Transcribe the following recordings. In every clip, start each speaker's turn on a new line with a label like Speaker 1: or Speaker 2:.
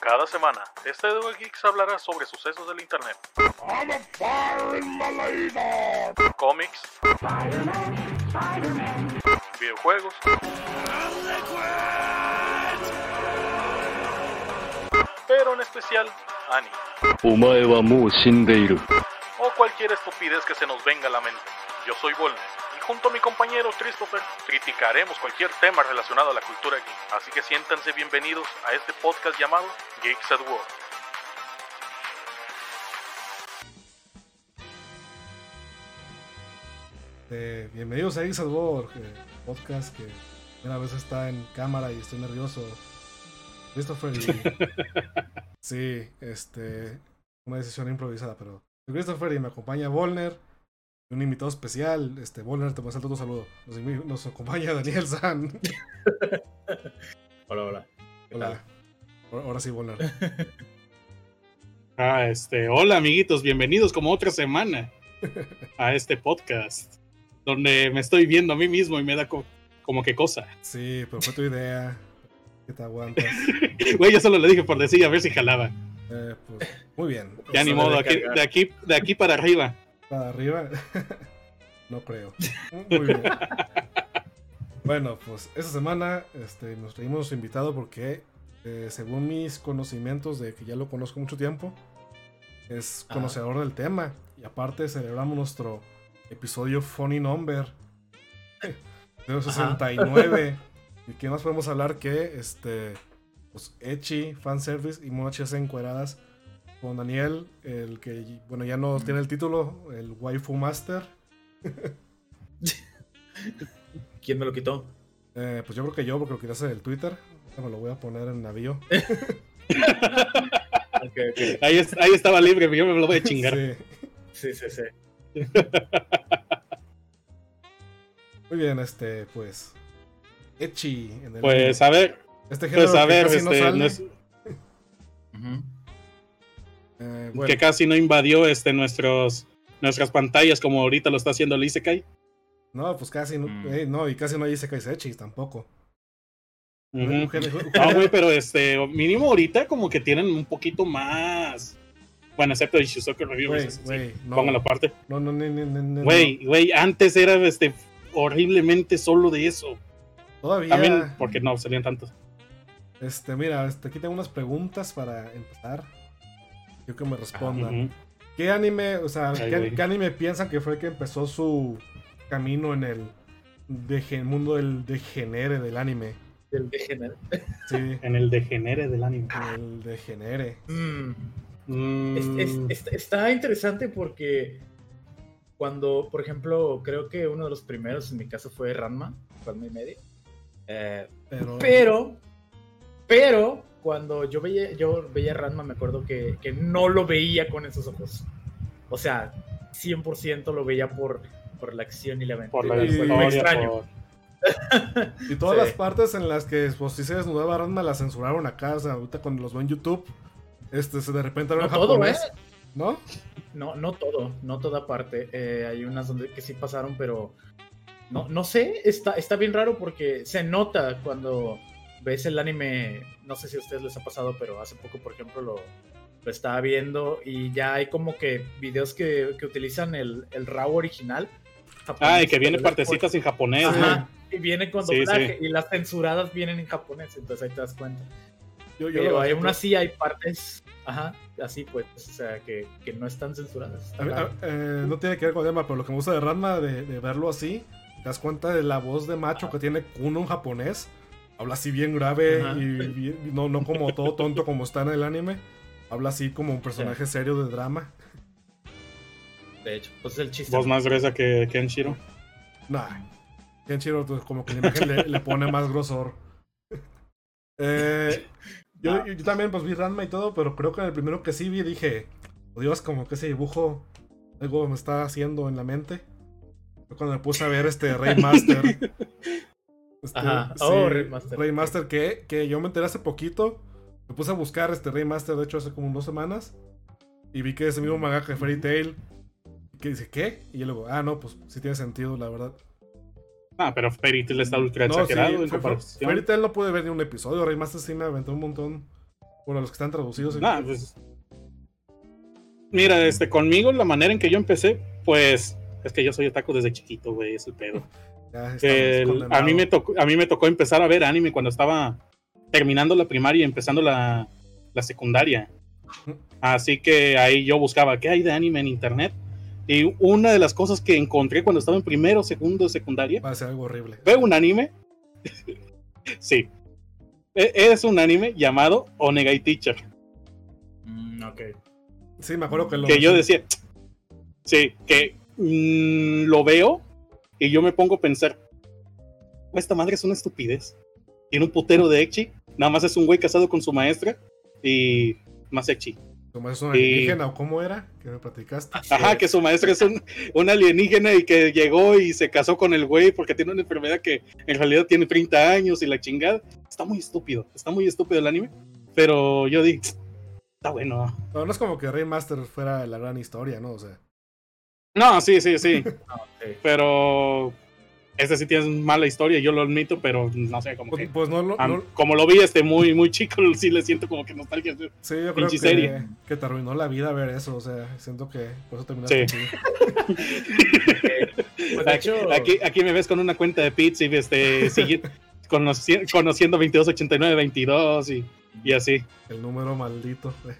Speaker 1: Cada semana, este Duel Geeks hablará sobre sucesos del internet, cómics, videojuegos, pero en especial anime. O cualquier estupidez que se nos venga a la mente. Yo soy Volner. Junto a mi compañero Christopher, criticaremos cualquier tema relacionado a la cultura geek. Así que siéntanse bienvenidos a este podcast llamado Geeks at War.
Speaker 2: Eh, bienvenidos a Geeks at War, eh, podcast que una vez está en cámara y estoy nervioso. Christopher y... sí, este... Una decisión improvisada, pero... Soy Christopher y me acompaña Volner. Un invitado especial, este Volner, te paso tu saludo. Nos, invi- nos acompaña Daniel San.
Speaker 3: Hola, hola. ¿Qué
Speaker 2: Hola. Ahora ahora sí, Volner.
Speaker 4: Ah, este, hola amiguitos, bienvenidos como otra semana a este podcast, donde me estoy viendo a mí mismo y me da co- como que cosa.
Speaker 2: Sí, pero fue tu idea. Que te aguantas.
Speaker 4: Güey, yo solo le dije por decir a ver si jalaba.
Speaker 2: Eh, pues, muy bien.
Speaker 4: Ya ni modo, aquí- de, aquí, de aquí para arriba.
Speaker 2: Para arriba. no creo. Muy bien. Bueno, pues esta semana este, nos traímos invitado porque, eh, según mis conocimientos de que ya lo conozco mucho tiempo, es
Speaker 3: Ajá.
Speaker 2: conocedor del tema. Y aparte celebramos nuestro episodio Funny Number 069. ¿Y qué más podemos hablar que este pues Echi, fanservice y muchas encueradas con Daniel, el que bueno ya no tiene el título, el waifu master.
Speaker 3: ¿Quién me lo quitó?
Speaker 2: Eh, pues yo creo que yo, porque lo quitaste del Twitter. Me lo voy a poner en navío.
Speaker 3: Ok, ok.
Speaker 4: Ahí, es- ahí estaba libre, yo me lo voy a chingar.
Speaker 2: Sí.
Speaker 3: Sí, sí, sí.
Speaker 2: Muy bien, este, pues. Echi. En el
Speaker 4: Pues a ver,
Speaker 2: este género
Speaker 4: pues a
Speaker 2: que
Speaker 4: ver,
Speaker 2: no
Speaker 4: este,
Speaker 2: sale.
Speaker 4: no es-
Speaker 3: Ujú.
Speaker 2: Eh, bueno,
Speaker 4: que casi no invadió este, nuestros, nuestras pantallas como ahorita lo está haciendo el Isekai.
Speaker 2: no, pues casi no,
Speaker 3: Mm.
Speaker 2: eh, no, y casi no hay Isekais Echi tampoco. Género- un
Speaker 4: No, güey, pero este, mínimo ahorita como que tienen un poquito más. Bueno, excepto el Shizuka Review.
Speaker 2: Güey,
Speaker 4: aparte.
Speaker 2: No, no, no, no, no, no,
Speaker 4: Güey, güey, antes era este horriblemente solo de eso.
Speaker 2: Todavía.
Speaker 4: También porque no salían tantos.
Speaker 2: Este, mira, este, aquí tengo unas preguntas para empezar. Yo que me respondan. ¿Qué anime, o sea,
Speaker 4: Ay,
Speaker 2: ¿qué, anime piensan que fue el que empezó su camino en el dege- mundo del degenere del anime?
Speaker 3: El degener-
Speaker 2: Sí,
Speaker 4: En el degenere del anime.
Speaker 2: en el degenere.
Speaker 3: Mm.
Speaker 4: Mm,
Speaker 3: Es- es- es- está interesante porque cuando, por ejemplo, creo que uno de los primeros en mi caso fue Ranma, Ranma y medio. Eh,
Speaker 2: Pero,
Speaker 3: pero, pero cuando yo veía, yo veía Ranma me acuerdo que, que no lo veía con esos ojos. O sea, 100% lo veía por, por la acción y la aventura.
Speaker 4: por la
Speaker 2: y-
Speaker 4: historia,
Speaker 3: extraño.
Speaker 4: por-
Speaker 2: y todas
Speaker 3: sí.
Speaker 2: las partes en las que pues, sí se desnudaba Ranma las censuraron acá. O sea, ahorita cuando los veo en YouTube, este, se de repente
Speaker 3: No todo,
Speaker 2: japonés.
Speaker 3: ¿eh?
Speaker 2: ¿No?
Speaker 3: No, no todo, no toda parte. Eh, hay unas donde que sí pasaron, pero no, no sé, está, está bien raro porque se nota cuando ves el anime, no sé si a ustedes les ha pasado, pero hace poco, por ejemplo, lo, lo estaba viendo y ya hay como que videos que, que utilizan el, el RAW original.
Speaker 4: Ah, y que viene partecitas en japonés,
Speaker 3: Ajá, y viene con
Speaker 4: Sí,
Speaker 3: doblaje y las censuradas vienen en japonés, entonces ahí te das cuenta.
Speaker 2: Yo, yo
Speaker 3: Pero aún así hay partes, ajá, así pues, o sea, que, que no están censuradas.
Speaker 2: A mí- a- eh, no tiene que ver con el tema, pero lo que me gusta de Ranma, de, de verlo así, te das cuenta de la voz de macho que tiene uno en japonés. Habla así bien grave
Speaker 3: Ajá.
Speaker 2: y bien- no, no como todo tonto como está en el anime. Habla así como un personaje serio de drama.
Speaker 3: De hecho, pues es el chiste.
Speaker 4: Voz más gruesa que Kenshiro.
Speaker 2: Nah. Kenshiro pues, como que la imagen le, le pone más grosor. Eh, yo,
Speaker 3: Ah.
Speaker 2: yo también pues vi Ranma y todo, pero creo que en el primero que sí vi dije, oh, Dios, como que ese dibujo algo me está haciendo en la mente. Fue cuando me puse a ver este Raymaster. Este,
Speaker 3: Ajá. Oh, Raymaster.
Speaker 2: Raymaster que, que yo me enteré hace poquito. Me puse a buscar este Raymaster, de hecho, hace como dos semanas. Y vi que ese mismo mangaka de Fairy Tail. Que dice, ¿qué? Y yo luego, ah, no, pues sí tiene sentido, la verdad.
Speaker 4: Ah, pero Fairy Tail está ultra
Speaker 2: No, sí,
Speaker 4: exagerado en comparación.
Speaker 2: Fairy Tail no pude ver ni un episodio. Raymaster sí me aventó un montón. Por los que están traducidos.
Speaker 4: Nah, pues, Mira, este, conmigo la manera en que yo empecé, pues, es que yo soy otaku desde chiquito, güey, es el pedo. El- a, mí me tocó, a mí me tocó empezar a ver anime cuando estaba terminando la primaria y empezando la, la secundaria. Así que ahí yo buscaba qué hay de anime en internet. Y una de las cosas que encontré cuando estaba en primero, segundo de secundaria,
Speaker 2: Va a ser algo horrible.
Speaker 4: veo un anime. sí. E- Es un anime llamado Onegai Teacher.
Speaker 3: Mm, ok.
Speaker 2: Sí, me acuerdo que lo.
Speaker 4: que yo decía, sí, que mm, lo veo y yo me pongo a pensar, esta madre es una estupidez. Tiene un putero de Echi, nada más es un güey casado con su maestra y más Echi.
Speaker 2: Como es una
Speaker 4: y-
Speaker 2: alienígena o cómo era, que me platicaste.
Speaker 4: Ajá, que su maestra es un, un alienígena y que llegó y se casó con el güey porque tiene una enfermedad que en realidad tiene 30 años y la chingada. Está muy estúpido, está muy estúpido el anime, pero yo dije, está bueno.
Speaker 2: No, no es como que Raymaster fuera la gran historia, ¿no? O sea,
Speaker 4: No, sí, sí, sí.
Speaker 3: Ah,
Speaker 4: pero este sí tiene mala historia, yo lo admito, pero no sé, como
Speaker 2: pues,
Speaker 4: que
Speaker 2: pues no, lo- no-
Speaker 4: como lo vi este muy muy chico, sí le siento como que nostalgia.
Speaker 2: Sí, yo creo que,
Speaker 4: serie.
Speaker 2: que te arruinó la vida ver eso. O sea, siento que por eso terminaste
Speaker 4: Sí.
Speaker 2: así.
Speaker 3: Pues, de hecho,
Speaker 4: Aquí, aquí me ves con una cuenta de pizza y este sigue- conoci- conociendo 2289 22 y, y así.
Speaker 2: El número maldito. de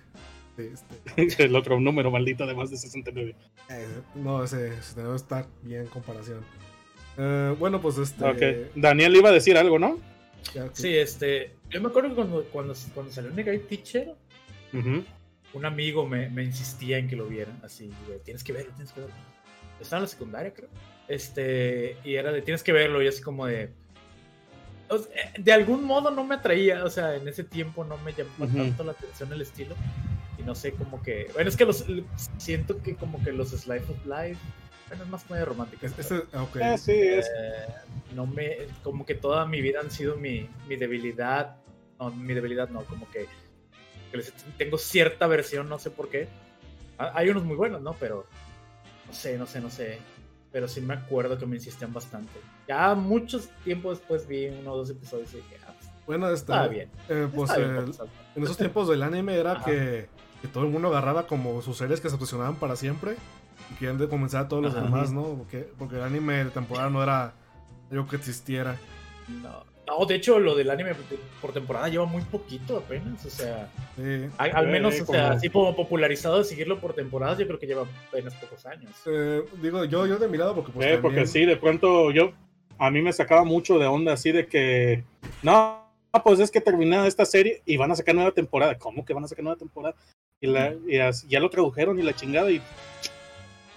Speaker 2: este.
Speaker 4: El otro número maldito de más de 69.
Speaker 2: Eh, no, ese, ese no está bien en comparación. Eh, bueno, pues este.
Speaker 4: Ok. Daniel iba a decir algo, ¿no?
Speaker 3: sí, este. Yo me acuerdo que cuando, cuando, cuando salió Negai Teacher, un amigo me, me insistía en que lo vieran. Así, de, tienes que verlo, tienes que verlo. Estaba en la secundaria, creo. Este, y era de, tienes que verlo, y así como de. o sea, de algún modo no me atraía, o sea, en ese tiempo no me llamó tanto la atención el estilo. Y no sé, como que. Bueno, es que los siento que como que los Slice of Life. Bueno, es más medio romántico.
Speaker 2: es- este, ok.
Speaker 4: Ah, sí, es.
Speaker 3: Eh, no me como que toda mi vida han sido mi, mi debilidad no mi debilidad no como que, que les- tengo cierta versión no sé por qué Ah, hay unos muy buenos no pero no sé no sé no sé pero sí me acuerdo que me insistían bastante ya muchos tiempo después vi uno o dos episodios y dije ah,
Speaker 2: Bueno, este.
Speaker 3: está bien
Speaker 2: eh, pues
Speaker 3: está bien,
Speaker 2: el-
Speaker 3: vamos a-
Speaker 2: en esos tiempos del anime era
Speaker 3: Ajá.
Speaker 2: que, que todo el mundo agarraba como sus series que se obsesionaban para siempre y querían de comenzar a todos los
Speaker 3: Ajá.
Speaker 2: demás, ¿no? Porque, porque el anime de temporada no era algo que existiera.
Speaker 3: no, no, de hecho lo del anime por temporada lleva muy poquito apenas o sea
Speaker 2: Sí.
Speaker 3: al, al
Speaker 4: Eh,
Speaker 3: menos o sea así como popularizado de seguirlo por temporadas yo creo que lleva apenas pocos años
Speaker 2: Eh, digo, yo, yo de mi lado, porque pues.
Speaker 4: Eh, porque
Speaker 2: también-
Speaker 4: sí, de pronto yo, a mí me sacaba mucho de onda así de que, no, pues es que terminada esta serie y van a sacar nueva temporada. ¿Cómo que van a sacar nueva temporada? Y, la, y as- ya lo tradujeron y la chingada y,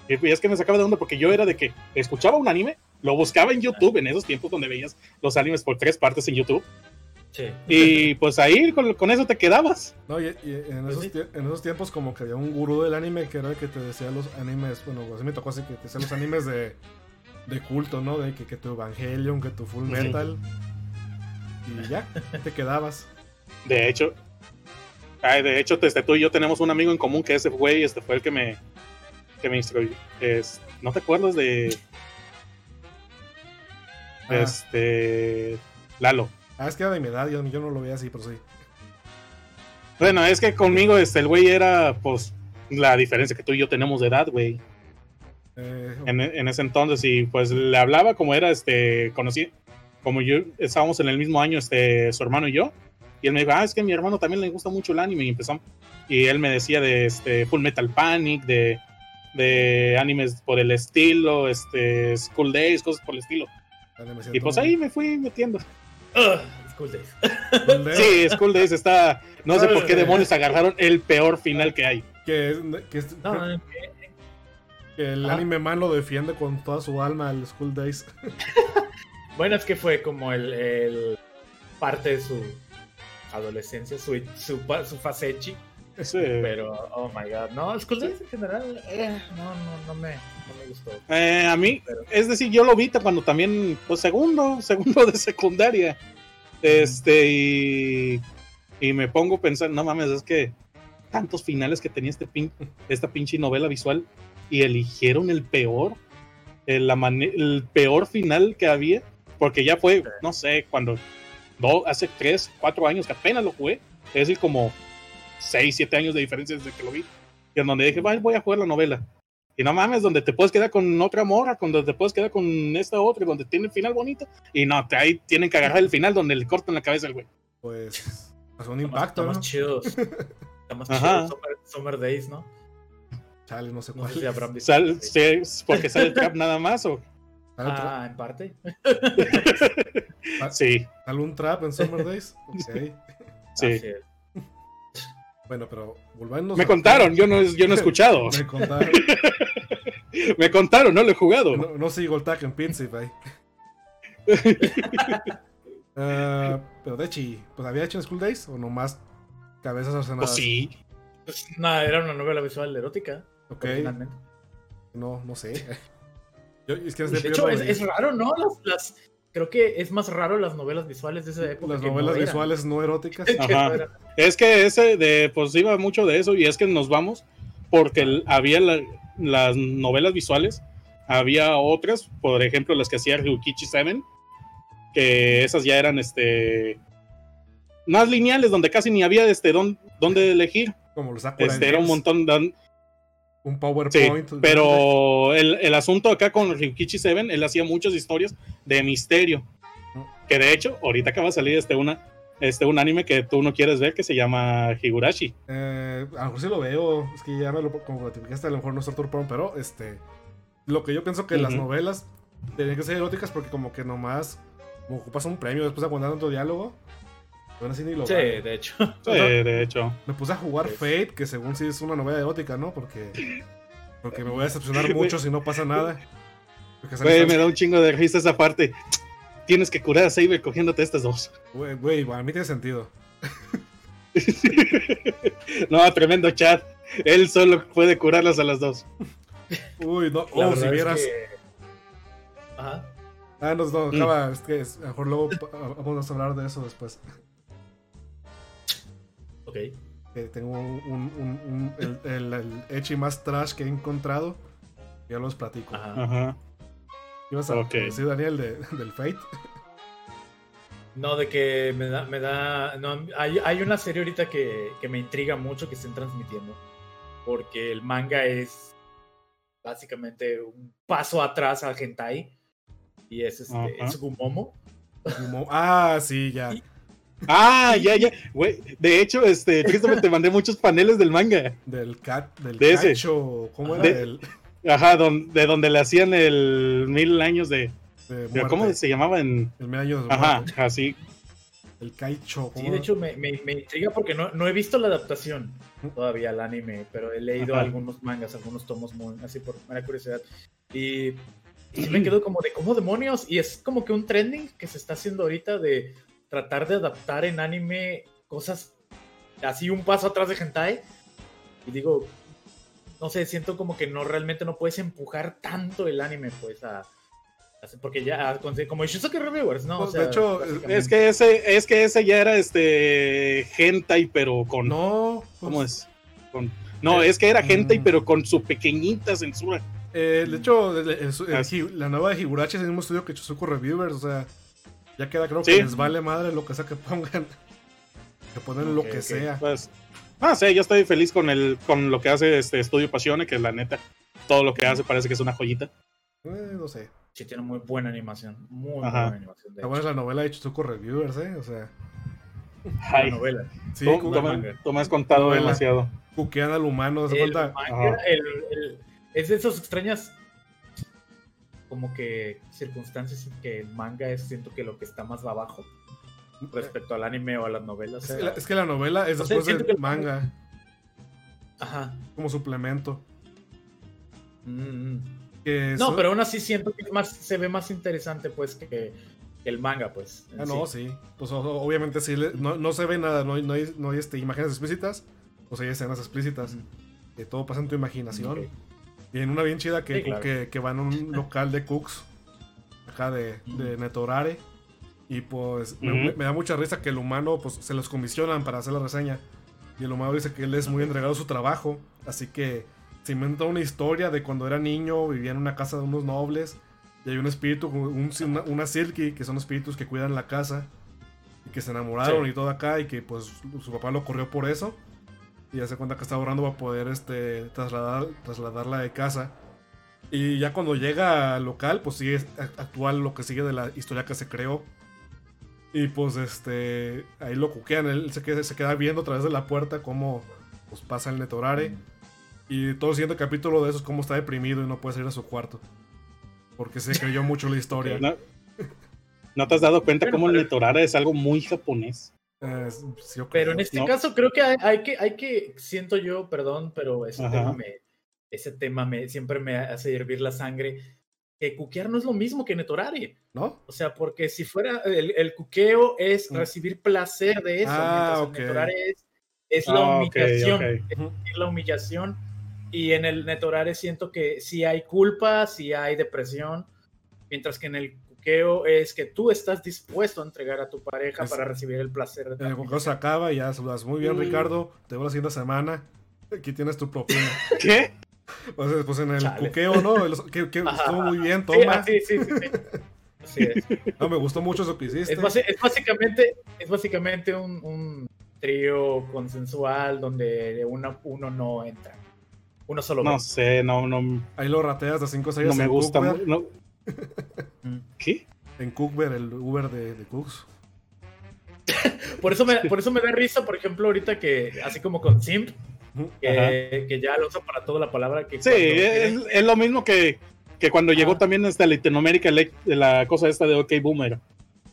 Speaker 4: y es que me sacaba de onda porque yo era de que escuchaba un anime, lo buscaba en YouTube en esos tiempos donde veías los animes por tres partes en YouTube
Speaker 3: sí
Speaker 4: y pues ahí con, con eso te quedabas.
Speaker 2: No, y, y en,
Speaker 3: Pues
Speaker 2: esos
Speaker 3: sí.
Speaker 2: en esos tiempos como que había un gurú del anime que era el que te decía los animes, bueno, así me tocó así que te decía los animes de, de culto, ¿no? De que, que tu Evangelion, que tu Full. Metal. Y ya, te quedabas.
Speaker 4: De hecho, ay, de hecho, este, tú y yo tenemos un amigo en común que ese güey este fue el que me, que me instruyó. Es, ¿No te acuerdas de
Speaker 2: Ah,
Speaker 4: este Lalo?
Speaker 2: ah, es que era de mi edad, yo, yo no lo veía así, pero sí.
Speaker 4: Bueno, es que conmigo este, el güey era, pues, la diferencia que tú y yo tenemos de edad, güey.
Speaker 2: Eh,
Speaker 4: En, en ese entonces, y pues le hablaba como era, este, conocí, como yo estábamos en el mismo año, este, su hermano y yo, y él me dijo, ah, es que a mi hermano también le gusta mucho el anime, y empezó, y él me decía de este Full Metal Panic, de, de animes por el estilo, este, School Days, cosas por el estilo, y pues ahí me fui metiendo.
Speaker 3: Ugh, School Days.
Speaker 4: Sí, School Days está, no sé por qué
Speaker 2: Eh.
Speaker 4: demonios agarraron el peor final que hay.
Speaker 2: Que, es- que, es-
Speaker 3: No, eh,
Speaker 2: que el
Speaker 3: Ah.
Speaker 2: anime man lo defiende con toda su alma al School Days.
Speaker 3: bueno, es que fue como el, el parte de su adolescencia, su, su, su fase echi,
Speaker 4: Sí.
Speaker 3: pero oh my god, no, School Days en general, eh, no, no, no me, no me gustó.
Speaker 4: Eh, a mí,
Speaker 3: Pero-
Speaker 4: es decir, yo lo vi cuando también, pues segundo, segundo de secundaria. Este, y, y me pongo a pensar, no mames, es que tantos finales que tenía este pin, esta pinche novela visual y eligieron el peor, el, mane- el peor final que había porque ya fue, no sé, cuando, no, hace tres, cuatro años que apenas lo jugué, es decir, como seis, siete años de diferencia desde que lo vi, y en donde dije, "Vale, voy a jugar la novela. Y no mames, donde te puedes quedar con otra morra, donde te puedes quedar con esta otra, donde tiene el final bonito, y no, te, ahí tienen que agarrar el final donde le cortan la cabeza al güey.
Speaker 2: Pues. Pasó un impacto,
Speaker 3: Está más
Speaker 2: ¿no?
Speaker 3: chido. Está más chido Summer, Summer Days, ¿no?
Speaker 2: Chale, no sé
Speaker 3: No
Speaker 2: cuál.
Speaker 3: sé si Abraham dice
Speaker 4: Sal- sí, porque sale el trap nada más, o
Speaker 2: ¿Sale,
Speaker 3: Ah, en parte.
Speaker 4: sí,
Speaker 2: sale un trap en Summer Days? Ok.
Speaker 4: sí.
Speaker 2: Bueno, pero volvamos.
Speaker 4: Me
Speaker 2: a-
Speaker 4: contaron, yo no, yo no he escuchado.
Speaker 2: Me contaron.
Speaker 4: Me contaron, no lo he jugado.
Speaker 2: No, no sigo el tag en Pizza, bye. Ah, pero de hecho, pues había hecho en School Days o nomás cabezas
Speaker 4: Pues
Speaker 2: arsenadas.
Speaker 4: sí.
Speaker 3: Pues, nada, era una novela visual erótica.
Speaker 2: Ok, no, no sé. Yo, es que
Speaker 3: De hecho, es, raro, ¿no? Las, las- creo que es más raro las novelas visuales de esa época.
Speaker 2: las
Speaker 3: que
Speaker 2: novelas
Speaker 3: no
Speaker 2: visuales no eróticas.
Speaker 4: Ajá. Es que ese de, pues iba mucho de eso y es que nos vamos porque el- había la- las novelas visuales, había otras, por ejemplo las que hacía Ryukichi 7, que esas ya eran este más lineales, donde casi ni había este don, dónde elegir.
Speaker 2: Como los
Speaker 4: Este era un montón de,
Speaker 2: un
Speaker 4: Sí,
Speaker 2: PowerPoint.
Speaker 4: pero el, el asunto acá con Ryukichi 7, él hacía muchas historias de misterio. Que de hecho, ahorita acaba de salir este, una, este, un anime que tú no quieres ver que se llama Higurashi.
Speaker 2: Eh, a lo mejor sí lo veo. Es que ya me lo como notificaste, a lo mejor no es Torture Porn, pero este. Lo que yo pienso que las novelas tienen que ser eróticas porque, como que nomás. Como ocupas un premio después de aguantar tanto diálogo. Así ni lo
Speaker 3: Sí,
Speaker 2: vale.
Speaker 3: de hecho.
Speaker 4: Sí, de hecho.
Speaker 2: Me puse a jugar Fate, que según sí es una novela erótica, ¿no? Porque. Porque me voy a decepcionar mucho si no pasa nada.
Speaker 4: Güey, me da un chingo de risa esa parte. Tienes que curar a Saber cogiéndote estas dos.
Speaker 2: Güey, güey, para mí tiene sentido.
Speaker 4: no, tremendo chat. Él solo puede curarlas a las dos.
Speaker 2: Uy, no.
Speaker 3: La
Speaker 2: Oh, si
Speaker 3: es
Speaker 2: vieras.
Speaker 3: que- Ajá.
Speaker 2: Ah, no, no,
Speaker 4: Mm.
Speaker 2: acaba. Es que es- a lo mejor luego vamos a hablar de eso después.
Speaker 3: Ok.
Speaker 2: Que tengo un, un, un- un- el, el, el ecchi más trash que he encontrado. Ya los platico.
Speaker 3: Ajá.
Speaker 4: Ajá.
Speaker 2: ¿Qué ibas a
Speaker 4: Ok.
Speaker 2: decir, Daniel, de, del Fate?
Speaker 3: No, de que me da, me da, no, hay, hay una serie ahorita que, que me intriga mucho que estén transmitiendo, porque el manga es básicamente un paso atrás al hentai, y es este,
Speaker 4: Ajá.
Speaker 3: es Gumomo.
Speaker 2: Ah, sí, ya.
Speaker 3: Y-
Speaker 4: Ah, ya, ya. Güey, de hecho, este, te mandé muchos paneles del manga.
Speaker 2: Del cat, del
Speaker 4: De ese.
Speaker 2: cacho, ¿cómo era?
Speaker 4: De-
Speaker 2: Del,
Speaker 4: Ajá, don- de donde le hacían el mil años de. ¿Cómo se llamaba en.?
Speaker 2: El mil años de
Speaker 4: Ajá,
Speaker 2: muerte.
Speaker 4: así.
Speaker 2: El Kaicho.
Speaker 3: Sí, de hecho me, me, me intriga porque no, no he visto la adaptación todavía al anime, pero he leído
Speaker 4: Ajá.
Speaker 3: algunos mangas, algunos tomos muy, así por mera curiosidad. Y, y sí me quedo como de, ¿cómo demonios? Y es como que un trending que se está haciendo ahorita de tratar de adaptar en anime cosas así un paso atrás de hentai. Y digo, no sé, siento como que no realmente no puedes empujar tanto el anime, pues, a... Porque ya, como Shusuke Reviewers, ¿no? O
Speaker 2: Pues, de
Speaker 3: sea,
Speaker 2: hecho,
Speaker 3: básicamente-
Speaker 4: Es que ese, es que ese ya era este. Hentai, pero con.
Speaker 2: No. pues,
Speaker 4: ¿Cómo es? Con, no, es que era hentai, pero con su pequeñita censura.
Speaker 2: Eh, de hecho, el- el- el-. Hi- la nueva de Higurashi es el mismo estudio que Chusuko Reviewers, o sea, ya queda creo
Speaker 4: Sí.
Speaker 2: que les vale madre lo que sea que pongan. Que ponen lo que sea.
Speaker 4: Pues. Ah, sí, yo estoy feliz con el, con lo que hace este estudio Pasione, que la neta, todo lo que hace parece que es una joyita.
Speaker 2: Eh, no sé.
Speaker 3: Sí, tiene muy buena animación. Muy
Speaker 4: Ajá.
Speaker 3: buena animación. De
Speaker 2: Está buena la novela de Chusuko Reviewers, ¿eh? O sea.
Speaker 4: Ay,
Speaker 3: La novela.
Speaker 2: sí,
Speaker 4: tú, tú me- tú me has contado
Speaker 2: Novela.
Speaker 4: demasiado.
Speaker 2: cuquean al humano, hace
Speaker 3: El
Speaker 2: falta.
Speaker 3: manga,
Speaker 4: Ajá.
Speaker 3: el- el- es de esas extrañas como que circunstancias en que el manga es siento que lo que está más abajo respecto al anime o a las novelas.
Speaker 2: Es
Speaker 3: o
Speaker 2: que, la, es que la novela es
Speaker 3: O sea,
Speaker 2: después
Speaker 3: siento
Speaker 2: del manga,
Speaker 3: Ajá.
Speaker 2: como suplemento.
Speaker 3: Mm, mm.
Speaker 2: Que
Speaker 3: No, pero aún así siento que más, se ve más interesante pues que, el manga, pues.
Speaker 2: Ah, no,
Speaker 3: sí.
Speaker 2: sí. Pues o- obviamente sí, le- no, no se ve nada, no hay, no hay, no hay, este, imágenes explícitas, pues hay escenas explícitas. Que todo pasa en tu imaginación.
Speaker 3: Ok.
Speaker 2: Y en una bien chida que,
Speaker 3: Sí, claro.
Speaker 2: que, que van a un local de cooks, acá de, de Netorare. Y pues me-
Speaker 4: Ujú.
Speaker 2: me, me da mucha risa que el humano pues se los comisionan para hacer la reseña. Y el humano dice que él es muy entregado a su trabajo. Así que se inventa una historia de cuando era niño, vivía en una casa de unos nobles. Y hay un espíritu, un, una, una Silky, que son espíritus que cuidan la casa. Y que se enamoraron
Speaker 3: Sí.
Speaker 2: y todo acá. Y que pues su papá lo corrió por eso. Y ya se cuenta que está ahorrando para poder este, trasladar, trasladarla de casa. Y ya cuando llega al local, pues sigue actual lo que sigue de la historia que se creó. Y pues este. Ahí lo cuquean. Él se queda, se queda viendo a través de la puerta cómo pues, pasa el Netorare. Y todo el siguiente capítulo de eso es cómo está deprimido y no puede salir a su cuarto. Porque se creyó mucho la historia.
Speaker 4: ¿No, ¿no te has dado cuenta cómo el Netorara es algo muy japonés?
Speaker 2: Eh, sí, yo
Speaker 3: Pero
Speaker 2: creo.
Speaker 3: en este
Speaker 4: ¿no?
Speaker 3: caso creo que hay, hay que, hay que, siento yo, perdón, pero ese
Speaker 4: Ajá.
Speaker 3: tema me, ese tema me, siempre me hace hervir la sangre. Que cuquear no es lo mismo que netorare.
Speaker 2: ¿No?
Speaker 3: O sea, porque si fuera el, el cuqueo es
Speaker 2: Mm.
Speaker 3: recibir placer de eso,
Speaker 2: Ah,
Speaker 3: mientras
Speaker 2: ok.
Speaker 3: el netorare es, es la
Speaker 4: Ah,
Speaker 3: humillación,
Speaker 4: ok.
Speaker 3: es la humillación. Y en el netorare siento que sí hay culpa, sí hay depresión, mientras que en el es que tú estás dispuesto a entregar a tu pareja
Speaker 2: Es-
Speaker 3: para recibir el placer de
Speaker 2: El juego se acaba y ya saludas. Muy bien,
Speaker 4: Mm.
Speaker 2: Ricardo. Te veo la siguiente semana. Aquí tienes tu propina.
Speaker 4: ¿Qué?
Speaker 2: Pues, pues en el
Speaker 3: Chale.
Speaker 2: cuqueo, ¿no? El- que, que estuvo muy bien, toma.
Speaker 3: ah, sí, sí, sí, sí. Así es.
Speaker 2: No, me gustó mucho eso que hiciste.
Speaker 3: Es, es básicamente, es básicamente un, un trío consensual donde uno, uno no entra. Uno solo
Speaker 4: No
Speaker 3: ve.
Speaker 4: sé, no, no,
Speaker 2: Ahí lo rateas de 5 6
Speaker 4: no me gusta. no.
Speaker 3: Mm.
Speaker 4: ¿Qué?
Speaker 2: En Cookver, el Uber de, de Cooks.
Speaker 3: Por eso, me, por eso me da risa, por ejemplo, ahorita que, así como con Simp, que, que ya lo usa para toda la palabra que
Speaker 4: Sí, es, lo mismo que, que cuando llegó también hasta Latinoamérica la, la cosa esta de OK Boomer.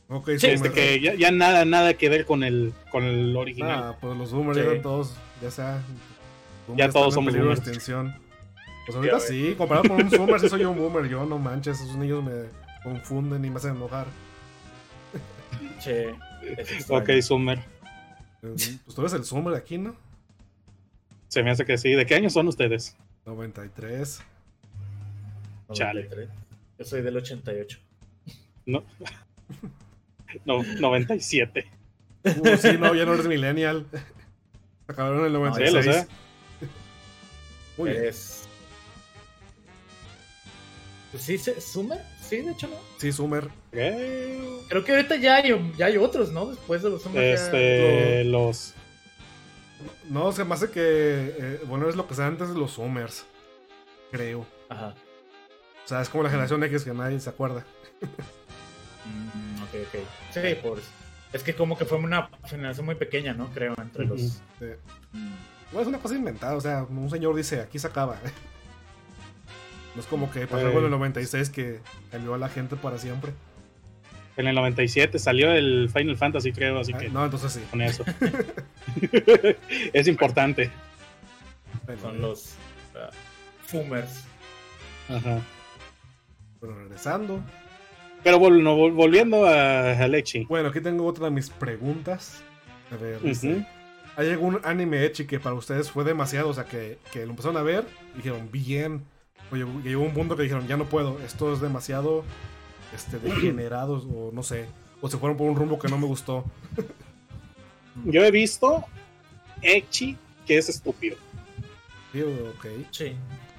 Speaker 2: Ok,
Speaker 3: Sí.
Speaker 4: Este, que ya, ya nada, nada que ver con el, con el original.
Speaker 2: Ah, pues los boomers
Speaker 3: Sí.
Speaker 2: ya todos, ya sea.
Speaker 4: Ya todos somos boomers.
Speaker 2: Pues ahorita
Speaker 3: Ya
Speaker 2: sí, comparado con un zoomer, sí soy yo un boomer. Yo no manches, esos niños me confunden y me hacen enojar.
Speaker 3: Che, es
Speaker 4: ok, Summer.
Speaker 2: Eh, Pues tú eres el zoomer aquí, ¿no?
Speaker 4: Se me hace que sí. ¿De qué año son ustedes?
Speaker 2: 93.
Speaker 4: Chale.
Speaker 3: 93. Yo soy del 88.
Speaker 4: No. no 97.
Speaker 2: Uh, sí, no, ya no eres millennial. Acabaron en el
Speaker 4: Sí,
Speaker 2: 96.
Speaker 4: lo sé.
Speaker 2: Muy bien.
Speaker 3: Es... Pues sí, se- ¿Summer? Sí, de hecho no.
Speaker 2: Sí, Zoomer.
Speaker 4: Eh,
Speaker 3: Creo que ahorita ya hay, ya hay otros, ¿no? Después de los Summer. ya-
Speaker 4: Este, los.
Speaker 2: No, se me hace que. eh, bueno, es lo que sea antes de los Zoomers. Creo.
Speaker 3: Ajá.
Speaker 2: O sea, es como la generación X que nadie se acuerda.
Speaker 3: Mm, ok, ok. Sí, por... Es que como que fue una generación muy pequeña, ¿no? Creo, entre los...
Speaker 2: Eh,
Speaker 3: Mm.
Speaker 2: Bueno, es una cosa inventada. O sea, un señor dice, aquí se acaba. No es como que pasó
Speaker 4: Eh.
Speaker 2: algo en el 96 que cambió a la gente para siempre.
Speaker 4: En el 97 salió el Final Fantasy, creo, así
Speaker 2: Ah,
Speaker 4: que
Speaker 2: no, entonces sí.
Speaker 4: con eso. es importante.
Speaker 3: Son los ah, Fumers.
Speaker 4: Ajá.
Speaker 2: Pero regresando.
Speaker 4: Pero vol- no, vol- volviendo a, a Lechi.
Speaker 2: Bueno, aquí tengo otra de mis preguntas. A ver. ¿hay algún anime Echi que para ustedes fue demasiado? O sea, que, que lo empezaron a ver y dijeron, bien. Oye, llegó un punto que dijeron, ya no puedo, esto es demasiado este, degenerado, o no sé. O se fueron por un rumbo que no me gustó.
Speaker 4: Yo he visto Echi, que es estúpido.
Speaker 2: Sí, ok.
Speaker 3: Sí.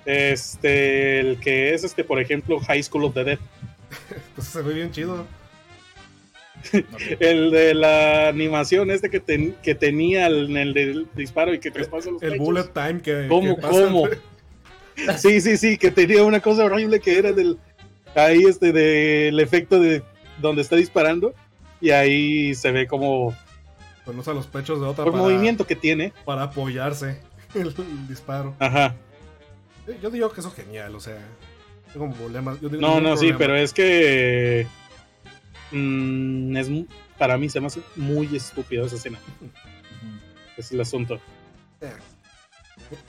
Speaker 4: Este, el que es este, por ejemplo, High School of the Dead.
Speaker 2: Entonces se ve bien chido.
Speaker 4: El de la animación este que, ten- que tenía el, el del disparo y que traspasa los
Speaker 2: El
Speaker 4: pechos.
Speaker 2: bullet time que.
Speaker 4: ¿Cómo,
Speaker 2: que pasa
Speaker 4: cómo? Sí, sí, sí, que tenía una cosa horrible que era del ahí este del efecto de donde está disparando y ahí se ve como
Speaker 2: Pues usa los pechos de otra
Speaker 4: por
Speaker 2: para,
Speaker 4: movimiento que tiene.
Speaker 2: para apoyarse el, el disparo.
Speaker 4: Ajá.
Speaker 2: Yo digo que eso es genial, o sea. Tengo problemas. yo digo,
Speaker 4: No, no, sí, pero es que mm, es para mí se me hace muy estúpido esa escena. Es el asunto.
Speaker 2: Eh.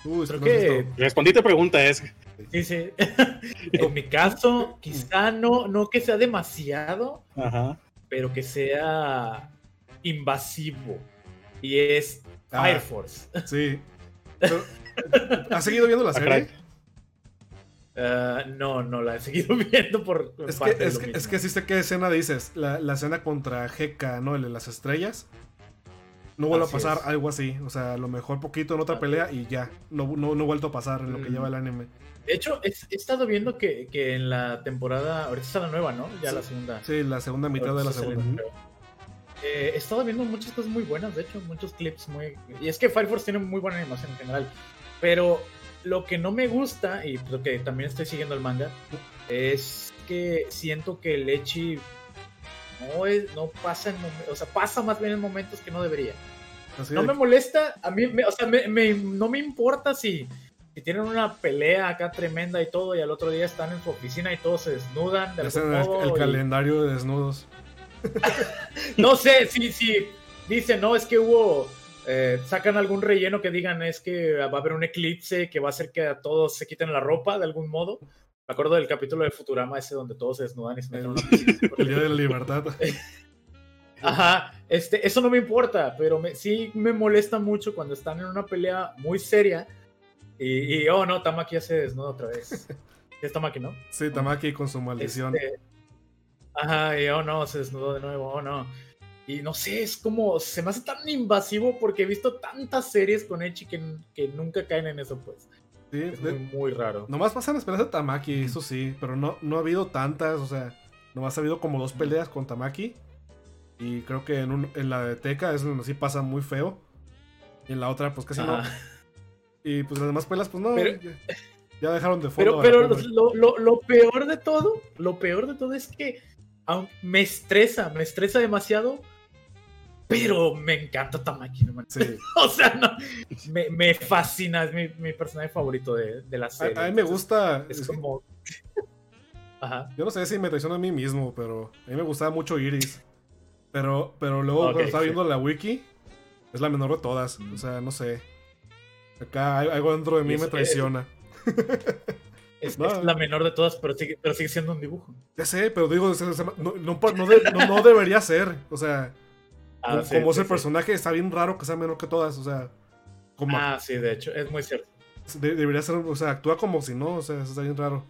Speaker 3: Creo que-
Speaker 2: visto-
Speaker 4: Respondí tu pregunta, es
Speaker 3: Sí, sí. en mi caso, quizá no, no que sea demasiado,
Speaker 4: ajá.
Speaker 3: pero que sea invasivo. Y es
Speaker 2: Ah.
Speaker 3: Fire Force.
Speaker 2: Sí. ¿Has seguido viendo la serie?
Speaker 3: Ah, no, no la he seguido viendo por
Speaker 2: Es
Speaker 3: parte
Speaker 2: que,
Speaker 3: de
Speaker 2: es,
Speaker 3: lo
Speaker 2: que,
Speaker 3: mismo.
Speaker 2: es que sí sé qué escena dices. La, la escena contra GK, ¿no? El de las estrellas. No vuelve a pasar
Speaker 3: es.
Speaker 2: algo así. O sea, a lo mejor poquito en otra pelea y ya. No, no, no vuelto a pasar en lo que
Speaker 3: Mm.
Speaker 2: lleva el anime.
Speaker 3: De hecho, he estado viendo que, que en la temporada, ahorita está la nueva, ¿no? Ya
Speaker 2: Sí.
Speaker 3: la segunda.
Speaker 2: Sí, la segunda mitad de la segunda.
Speaker 3: Eh, he estado viendo muchas cosas muy buenas, de hecho, muchos clips muy... Y es que Fire Force tiene muy buena animación en general. Pero lo que no me gusta, y lo que también estoy siguiendo el manga, es que siento que el Echi no, es, no pasa en momentos, o sea, pasa más bien en momentos que no debería.
Speaker 2: Así
Speaker 3: No
Speaker 2: de-
Speaker 3: me molesta, a mí, me- o sea, me- me- no me importa si, si tienen una pelea acá tremenda y todo, y al otro día están en su oficina y todos se desnudan de
Speaker 2: el,
Speaker 3: modo,
Speaker 2: el
Speaker 3: y-
Speaker 2: calendario de desnudos.
Speaker 3: No sé, si, si dicen, no, es que hubo, eh, sacan algún relleno que digan, es que va a haber un eclipse que va a hacer que a todos se quiten la ropa de algún modo. Me acuerdo del capítulo de Futurama ese donde todos se desnudan y se meten en una piscina.
Speaker 2: El día de la libertad.
Speaker 3: Ajá, este, eso no me importa, pero me, sí me molesta mucho cuando están en una pelea muy seria y, y, oh no, Tamaki ya se desnuda otra vez. Es Tamaki, ¿no?
Speaker 2: Sí, Tamaki con su maldición.
Speaker 3: Este, ajá, y oh no, se desnudó de nuevo, oh no. Y no sé, es como, se me hace tan invasivo porque he visto tantas series con Echi que, que nunca caen en eso, pues.
Speaker 2: Sí,
Speaker 3: Es
Speaker 2: de-
Speaker 3: muy, muy raro.
Speaker 2: Nomás pasan las peleas de Tamaki, eso sí, pero no, no ha habido tantas, o sea, nomás ha habido como dos peleas con Tamaki. Y creo que en, un- en la de Teca es donde sí pasa muy feo. Y en la otra, pues casi no. Y pues las demás peleas, pues no.
Speaker 3: Pero-
Speaker 2: ya, ya dejaron de fondo.
Speaker 3: Pero, pero lo, lo- lo peor de todo, lo peor de todo es que me estresa, me estresa demasiado, pero me encanta Tamaki, no.
Speaker 2: Sí.
Speaker 3: O sea, no, me, me fascina, es mi, mi personaje favorito de, de la serie.
Speaker 2: a mí me gusta.
Speaker 3: Es como. Ajá.
Speaker 2: Yo no sé si me traiciono a mí mismo, pero a mí me gustaba mucho Iris. Pero, pero luego cuando estaba
Speaker 3: sí.
Speaker 2: viendo la wiki, es la menor de todas. O sea, no sé. Acá algo dentro de mí me traiciona.
Speaker 3: Es,
Speaker 2: No.
Speaker 3: es la menor de todas, pero sigue, pero sigue siendo un dibujo.
Speaker 2: Ya sé, pero digo, no- no debería ser. O sea,
Speaker 3: Ah,
Speaker 2: como,
Speaker 3: sí,
Speaker 2: como es
Speaker 3: sí,
Speaker 2: el
Speaker 3: sí.
Speaker 2: personaje, está bien raro que sea menor que todas. O sea, como
Speaker 3: Ah, sí, de hecho, es muy cierto.
Speaker 2: de- debería ser, o sea, actúa como si no, o sea, eso está bien raro.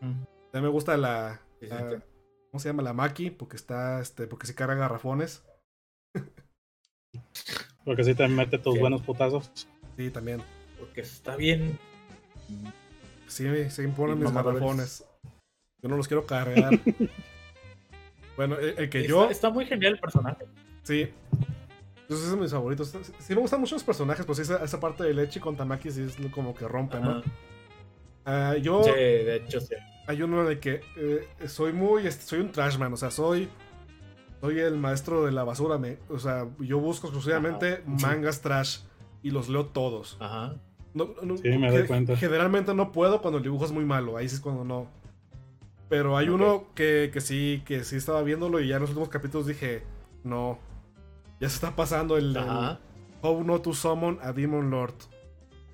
Speaker 3: Mm.
Speaker 2: A mí me gusta la,
Speaker 3: Sí, sí,
Speaker 2: la-
Speaker 3: sí.
Speaker 2: ¿cómo se llama? La Maki, porque está, este, porque sí carga garrafones.
Speaker 4: Porque si te mete tus
Speaker 3: Sí.
Speaker 4: buenos putazos.
Speaker 2: Sí, también.
Speaker 3: Porque está bien.
Speaker 2: Sí, se imponen
Speaker 3: Y
Speaker 2: mis garrafones. Yo no los quiero cargar. bueno, el, el que
Speaker 3: Está,
Speaker 2: yo,
Speaker 3: está muy genial el personaje.
Speaker 2: sí. Esos son mis favoritos. Sí me gustan mucho los personajes, pues esa, esa parte de Lechi con Tamaki sí es como que rompe, ¿no? Ah, yo,
Speaker 3: Sí, de hecho, sí.
Speaker 2: hay uno de que eh, soy muy, soy un trashman, o sea, soy, soy el maestro de la basura, me, o sea, yo busco exclusivamente mangas trash y los leo todos.
Speaker 3: Ajá.
Speaker 2: No, no,
Speaker 4: Sí, me doy cuenta.
Speaker 2: Generalmente no puedo cuando el dibujo es muy malo, ahí sí es cuando no. Pero hay uno que, que sí, que sí estaba viéndolo y ya en los últimos capítulos dije, no, ya se está pasando el, el. How Not to Summon a Demon Lord.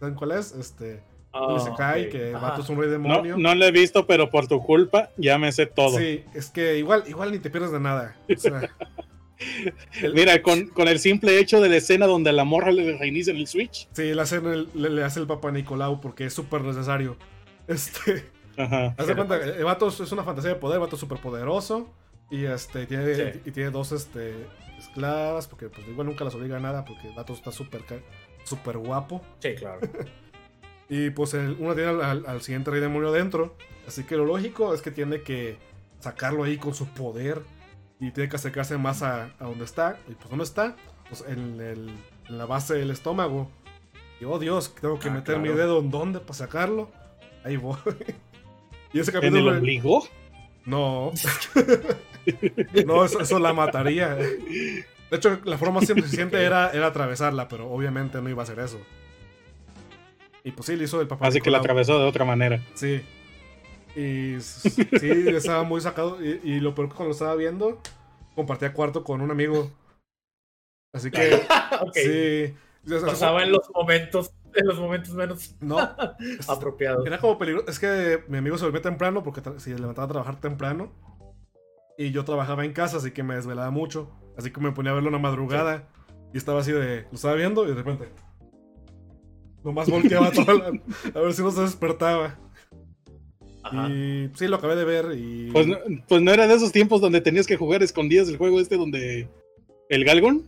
Speaker 2: ¿Saben cuál es? Este, se cae,
Speaker 3: ok.
Speaker 2: que
Speaker 3: Ajá.
Speaker 2: vato es un rey
Speaker 4: No,
Speaker 2: demonio.
Speaker 4: no lo he visto, pero por tu culpa ya me sé todo.
Speaker 2: Sí, es que igual, igual ni te pierdes de nada. O sea, el-
Speaker 4: Mira, con, con el simple hecho de la escena donde la morra le reinicia el Switch.
Speaker 2: sí, le, hacen el- le, le hace el Papa Nicolau porque es súper necesario. Este,
Speaker 4: Ajá.
Speaker 2: haz de cuenta, el vato es una fantasía de poder, el vato es súper poderoso. Y este, tiene,
Speaker 3: Sí.
Speaker 2: y tiene dos este, esclavas, porque pues igual nunca las obliga a nada, porque el vato está súper súper guapo.
Speaker 3: Sí, claro.
Speaker 2: Y pues el- uno tiene al, al- al siguiente rey demonio dentro. Así que lo lógico es que tiene que sacarlo ahí con su poder. Y tiene que acercarse más a, a donde está. Y pues ¿dónde está? Pues en, el- en la base del estómago. Y oh Dios, tengo que
Speaker 3: Ah,
Speaker 2: meter mi dedo en dónde para sacarlo. Ahí voy. y ese
Speaker 4: ¿En el ombligo?
Speaker 2: No. no, eso, eso la mataría. De hecho, la forma más eficiente era, era atravesarla, pero obviamente no iba a hacer eso. Y pues sí, le hizo el papá.
Speaker 4: Así que la atravesó de otra manera.
Speaker 2: Sí. Y sí, estaba muy sacado. Y, y lo peor que cuando lo estaba viendo, compartía cuarto con un amigo. Así que, sí.
Speaker 3: Pasaba en los momentos, en los momentos menos
Speaker 2: No,
Speaker 3: apropiados.
Speaker 2: era como peligroso. Es que mi amigo se dormía temprano porque se levantaba a trabajar temprano. Y yo trabajaba en casa, así que me desvelaba mucho. Así que me ponía a verlo una madrugada. Y estaba así de. Lo estaba viendo y de repente. Nomás volteaba toda la- a ver si no se despertaba.
Speaker 3: Ajá.
Speaker 2: Y sí, lo acabé de ver. Y.
Speaker 4: Pues no, pues no era de esos tiempos donde tenías que jugar escondidas el juego este donde. El Galgon.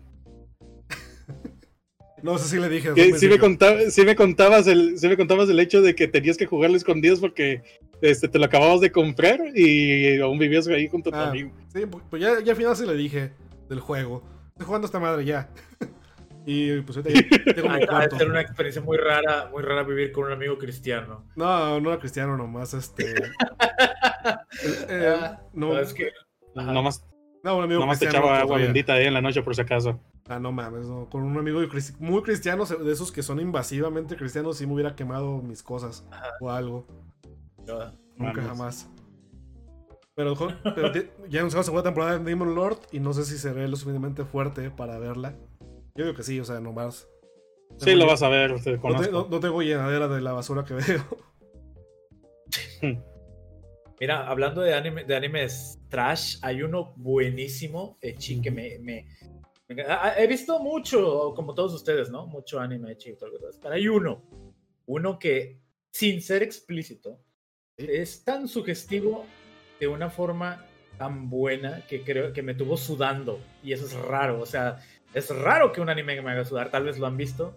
Speaker 2: No sé si le dije.
Speaker 4: Sí, me
Speaker 2: dijo,
Speaker 4: contaba- sí me contabas el, sí me contabas el hecho de que tenías que jugarlo escondidos porque este, te lo acababas de comprar y aún vivías ahí junto a tu
Speaker 2: Ah,
Speaker 4: amigo.
Speaker 2: Sí, pu- pues ya, ya al final sí le dije del juego. Estoy jugando esta madre ya. y pues ahorita tengo mi cuarto.
Speaker 3: una experiencia muy rara, muy rara vivir con un amigo cristiano.
Speaker 2: No, no era cristiano nomás, este. eh, eh,
Speaker 3: Ah,
Speaker 2: no,
Speaker 3: No, es que. Ajá.
Speaker 4: Nomás,
Speaker 2: no, un amigo
Speaker 4: nomás te echaba agua
Speaker 2: todavía.
Speaker 4: bendita ahí en la noche por si acaso.
Speaker 2: Ah, no mames, no. Con un amigo muy cristiano, de esos que son invasivamente cristianos, sí me hubiera quemado mis cosas o algo.
Speaker 3: no.
Speaker 2: Nunca
Speaker 4: Mames.
Speaker 2: jamás. Pero, pero ya anunciaron la segunda temporada de Demon Lord y no sé si seré lo suficientemente fuerte para verla. Yo digo que sí, o sea, nomás.
Speaker 4: Sí, lo vas a ver, te
Speaker 2: No, te- no- no tengo llenadera de la basura que veo.
Speaker 3: Mira, hablando de, anime, de animes trash, hay uno buenísimo, Echi, que me, me- me- ah, He visto mucho, como todos ustedes, ¿no? Mucho anime Echi y todo lo demás, Pero hay uno, uno que, sin ser explícito, es tan sugestivo de una forma tan buena que creo que me tuvo sudando. Y eso es raro, o sea, es raro que un anime me haga sudar, tal vez lo han visto.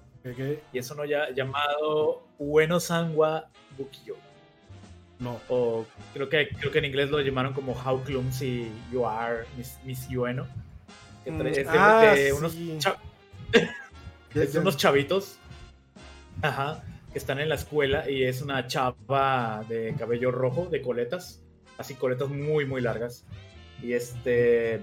Speaker 3: Y es uno ya llamado Ueno Sangwa Bukiyo
Speaker 2: No.
Speaker 3: o creo que creo que en inglés lo llamaron como How Clumsy You Are, Miss, Miss Yueno. Que
Speaker 2: Mm,
Speaker 3: es de,
Speaker 2: ah,
Speaker 3: de
Speaker 2: sí.
Speaker 3: es de unos chavitos ajá, que están en la escuela y es una chava de cabello rojo, de coletas, así coletas muy, muy largas. Y este.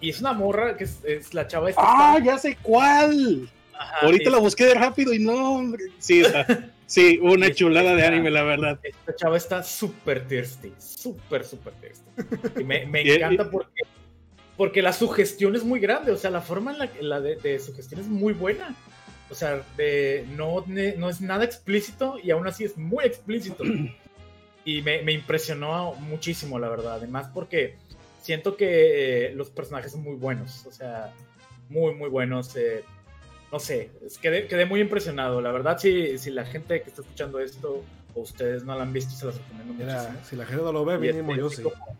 Speaker 3: Y es una morra que es, es la chava esta.
Speaker 4: ¡Ah,
Speaker 3: está-
Speaker 4: ya sé cuál!
Speaker 3: ajá,
Speaker 4: Ahorita
Speaker 3: y
Speaker 4: la busqué de rápido y no, hombre. Sí, está- sí, una
Speaker 3: Sí,
Speaker 4: chulada de anime, la verdad.
Speaker 3: Esta chava está súper thirsty, súper, súper thirsty. Y me, encanta porque, porque la sugestión es muy grande, o sea, la forma en la, la de, de sugestión es muy buena. O sea, de, no, no es nada explícito y aún así es muy explícito. Y me, me impresionó muchísimo, la verdad. Además, porque siento que eh, los personajes son muy buenos, o sea, muy, muy buenos. eh, no sé, quedé, quedé muy impresionado. La verdad, si, si la gente que está escuchando esto o ustedes no lo han visto, se los recomiendo
Speaker 2: Mira,
Speaker 3: muchísimo.
Speaker 2: si la gente no lo ve,
Speaker 3: Y
Speaker 2: mínimo
Speaker 3: este,
Speaker 2: yo sí.
Speaker 3: como-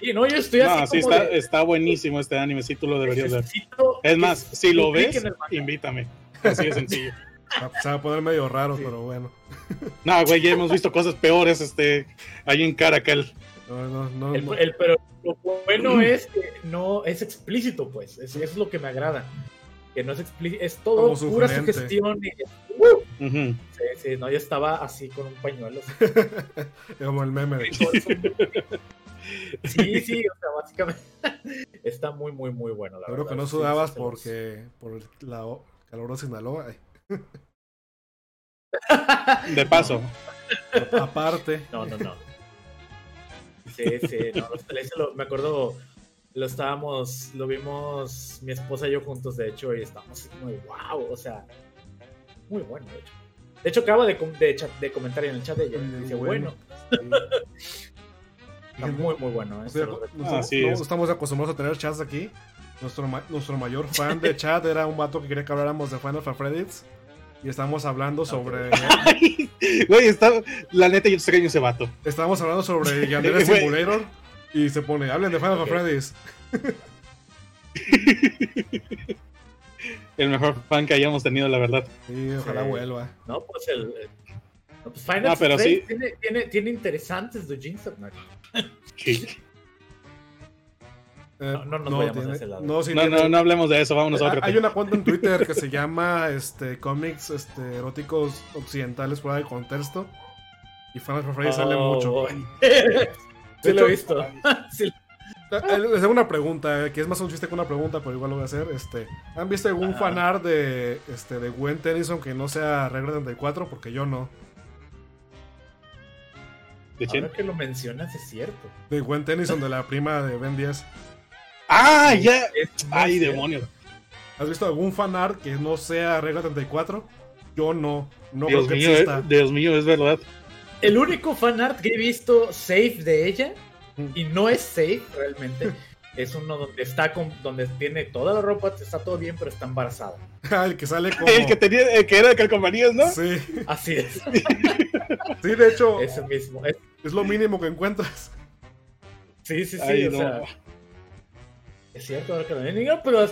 Speaker 3: Sí, no, yo estoy
Speaker 4: No,
Speaker 3: así
Speaker 4: sí,
Speaker 3: como
Speaker 4: está,
Speaker 3: de-
Speaker 4: está buenísimo este anime, sí, tú lo deberías ver. Es más, si lo ves, invítame. Así de sencillo.
Speaker 2: Se va a poner medio raro,
Speaker 3: Sí.
Speaker 2: pero bueno.
Speaker 4: No, güey, ya hemos visto cosas peores este, ahí en Caracal.
Speaker 2: No, no, no,
Speaker 3: El-
Speaker 2: no.
Speaker 3: el- pero lo bueno es que no es explícito, pues. Es- Eso es lo que me agrada. Que no es explícito, es todo
Speaker 2: Como
Speaker 3: pura sugestión. Y, ¡Uh! Sí, sí, no, yo estaba así con un pañuelo.
Speaker 2: Como el meme de
Speaker 3: Sí, sí, o sea, básicamente está muy, muy, muy bueno. La
Speaker 2: Seguro
Speaker 3: verdad.
Speaker 2: que no sudabas
Speaker 3: sí,
Speaker 2: porque por el- la o- calor de Sinaloa. ay.
Speaker 4: De paso.
Speaker 2: Aparte,
Speaker 3: No, no, no. Sí, sí, no, los- me acuerdo, lo estábamos, lo vimos mi esposa y yo juntos, de hecho, y estábamos de wow, o sea, muy bueno, de hecho. De hecho, acaba de, de, chat- de comentar en el chat de ella,
Speaker 2: Muy
Speaker 3: dice,
Speaker 2: bueno.
Speaker 3: bueno,
Speaker 2: sí.
Speaker 3: está muy, muy bueno. ¿eh?
Speaker 2: O sea,
Speaker 3: Se lo recomiendo.
Speaker 2: no,
Speaker 4: Así
Speaker 2: no
Speaker 4: es.
Speaker 2: estamos acostumbrados a tener chats aquí. Nuestro, ma- nuestro mayor fan de chat era un vato que quería que habláramos de Final Fantasy. Y estábamos hablando sobre.
Speaker 4: Güey, está, la neta, yo extraño ese vato.
Speaker 2: estábamos hablando sobre Yandere. Simulator. Y se pone, hablen de Final
Speaker 3: Ok.
Speaker 2: Fantasy.
Speaker 4: El mejor fan que hayamos tenido, la verdad.
Speaker 2: Sí, ojalá
Speaker 3: Sí.
Speaker 2: vuelva.
Speaker 3: No, pues el... no, pues Final
Speaker 4: No, pero
Speaker 3: Fantasy
Speaker 4: sí.
Speaker 3: tiene, tiene, tiene interesantes de Jinx
Speaker 4: Sí.
Speaker 2: Eh,
Speaker 3: No, no nos vayamos a
Speaker 2: tiene-
Speaker 3: ese lado.
Speaker 2: no, sí
Speaker 4: No, no, no hablemos de eso, vámonos a
Speaker 2: Ah,
Speaker 4: otro
Speaker 2: Hay
Speaker 4: tema.
Speaker 2: una cuenta en Twitter que se llama este, cómics este, eróticos occidentales fuera de contexto. Y Final Fantasy sale
Speaker 3: Oh,
Speaker 2: mucho.
Speaker 3: sí lo he visto. Sí,
Speaker 2: Eh, Les hago una pregunta, eh, que es más un chiste que una pregunta, pero igual lo voy a hacer. Este, ¿Han visto algún
Speaker 3: Ajá.
Speaker 2: fanart de, este, de Gwen Tennyson que no sea Regla 34? Porque yo no.
Speaker 4: ¿De quién?
Speaker 3: Ahora que lo mencionas es cierto.
Speaker 2: De Gwen Tennyson, de la prima de Ben 10.
Speaker 4: ¡Ah, ya! ¡Ay,
Speaker 3: cierto.
Speaker 4: demonios!
Speaker 2: ¿Has visto algún fanart que no sea Regla 34? Yo no. No
Speaker 4: Dios
Speaker 2: creo que
Speaker 4: mío,
Speaker 2: exista.
Speaker 4: eh, Dios mío, es verdad.
Speaker 3: El único fanart que he visto safe de ella, y no es safe realmente, es uno donde está con, donde tiene toda la ropa, está todo bien, pero está embarazada.
Speaker 2: el que sale como...
Speaker 4: El que tenía, el que era de calcomanías, ¿no?
Speaker 2: Sí,
Speaker 3: Así es,
Speaker 2: sí, de hecho,
Speaker 3: ese mismo. Es-
Speaker 2: es lo mínimo que encuentras.
Speaker 3: sí, sí, sí,
Speaker 4: Ay,
Speaker 3: o
Speaker 4: no.
Speaker 3: sea, es cierto ahora que lo digo, pero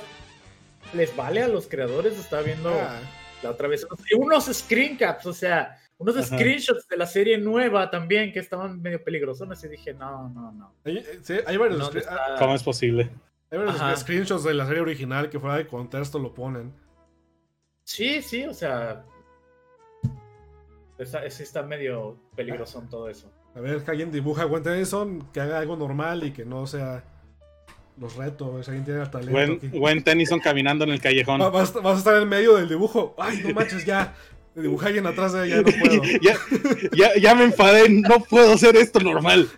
Speaker 3: les vale a los creadores. Estaba viendo
Speaker 2: Ah,
Speaker 3: la otra vez y unos screencaps, o sea, unos
Speaker 4: Ajá.
Speaker 3: screenshots de la serie nueva también que estaban medio peligrosones. Y dije, no, no, no.
Speaker 2: hay, sí, hay varios,
Speaker 3: ¿Dónde
Speaker 2: scre-
Speaker 3: está?
Speaker 4: ¿Cómo es posible?
Speaker 2: hay varios
Speaker 3: Ajá.
Speaker 2: screenshots de la serie original que fuera de contexto lo ponen.
Speaker 3: Sí, sí, o sea. Está, sí está medio peligroso en todo eso.
Speaker 2: A ver, que alguien dibuja a Gwen Tennyson, que haga algo normal y que no sea los retos. Si alguien tiene el talento.
Speaker 4: Gwen, Tennyson caminando en el callejón.
Speaker 2: Va- Vas, vas a estar en medio del dibujo. Ay, no manches, ya. Dibuja a alguien atrás de ella, no puedo.
Speaker 4: ya, ya, ya me enfadé, no puedo hacer esto normal.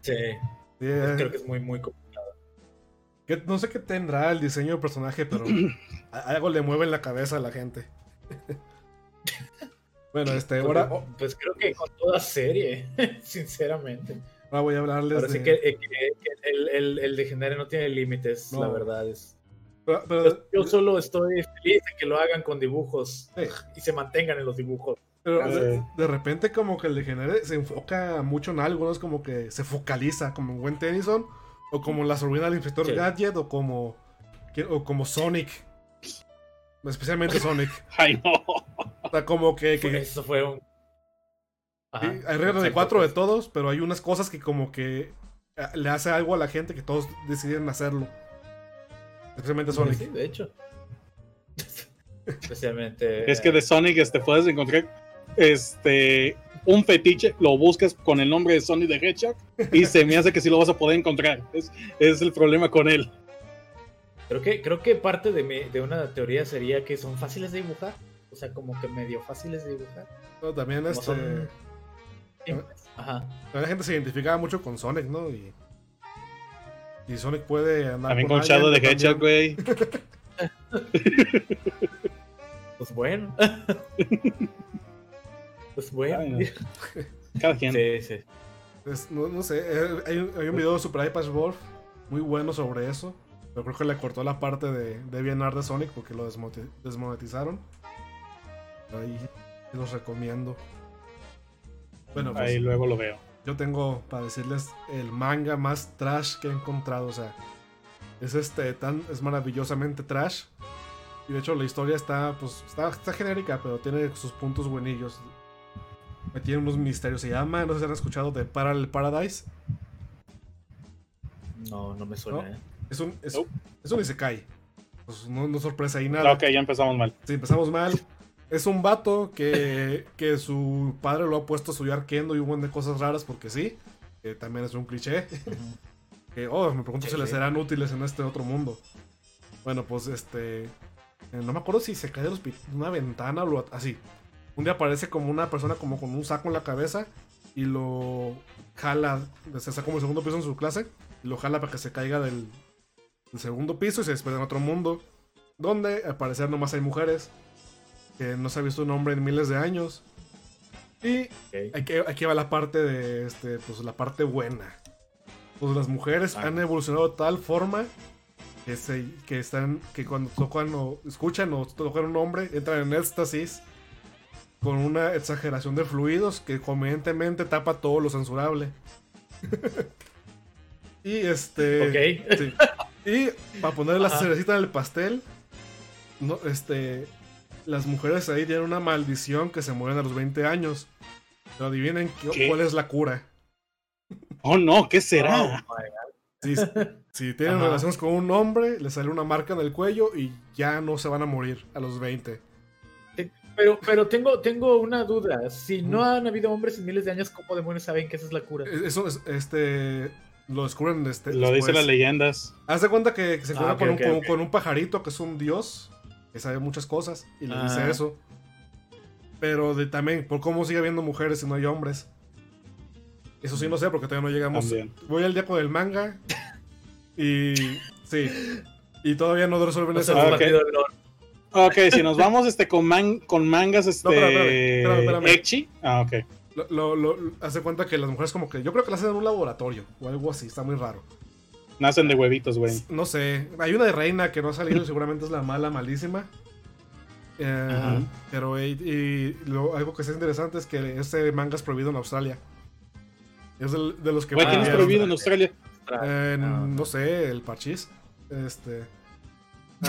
Speaker 3: Sí,
Speaker 2: eh,
Speaker 3: creo que es muy, muy. co-
Speaker 2: que- no sé qué tendrá el diseño del personaje, pero algo le mueve en la cabeza a la gente. bueno, este, ahora,
Speaker 3: Pues creo que con toda serie, sinceramente.
Speaker 2: ahora voy a hablarles
Speaker 3: Ahora
Speaker 2: de.
Speaker 3: sí que, eh, que- que el, el, el Degenere no tiene límites,
Speaker 2: No.
Speaker 3: la verdad es.
Speaker 2: Pero- pero-
Speaker 3: Yo solo estoy feliz de que lo hagan con dibujos
Speaker 2: Sí.
Speaker 3: y se mantengan en los dibujos.
Speaker 2: Pero
Speaker 4: Sí.
Speaker 2: de, de repente como que el degenere se enfoca mucho en algo, ¿no? Es como que se focaliza, como en Gwen Tennyson, o como la sobrina del inspector
Speaker 3: Sí.
Speaker 2: Gadget, o como, o como Sonic. Especialmente Sonic.
Speaker 4: Ay, no.
Speaker 2: O sea, como que, que-
Speaker 3: Eso fue un.
Speaker 2: sí, hay reglas de cuatro de
Speaker 3: pues.
Speaker 2: todos, pero hay unas cosas que como que eh, le hace algo a la gente que todos deciden hacerlo. Especialmente Sonic.
Speaker 3: Sí, de hecho. Especialmente.
Speaker 4: Es que de Sonic este, puedes encontrar este, un fetiche, lo buscas con el nombre de Sonic the Hedgehog y se me hace que sí lo vas a poder encontrar. Es, es el problema con él.
Speaker 3: Creo que, creo que parte de, mi- de una teoría sería que son fáciles de dibujar. O sea, como que medio fáciles de dibujar.
Speaker 2: No, también este,
Speaker 3: son simples. Ajá.
Speaker 2: la gente se identificaba mucho con Sonic, ¿no? Y, y Sonic puede andar
Speaker 4: También
Speaker 2: con
Speaker 4: con Shadow
Speaker 2: alguien,
Speaker 4: Hedgehog, güey.
Speaker 3: Pues bueno. pues bueno.
Speaker 4: Ay, no. Cada quien.
Speaker 3: Sí, sí.
Speaker 2: Es- no, no sé, eh, hay, un- hay un video de Super Ipash Wolf muy bueno sobre eso. Pero creo que le cortó la parte de DeviantArt de Sonic porque lo desmonetizaron. Ahí los recomiendo. Bueno, pues
Speaker 4: Ahí luego lo veo.
Speaker 2: Yo tengo para decirles el manga más trash que he encontrado. O sea, es este tan, es maravillosamente trash. Y de hecho la historia está, pues, está, está genérica, pero tiene sus puntos buenillos. Me tiene unos misterios. Se llama, no sé si han escuchado de Parallel Paradise.
Speaker 3: No, no me suena,
Speaker 2: ¿No?
Speaker 3: ¿eh?
Speaker 2: Es un, es, es un Isekai. Pues no, no sorpresa ahí nada.
Speaker 4: Ok, ya empezamos mal.
Speaker 2: Si empezamos mal. Es un vato que, que su padre lo ha puesto a estudiar kendo y un montón de cosas raras porque sí. Que también es un cliché. Que, oh, me pregunto si les
Speaker 3: sí.
Speaker 2: serán útiles en este otro mundo. Bueno, pues este. eh, No me acuerdo si se cae de los una ventana o lo- así. Un día aparece como una persona como con un saco en la cabeza y lo jala. Se está como el segundo piso en su clase. Y lo jala para que se caiga del, del segundo piso y se despide en otro mundo. Donde al parecer nomás hay mujeres. Que no se ha visto un hombre en miles de años. Y
Speaker 3: Ok.
Speaker 2: aquí, aquí va la parte de este, pues la parte buena. Pues las mujeres
Speaker 3: Ah.
Speaker 2: han evolucionado de tal forma que se, que están, que cuando tocan o escuchan o tocan un hombre, entran en éxtasis con una exageración de fluidos que convenientemente tapa todo lo censurable. y este.
Speaker 3: Ok.
Speaker 2: Sí. Y para poner la cerecita en el pastel, no, este, las mujeres ahí tienen una maldición que se mueren a los 20 años. Pero adivinen qué-
Speaker 4: ¿Qué?
Speaker 2: cuál es la cura.
Speaker 4: Oh no, ¿qué
Speaker 3: Oh,
Speaker 4: será?
Speaker 3: God.
Speaker 2: Si, si tienen
Speaker 3: Ajá.
Speaker 2: relaciones con un hombre, les sale una marca en el cuello y ya no se van a morir a los 20.
Speaker 3: Pero, pero tengo, tengo una duda. Si no han habido hombres en miles de años, ¿cómo demonios saben que esa es la cura?
Speaker 2: Eso es, este, lo descubren este,
Speaker 4: Lo dicen
Speaker 2: después.
Speaker 4: las leyendas.
Speaker 2: Haz de cuenta que, se encuentra
Speaker 3: Ah, ok,
Speaker 2: con, un,
Speaker 3: ok,
Speaker 2: con-
Speaker 3: ok.
Speaker 2: con un pajarito que es un dios, que sabe muchas cosas, y le dice
Speaker 3: Ah.
Speaker 2: eso. Pero de, también, por cómo sigue habiendo mujeres si no hay hombres. Eso sí no sé, porque todavía no llegamos.
Speaker 4: También.
Speaker 2: Voy al día con el manga. Y. Sí. Y todavía no resuelven eso.
Speaker 3: sé,
Speaker 4: Ah,
Speaker 3: el
Speaker 4: ok. si nos vamos este, con, man- con mangas este,
Speaker 2: No, espérame, espérame, espérame.
Speaker 4: Ah, ok.
Speaker 2: Lo, lo, lo- hace cuenta que las mujeres, como que. Yo creo que las hacen en un laboratorio o algo así, está muy raro.
Speaker 4: Nacen de huevitos, güey.
Speaker 2: No sé. Hay una de reina que no ha salido seguramente es la mala, malísima. Eh, pero y, y lo- algo que es interesante es que este manga es prohibido en Australia. Es del- de los que
Speaker 4: Güey, ¿quién es prohibido en Australia?
Speaker 2: Eh,
Speaker 3: Ah,
Speaker 2: no sé, el parchís. Este.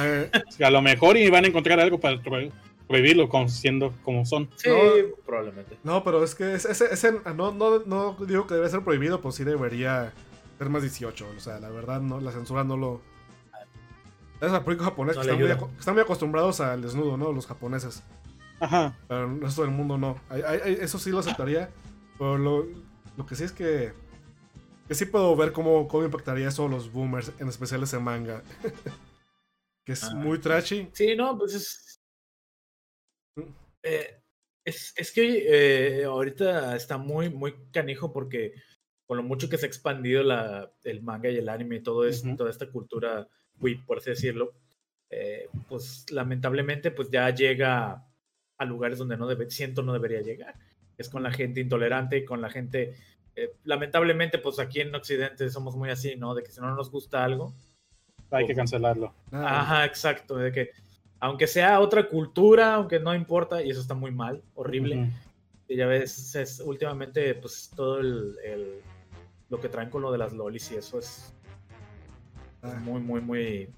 Speaker 2: Eh,
Speaker 4: A lo mejor y van a encontrar algo para pro- prohibirlo con- siendo como son.
Speaker 3: Sí,
Speaker 2: No.
Speaker 3: probablemente.
Speaker 2: no, pero es que ese, ese- ese- no, no, no digo que debe ser prohibido, pues sí debería ser más 18. O sea, la verdad, no, la censura no lo. Es el público japonés
Speaker 3: No
Speaker 2: que están muy, están acostumbrados al desnudo, ¿no? Los japoneses.
Speaker 4: Ajá.
Speaker 2: Pero el resto del mundo no. Hay- hay- hay- eso sí lo aceptaría. Pero lo, lo que sí es que. Que sí puedo ver cómo, cómo impactaría eso a los boomers, en especial ese manga. que es
Speaker 3: Ah.
Speaker 2: muy trashy.
Speaker 3: Sí, no, pues es.
Speaker 2: Mm.
Speaker 3: Eh, es, es que eh, ahorita está muy, muy canijo porque con lo mucho que se ha expandido la, el manga y el anime y todo esto,
Speaker 4: Ujú.
Speaker 3: toda esta cultura weeb, por así decirlo, eh, pues lamentablemente pues ya llega a lugares donde no debe, siento no debería llegar. Es con la gente intolerante, con la gente... eh, lamentablemente pues aquí en Occidente somos muy así, ¿no? De que si no nos gusta algo,
Speaker 4: Hay que cancelarlo.
Speaker 3: Ajá, exacto. De que aunque sea otra cultura, aunque no importa, y eso está muy mal, horrible.
Speaker 4: Ujú.
Speaker 3: Y ya ves, es, últimamente, pues todo el, el- lo que traen con lo de las lolis y eso es
Speaker 2: Ah.
Speaker 3: muy, muy, muy.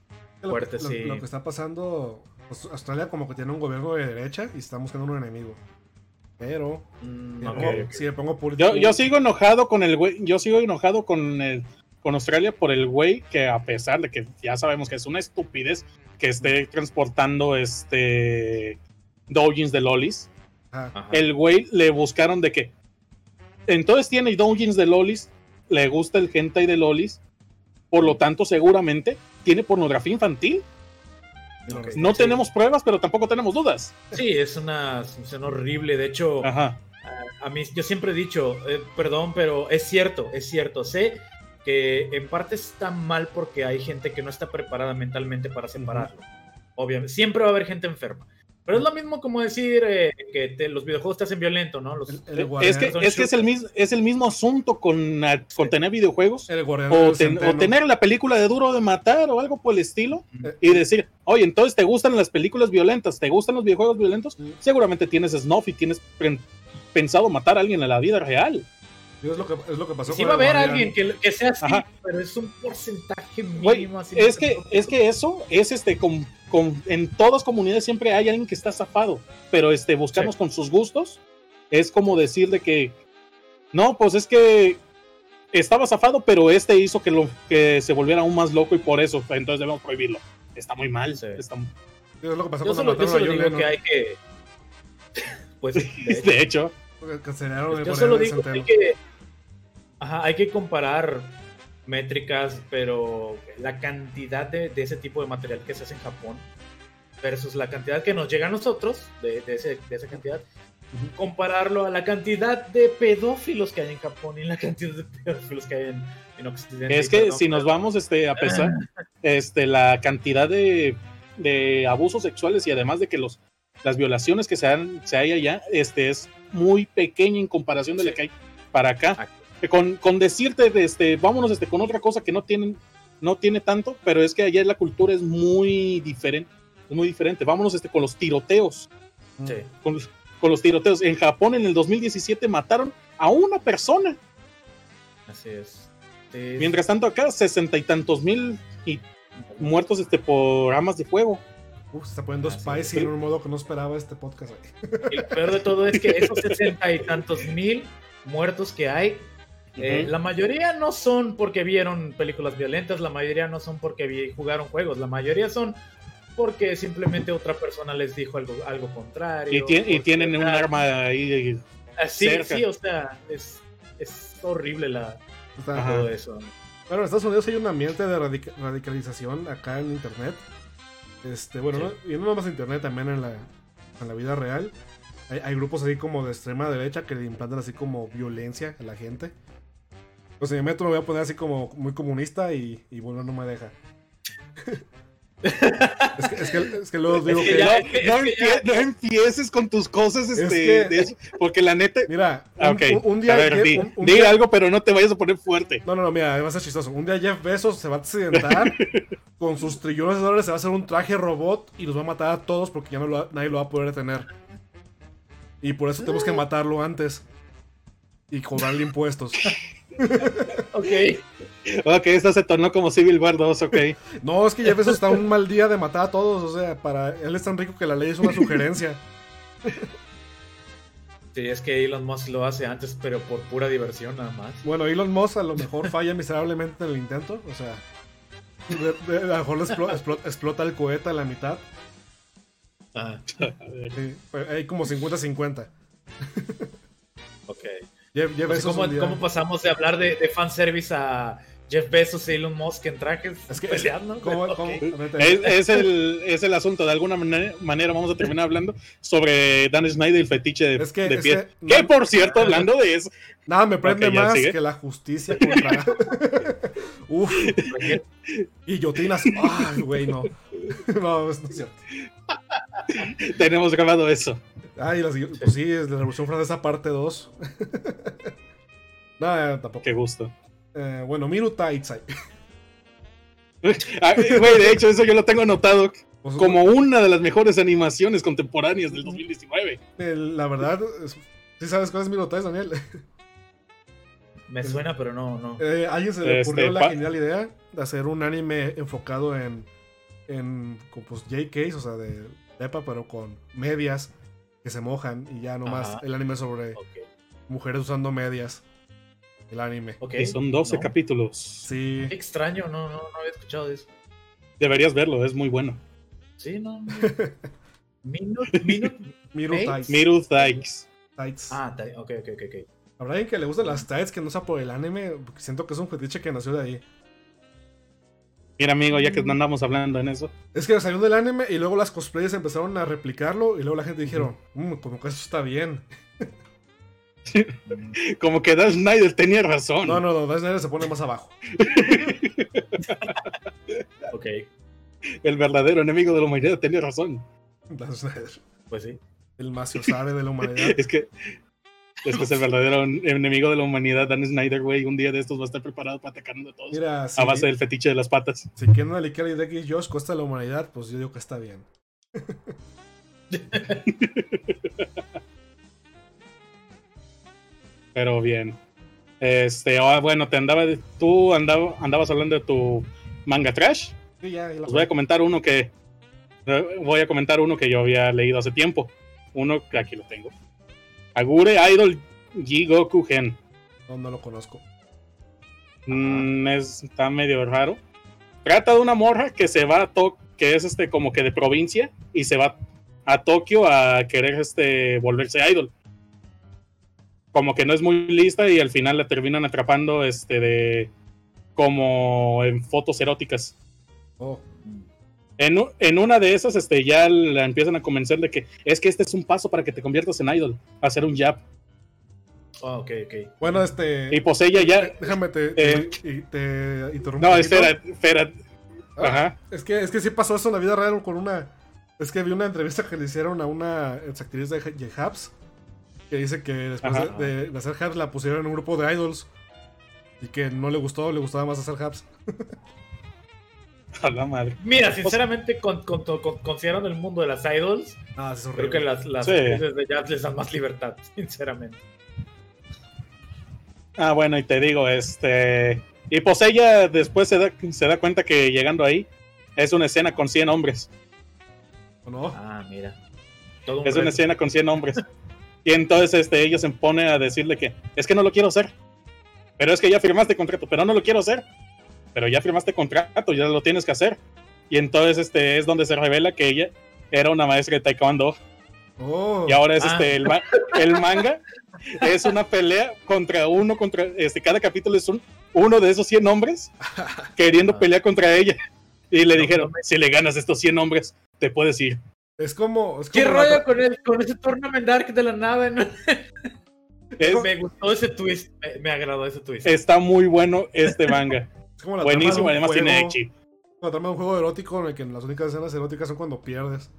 Speaker 3: Fuerte,
Speaker 2: lo,
Speaker 3: sí.
Speaker 2: lo que está pasando, pues, Australia como que tiene un gobierno de derecha y está buscando un enemigo. Pero,
Speaker 3: mm,
Speaker 2: si, le pongo,
Speaker 3: ok.
Speaker 2: si le pongo pur-
Speaker 4: Yo, yo sigo enojado con el güey, yo sigo enojado con el con Australia por el güey que a pesar de que ya sabemos que es una estupidez que esté transportando este doujins de lolis.
Speaker 2: Ajá.
Speaker 4: el güey le buscaron de que entonces tiene doujins de lolis, le gusta el hentai de lolis, por lo tanto seguramente tiene pornografía infantil. No
Speaker 3: sí.
Speaker 4: tenemos pruebas, pero tampoco tenemos dudas.
Speaker 3: Sí, es una sensación horrible. De hecho,
Speaker 4: Ajá.
Speaker 3: a mí, yo siempre he dicho, eh, perdón, pero es cierto, es cierto. Sé que en parte está mal porque hay gente que no está preparada mentalmente para separarlo. Obviamente, siempre va a haber gente enferma. Pero es lo mismo como decir eh, que te- los videojuegos te hacen violento, ¿no? Los,
Speaker 2: El, el
Speaker 4: Es que, es que es el mismo, es el mismo asunto con, con tener videojuegos.
Speaker 2: el
Speaker 4: o, ten- o tener la película de Duro de Matar o algo por el estilo
Speaker 2: Eh,
Speaker 4: y decir, oye, entonces te gustan las películas violentas, te gustan los videojuegos violentos, seguramente tienes snuff y tienes pen- pensado matar a alguien en la vida real.
Speaker 2: Es lo que, es lo que pasó
Speaker 3: Sí
Speaker 2: con
Speaker 3: va a haber alguien que, que sea así,
Speaker 4: Ajá.
Speaker 3: pero es un porcentaje mínimo. así,
Speaker 4: es que, es que eso es este, con, con- en todas comunidades siempre hay alguien que está zafado, pero este, buscarnos
Speaker 3: Sí.
Speaker 4: con sus gustos es como decir de que, no, pues es que estaba zafado, pero este hizo que, lo, que se volviera aún más loco y por eso, entonces debemos prohibirlo. Está muy mal.
Speaker 3: Sí.
Speaker 4: está-
Speaker 2: Es lo que pasó
Speaker 3: Yo solo, yo solo digo que hay que. Pues, de hecho,
Speaker 4: de hecho,
Speaker 2: Porque Cancelaron el
Speaker 3: yo solo digo que hay que. Ajá, hay que comparar métricas, pero la cantidad de, de ese tipo de material que se hace en Japón versus la cantidad que nos llega a nosotros, de, de ese- de esa cantidad, compararlo a la cantidad de pedófilos que hay en Japón y la cantidad de pedófilos que hay en, en Occidente.
Speaker 4: es que si nos vamos este, a pesar, este, la cantidad de, de abusos sexuales y además de que los, las violaciones que se, han, se hay allá este, es muy pequeña en comparación de la que hay para acá. Con, con decirte, de este, vámonos este, con otra cosa que no tienen, no tiene tanto, pero es que allá la cultura es muy diferente, es muy diferente. Vámonos este, con los tiroteos.
Speaker 3: Sí.
Speaker 4: con, con los tiroteos. En Japón en el 2017 mataron a una persona.
Speaker 3: Así es. Sí,
Speaker 4: Mientras tanto acá, sesenta y tantos mil y muertos este, por armas de fuego.
Speaker 2: Uf, se está poniendo
Speaker 3: Ah, sí,
Speaker 2: spicy
Speaker 4: sí.
Speaker 2: en un modo que no esperaba este podcast.
Speaker 3: Y lo peor de todo es que esos sesenta y tantos mil muertos que hay, eh,
Speaker 4: Ujú.
Speaker 3: la mayoría no son porque vieron películas violentas, la mayoría no son porque vi- jugaron juegos, la mayoría son porque simplemente otra persona les dijo algo, algo contrario.
Speaker 4: Y, y tienen un arma ahí.
Speaker 3: Así,
Speaker 4: cerca.
Speaker 3: sí, o sea, es, es horrible la, todo eso.
Speaker 2: Bueno, en Estados Unidos hay un ambiente de radica- radicalización acá en internet. Este, bueno,
Speaker 3: Sí.
Speaker 2: no- y no nomás en internet, también en la, en la vida real. Hay, hay grupos así como de extrema derecha que le implantan así como violencia a la gente. Pues en mi metro me voy a poner así como muy comunista y, y bueno, no me deja. es, que, es, que, es que luego digo
Speaker 3: que
Speaker 2: que...
Speaker 3: ya-
Speaker 4: no,
Speaker 3: es
Speaker 4: no
Speaker 3: que
Speaker 4: empie- no empieces con tus cosas, este,
Speaker 2: que-
Speaker 4: de eso, porque la neta.
Speaker 2: Mira, un,
Speaker 4: Ah,
Speaker 2: un- un día...
Speaker 4: a ver,
Speaker 2: Jeff-
Speaker 4: di,
Speaker 2: un- un
Speaker 4: di
Speaker 2: día-
Speaker 4: algo, pero no te vayas a poner fuerte.
Speaker 2: No, no, no, mira, va a ser chistoso. Un día Jeff Bezos se va a accidentar con sus trillones de dólares, se va a hacer un traje robot y los va a matar a todos porque ya no lo va- nadie lo va a poder detener. Y por eso tenemos que matarlo antes. y cobrarle impuestos.
Speaker 3: Ok.
Speaker 4: Ok, esta se tornó como Civil War 2, ok.
Speaker 2: No, es que Jeff Bezos está un mal día de matar a todos. O sea, para él es tan rico que la ley es una sugerencia.
Speaker 3: Sí, es que Elon Musk lo hace antes, pero por pura diversión nada más.
Speaker 2: Bueno, Elon Musk a lo mejor falla miserablemente en el intento. O sea, de- de- a lo mejor le explo- explo- explota el cohete a la mitad.
Speaker 3: Ah,
Speaker 2: Sí, pues, hay como 50-50.
Speaker 3: ok.
Speaker 2: Jeff, Jeff Bezos
Speaker 3: ¿cómo, pasamos de hablar de, de fanservice a Jeff Bezos y Elon Musk en trajes
Speaker 2: Es que-
Speaker 3: peleando?
Speaker 2: ¿cómo-
Speaker 3: Ok.
Speaker 2: cómo-
Speaker 4: Es, es el, es el asunto. De alguna manera, vamos a terminar hablando sobre Dan Snyder y el fetiche de,
Speaker 2: Es que-
Speaker 4: de
Speaker 2: es
Speaker 4: pie.
Speaker 2: que-
Speaker 4: Que, por cierto, hablando de eso,
Speaker 2: Nada me prende más
Speaker 4: sigue.
Speaker 2: que la justicia contra. Uf, guillotinas. Ay, güey, no. No, es no es cierto.
Speaker 4: tenemos grabado eso.
Speaker 2: Ay, las guillo- pues sí, es la Revolución Francesa parte 2. Nada, tampoco.
Speaker 4: Qué gusto.
Speaker 2: Eh, bueno, Miru Taitsai.
Speaker 4: Ah, Güey, de hecho, eso yo lo tengo anotado
Speaker 2: Pues,
Speaker 4: como una de las mejores animaciones contemporáneas del 2019.
Speaker 2: el- la verdad, ¿sí sabes cuál es Miru Taitsai, Daniel?
Speaker 3: Me suena, pero no, no.
Speaker 2: Eh, a alguien se le
Speaker 4: Este,
Speaker 2: ocurrió la
Speaker 4: pa-
Speaker 2: genial idea de hacer un anime enfocado en, en pues, JKs, o sea, de Pepa, pero con medias que se mojan y ya nomás
Speaker 3: Ajá.
Speaker 2: el anime sobre mujeres usando medias. El anime.
Speaker 3: ok.
Speaker 4: Y son 12
Speaker 3: No.
Speaker 4: capítulos.
Speaker 2: Sí.
Speaker 3: Qué extraño, no, no, no había escuchado de eso.
Speaker 4: Deberías verlo, es muy bueno.
Speaker 3: Sí, no. no. Minute, minute.
Speaker 2: Miru. Tights.
Speaker 4: Miru.
Speaker 2: Tights.
Speaker 3: Ah, ok, ok, ok.
Speaker 2: Habrá alguien que le gustan las tights que no sea por el anime. porque Siento que es un fetiche que nació de ahí.
Speaker 4: Mira, amigo, ya que no andamos hablando en eso.
Speaker 2: Es que salió del anime y luego las cosplayers empezaron a replicarlo y luego la gente dijeron, "Mm, como que eso está bien.
Speaker 4: Como que Dan Snyder tenía razón.
Speaker 2: No, no, no, Dan Snyder se pone más abajo.
Speaker 3: Ok,
Speaker 4: El verdadero enemigo de la humanidad tenía razón.
Speaker 2: Dan Snyder,
Speaker 3: pues sí.
Speaker 2: el maciosare de la humanidad.
Speaker 4: Es que es que es el verdadero enemigo de la humanidad, Dan Snyder, güey. Un día de estos va a estar preparado para atacarnos a todos.
Speaker 2: Mira, si,
Speaker 4: a base del fetiche de las patas.
Speaker 2: si quieren una liquera de X Josh costa la humanidad, pues yo digo que está bien.
Speaker 4: Pero bien. Este, ah, bueno, te andaba, tú andaba, andabas hablando de tu manga trash.
Speaker 2: Sí, ya, ya
Speaker 4: Os voy a comentar uno que eh, voy a comentar uno que yo había leído hace tiempo. Uno que aquí lo tengo. Agure Idol Jigoku Gen.
Speaker 2: no, no lo conozco.
Speaker 4: Mm, es- está medio raro. Trata de una morra que se va a Tokio, que es este como que de provincia y se va a Tokio a querer este volverse idol. Como que no es muy lista y al final la terminan atrapando este de como en fotos eróticas.
Speaker 2: Oh,
Speaker 4: En, en una de esas este ya la empiezan a convencer de que es que este es un paso para que te conviertas en idol, hacer un jab.
Speaker 3: Ah, ok, ok.
Speaker 2: bueno, este.
Speaker 4: Y pues ella ya
Speaker 2: Déjame te,
Speaker 4: Eh,
Speaker 2: te, y- te interrumpo.
Speaker 4: no, espera, espera.
Speaker 2: Ah,
Speaker 4: Ajá.
Speaker 2: Es que, es que sí pasó eso en la vida real con una. Es que vi una entrevista que le hicieron a una actriz de, de Habs. Que dice que después
Speaker 4: Ajá.
Speaker 2: de, de- de hacer Habs la pusieron en un grupo de idols. Y que no le gustó, le gustaba más hacer Habs.
Speaker 4: A la madre.
Speaker 3: Mira, sinceramente, con, con, con- considerando el mundo de las idols,
Speaker 2: Ah, es
Speaker 3: creo que las, las
Speaker 4: Sí.
Speaker 3: de jazz les dan más libertad, sinceramente.
Speaker 4: Ah, bueno, y te digo, este. Y pues ella después se da, se da cuenta que llegando ahí es una escena con 100 hombres.
Speaker 2: ¿O no?
Speaker 3: Ah, mira. Todo un
Speaker 4: Es una escena con 100 hombres. Y entonces este, ella se pone a decirle que es que no lo quiero hacer. Pero es que ya firmaste contrato, pero no lo quiero hacer. Pero ya firmaste contrato, ya lo tienes que hacer. Y entonces este es donde se revela que ella era una maestra de taekwondo.
Speaker 2: Oh,
Speaker 4: Y ahora es
Speaker 3: Ah.
Speaker 4: este el, ma- el manga es una pelea contra uno contra este cada capítulo es un uno de esos 100 hombres queriendo
Speaker 3: Ah.
Speaker 4: pelear contra ella. Y le
Speaker 3: No,
Speaker 4: dijeron,
Speaker 3: no me-
Speaker 4: si le ganas estos 100 hombres, te puedes ir.
Speaker 2: es como. Es
Speaker 3: ¿Qué
Speaker 2: como la-
Speaker 3: rollo con, el, con ese Tournament Dark de la nada? no?
Speaker 4: Es-
Speaker 3: me gustó ese twist, me, me agradó ese twist.
Speaker 4: está muy bueno este manga.
Speaker 2: Como la
Speaker 4: Buenísimo, además tiene Echi.
Speaker 2: La trama de un juego erótico en el que las únicas escenas eróticas son cuando pierdes.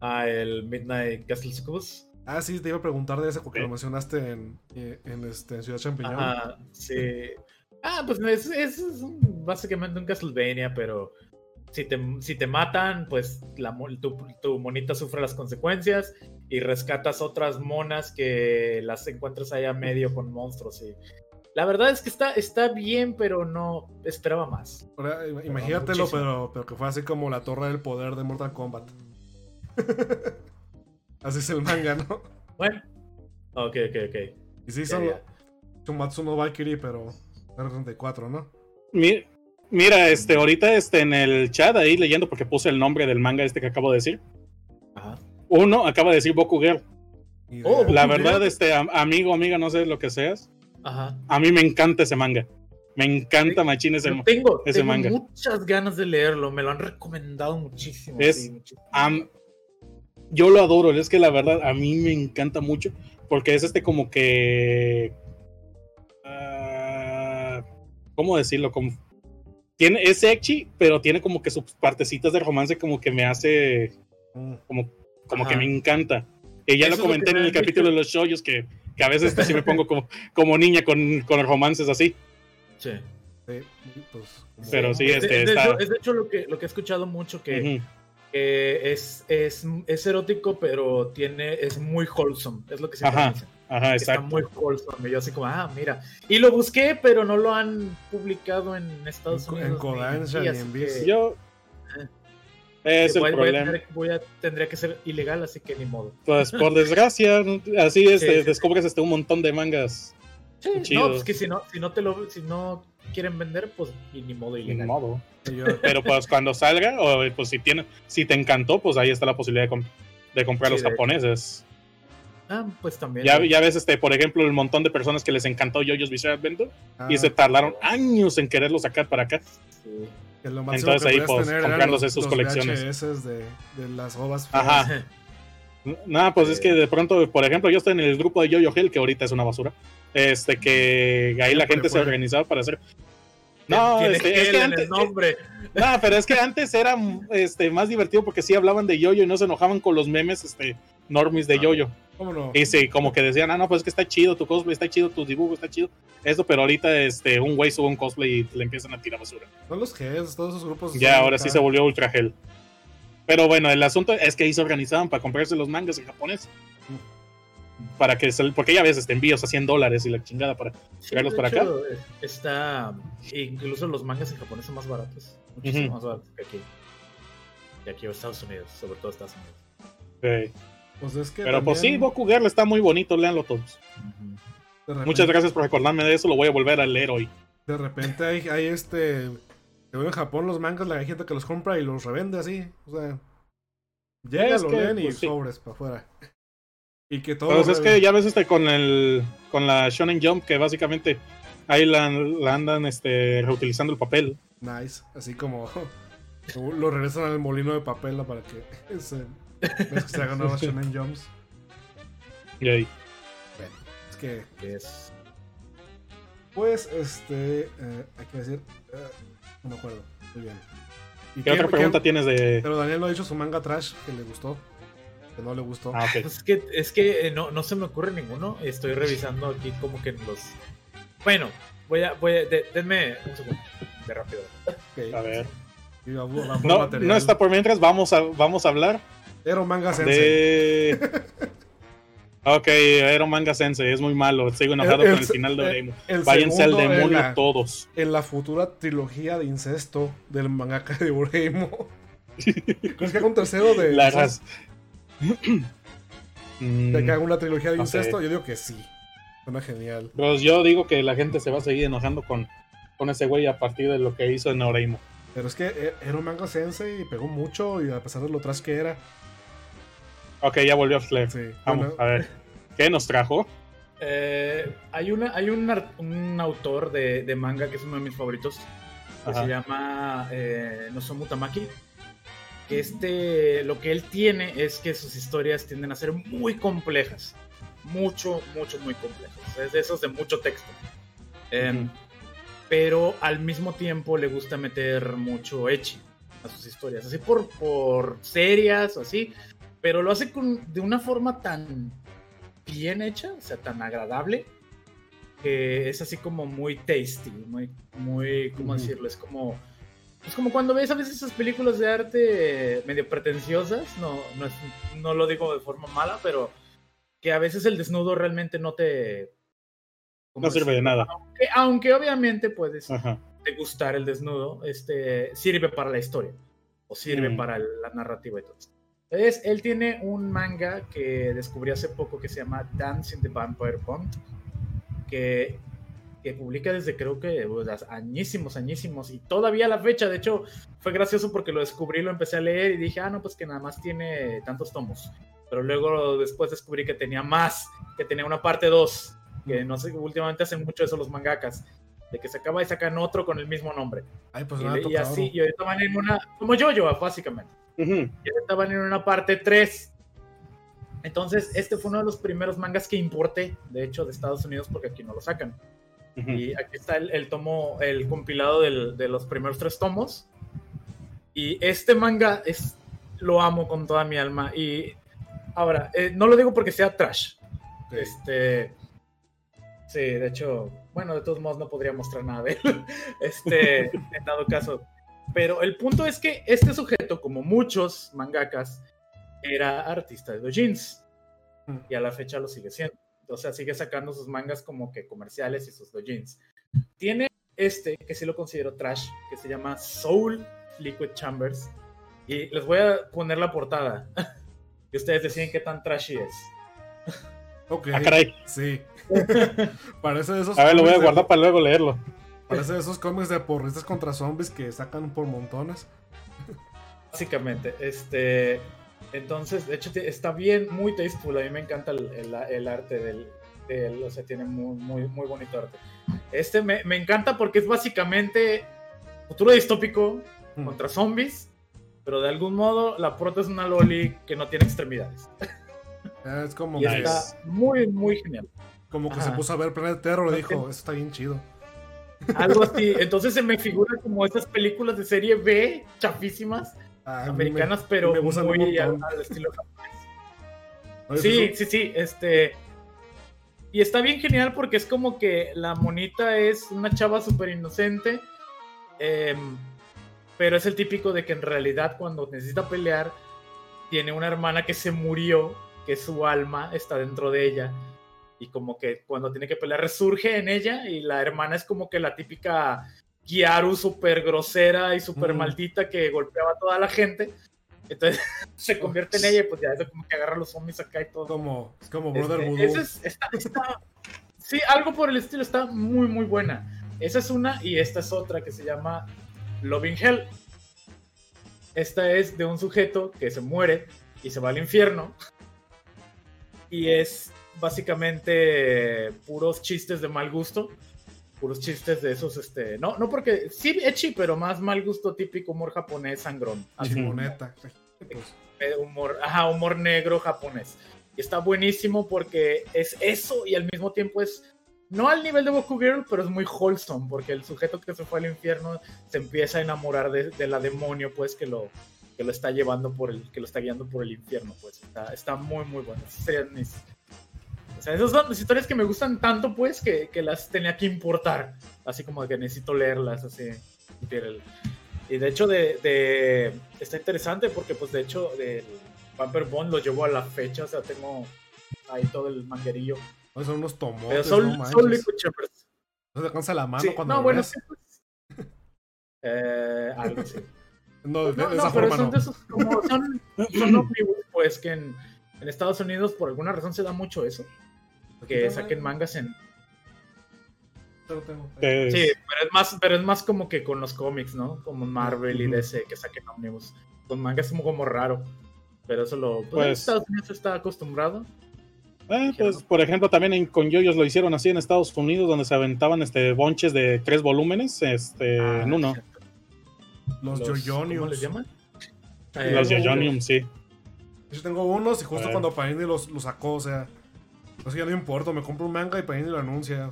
Speaker 3: Ah, el Midnight Castle Succubus.
Speaker 2: Ah, sí, te iba a preguntar de ese porque lo mencionaste en, eh, en, este, en Ciudad Champiñón.
Speaker 3: Ajá, sí. Ah, pues es, es- es un- básicamente un Castlevania, pero si te, si te matan, pues la, tu, tu monita sufre las consecuencias y rescatas otras monas que las encuentras ahí a medio con monstruos. Y... La verdad es que está, está bien, pero no esperaba más.
Speaker 2: Ahora, im- imagínatelo, pero, pero que fue así como la torre del poder de Mortal Kombat. así es el manga, ¿no?
Speaker 3: Bueno, ok, ok, ok.
Speaker 2: Y sí, son. Shumatsu no Valkyrie, pero R34, ¿no?
Speaker 4: Mi- Mira, este, ahorita este, en el chat ahí leyendo porque puse el nombre del manga este que acabo de decir.
Speaker 3: Ajá.
Speaker 4: Uno acaba de decir Boku Girl.
Speaker 3: Oh.
Speaker 4: La
Speaker 3: Boku
Speaker 4: verdad,
Speaker 3: Girl.
Speaker 4: este, am- amigo, amiga, no sé lo que seas.
Speaker 3: Ajá.
Speaker 4: A mí me encanta ese manga. Me encanta Machín ese
Speaker 3: tengo,
Speaker 4: ese
Speaker 3: tengo
Speaker 4: manga.
Speaker 3: muchas ganas de leerlo, me lo han recomendado muchísimo.
Speaker 4: Es-
Speaker 3: sí, muchísimo.
Speaker 4: Am- yo lo adoro, es que la verdad a mí me encanta mucho porque es este como que... ah, ¿Cómo decirlo? Como, tiene, es sexy, pero tiene como que sus partecitas de romance como que me hace...
Speaker 2: Mm.
Speaker 4: Como, como
Speaker 3: Ajá.
Speaker 4: que me encanta. Y ya
Speaker 3: Eso
Speaker 4: lo
Speaker 3: lo
Speaker 4: comenté
Speaker 3: que
Speaker 4: en el capítulo de los shoyos que, que a veces este, sí me pongo como, como niña con, con romances así.
Speaker 3: Sí.
Speaker 2: Sí, pues,
Speaker 4: Pero sí,
Speaker 3: Es,
Speaker 4: este,
Speaker 3: de- es de
Speaker 4: está-
Speaker 3: hecho, es de hecho lo que, lo que he escuchado mucho, que,
Speaker 4: Ujú.
Speaker 3: que es, es, es erótico, pero tiene, es muy wholesome. Es lo que siempre
Speaker 4: Ajá,
Speaker 3: dicen.
Speaker 4: Ajá,
Speaker 3: que Está
Speaker 4: exacto.
Speaker 3: muy wholesome. Y yo así como, ah, mira. Y lo busqué, pero no lo han publicado en Estados
Speaker 2: En- en
Speaker 3: Unidos. ni
Speaker 2: Kodansha
Speaker 3: aquí,
Speaker 2: ni en
Speaker 3: que-.
Speaker 4: Yo... Es el
Speaker 3: voy- voy a
Speaker 4: problema.
Speaker 3: tener- voy a- tendría que ser ilegal, así que ni modo.
Speaker 4: Pues por desgracia, así es,
Speaker 3: Sí,
Speaker 4: te
Speaker 3: sí,
Speaker 4: descubres este un montón de mangas.
Speaker 3: Sí, no, pues que si no, si no te lo, si no quieren vender, pues y ni modo
Speaker 4: Ni
Speaker 3: ilegal.
Speaker 4: modo.
Speaker 2: Sí, yo-
Speaker 4: Pero pues cuando salga, o pues si tiene, si te encantó, pues ahí está la posibilidad de, com- de comprar los
Speaker 3: de-
Speaker 4: japoneses.
Speaker 3: Ah, pues también.
Speaker 4: Ya, ya ves, este, por ejemplo, el montón de personas que les encantó Yoyos Bizarre Adventure
Speaker 2: ah,
Speaker 4: y se tardaron años en quererlo sacar para acá.
Speaker 3: Sí.
Speaker 2: Que lo máximo
Speaker 4: entonces
Speaker 2: que
Speaker 4: ahí,
Speaker 2: podías
Speaker 4: pues,
Speaker 2: tener
Speaker 4: comprándose
Speaker 2: los-
Speaker 4: sus
Speaker 2: los
Speaker 4: colecciones.
Speaker 2: VHS de, de las ovas.
Speaker 4: Ajá. Nada, pues es que de pronto, por ejemplo, yo estoy en el grupo de Yoyo Hell, que ahorita es una basura. Este, que ahí la gente se organizaba para hacer. No, este, es que antes,
Speaker 3: el nombre.
Speaker 4: No, pero es que antes era este, más divertido porque sí hablaban de yoyo y no se enojaban con los memes este, normis de
Speaker 2: Ah.
Speaker 4: yoyo.
Speaker 2: ¿Cómo no?
Speaker 4: Y sí, como que decían, ah, no, pues es que está chido tu cosplay, está chido tu dibujo, está chido. Eso, pero ahorita este, un güey sube un cosplay y le empiezan a tirar basura.
Speaker 2: Son los Gs, todos esos grupos.
Speaker 4: Ya, ahora
Speaker 2: acá.
Speaker 4: sí se volvió ultra gel. Pero bueno, el asunto es que ahí se organizaban para comprarse los mangas en japonés. Para que se, porque ya ves, este, envíos a 100 dólares y la chingada para.
Speaker 3: Sí,
Speaker 4: Traerlos para acá.
Speaker 3: hecho, Está. Incluso los mangas en japonés son más baratos. Muchísimo más baratos que aquí. Que aquí en Estados Unidos, sobre todo Estados Unidos.
Speaker 4: eh,
Speaker 2: Pues es que
Speaker 4: pero pues sí, Boku Girl está muy bonito, léanlo todos.
Speaker 2: Repente-
Speaker 4: Muchas gracias por recordarme de eso, lo voy a volver a leer hoy.
Speaker 2: De repente hay, hay este. que En Japón los mangas, la gente que los compra y los revende así. O sea. Llega,
Speaker 4: Es
Speaker 2: lo
Speaker 4: que,
Speaker 2: leen y
Speaker 4: pues, sí.
Speaker 2: sobres para afuera. Y que todo.
Speaker 4: Pues es que ya ves este con el con la Shonen Jump que básicamente ahí la, la andan este reutilizando el papel.
Speaker 2: Nice. Así como. lo regresan al molino de papel para que se, es que se hagan nuevos Shonen Jumps.
Speaker 4: Y ahí.
Speaker 2: Es que.
Speaker 3: Es.
Speaker 2: Pues, este. eh, hay que decir. eh, no me acuerdo. Muy bien. ¿Y
Speaker 4: ¿Qué otra pregunta tienes de
Speaker 2: Pero Daniel no ha dicho su manga trash que le gustó. Que no le gustó.
Speaker 4: Ah, ok.
Speaker 3: Pues es que, es que eh, no, no se me ocurre ninguno. Estoy revisando aquí como que los. Bueno, voy a. Voy a de- denme un segundo. De rápido.
Speaker 2: Ok.
Speaker 4: A ver. No, no está por mientras, vamos a, vamos a hablar
Speaker 2: Ero Manga Sensei.
Speaker 4: de. Ok, era un manga sensei, es muy malo. Sigo enojado
Speaker 2: El-
Speaker 4: con
Speaker 2: el-
Speaker 4: final de Oreimo. Váyanse al demonio
Speaker 2: la-
Speaker 4: todos.
Speaker 2: En la futura trilogía de incesto del mangaka de Ureimo. ¿Crees que haga un tercero de
Speaker 4: La raz- Mm,
Speaker 2: ¿De que haga una trilogía de incesto? Yo digo que sí. Suena genial.
Speaker 4: Pues yo digo que la gente se va a seguir enojando con, con ese güey a partir de lo que hizo en Oreimo.
Speaker 2: Pero es que eh, era un manga sensei y pegó mucho y a pesar de lo trash que era.
Speaker 4: Ok, ya volvió Flair.
Speaker 2: Sí.
Speaker 4: Vamos,
Speaker 2: Bueno,
Speaker 4: a ver. ¿Qué nos trajo?
Speaker 3: Eh, hay una, hay un, un autor de, de manga que es uno de mis favoritos. Que
Speaker 4: Ajá.
Speaker 3: se llama eh, Nozomu Tamaki. Que este, lo que él tiene es que sus historias tienden a ser muy complejas. Mucho, mucho, muy complejas. Es de esos de mucho texto. Em. Pero al mismo tiempo le gusta meter mucho echi a sus historias. Así por, por serias o así. Pero lo hace con, de una forma tan bien hecha, o sea, tan agradable, que es así como muy tasty, muy, muy, ¿cómo decirlo? Es como Es como cuando ves a veces esas películas de arte medio pretenciosas, no, no, es- no lo digo de forma mala, pero que a veces el desnudo realmente no te... ¿cómo
Speaker 4: No sirve de nada.
Speaker 3: Aunque, aunque obviamente puedes
Speaker 4: Ajá.
Speaker 3: te gustar el desnudo, este, sirve para la historia o sirve
Speaker 4: Mm.
Speaker 3: para la narrativa y todo esto. Entonces, él tiene un manga que descubrí hace poco que se llama Dance in the Vampire Bond, que, que publica desde creo que pues, añísimos, añísimos, y todavía a la fecha, de hecho, fue gracioso porque lo descubrí, lo empecé a leer y dije, ah, no, pues que nada más tiene tantos tomos. Pero luego después descubrí que tenía más, que tenía una parte 2, que no sé, últimamente hacen mucho eso los mangakas, de que se acaba y sacan otro con el mismo nombre.
Speaker 2: Ay, pues
Speaker 3: Y,
Speaker 2: nada,
Speaker 3: le- y así, y ahorita van en una, como yo-yo, básicamente.
Speaker 4: Ujú.
Speaker 3: Y ahorita van en una parte 3. Entonces, este fue uno de los primeros mangas que importé, de hecho, de Estados Unidos, porque aquí no lo sacan.
Speaker 4: Ujú.
Speaker 3: Y aquí está el, el tomo, el compilado del- de los primeros tres tomos. Y este manga es, lo amo con toda mi alma. Y ahora, eh, no lo digo porque sea trash. Este. Sí, de hecho, bueno, de todos modos no podría mostrar nada de él. Este, en dado caso. Pero el punto es que este sujeto, como muchos mangakas, era artista de dojins.
Speaker 2: Mm.
Speaker 3: Y a la fecha lo sigue siendo. O sea, sigue sacando sus mangas como que comerciales y sus dojins. Tiene este, que sí lo considero trash, que se llama Soul Liquid Chambers. Y les voy a poner la portada. Y ustedes deciden qué tan trashy es.
Speaker 2: Ok.
Speaker 4: Ah, caray.
Speaker 2: Sí. Parece de esos
Speaker 4: A ver, lo voy a
Speaker 2: cómics de-
Speaker 4: guardar para luego leerlo.
Speaker 2: Parece de esos cómics de porristas contra zombies que sacan por montones.
Speaker 3: Básicamente, este. Entonces, de hecho, está bien, muy tasteful. A mí me encanta el, el- el arte del, del- O sea, tiene muy, muy, muy bonito arte. Este me, me encanta porque es básicamente futuro distópico
Speaker 2: Mm.
Speaker 3: contra zombies, pero de algún modo la prota es una loli que no tiene extremidades.
Speaker 2: Es como
Speaker 3: Y
Speaker 2: que,
Speaker 3: está muy, muy genial.
Speaker 2: como que
Speaker 3: Ajá.
Speaker 2: se puso a ver Planet Terror y dijo, eso está bien chido.
Speaker 3: Algo así. Entonces se me figura como esas películas de serie B, chafísimas,
Speaker 2: Ah, me-
Speaker 3: americanas, pero
Speaker 2: me
Speaker 3: muy al, estilo
Speaker 2: Oye,
Speaker 3: Sí, sí, sí, este... Y está bien genial porque es como que la monita es una chava súper inocente, em, pero es el típico de que en realidad cuando necesita pelear, tiene una hermana que se murió, que su alma está dentro de ella, y como que cuando tiene que pelear resurge en ella, y la hermana es como que la típica Kiaru súper grosera y súper
Speaker 2: Mm.
Speaker 3: maldita que golpeaba a toda la gente. Entonces se convierte en ella y pues ya es como que agarra a los zombies acá y todo.
Speaker 2: como, es como Brother
Speaker 3: Este,
Speaker 2: Voodoo.
Speaker 3: esa es- está- está- sí, algo por el estilo está muy, muy buena. Esa es una y esta es otra que se llama Loving Hell. Esta es de un sujeto que se muere y se va al infierno. Y es básicamente puros chistes de mal gusto. Puros chistes de esos, este. No, no porque. Sí, echi, pero más mal gusto típico humor japonés sangrón. Así como-
Speaker 2: Chimoneta. Pues,
Speaker 3: eh, humor, ajá, humor negro japonés. Y está buenísimo porque es eso y al mismo tiempo es no al nivel de Goku Girl, pero es muy wholesome porque el sujeto que se fue al infierno se empieza a enamorar de, de la demonio, pues que lo que lo está llevando por el que lo está guiando por el infierno, pues está, está muy muy bueno. Esas serían mis- o sea, esas son las historias que me gustan tanto, pues, que, que las tenía que importar. Así como que necesito leerlas, así. y de hecho, de, de- está interesante porque, pues, de hecho, del Vampire Bond lo llevo a la fecha, o sea, tengo ahí todo el manguerillo.
Speaker 2: son unos tomotes,
Speaker 3: Pero son,
Speaker 2: no
Speaker 3: son. Liquid.
Speaker 2: No se cansa la mano
Speaker 3: Sí,
Speaker 2: cuando
Speaker 3: no,
Speaker 2: lo
Speaker 3: bueno,
Speaker 2: ves.
Speaker 3: sí, pues. Eh, algo.
Speaker 2: No, de,
Speaker 3: No,
Speaker 2: de
Speaker 3: no,
Speaker 2: esa
Speaker 3: pero
Speaker 2: forma
Speaker 3: son
Speaker 2: no.
Speaker 3: de esos, como son, son omnibus, pues, que en, en Estados Unidos por alguna razón se da mucho eso. Que saquen mangas en,
Speaker 2: tengo.
Speaker 3: Sí, pero es más, pero es más como que con los cómics, ¿no? Como Marvel y. DC que saquen ómnibus. Con manga es como, como raro. Pero eso lo. Pues, en
Speaker 4: Pues-
Speaker 3: Estados Unidos está acostumbrado.
Speaker 4: eh, pues, por ejemplo, también en, con yoyos lo hicieron así en Estados Unidos, donde se aventaban este bonches de tres volúmenes este,
Speaker 3: Ah,
Speaker 4: en uno.
Speaker 3: cierto.
Speaker 2: Los,
Speaker 3: ¿Cómo
Speaker 2: Yoyoniums.
Speaker 3: les llaman?
Speaker 4: Los
Speaker 3: Eh,
Speaker 4: Yoyonium, sí.
Speaker 2: Yo tengo unos y justo cuando Panini los, los sacó, o sea. Pues ya no importa, me compro un manga y Panini lo anuncia.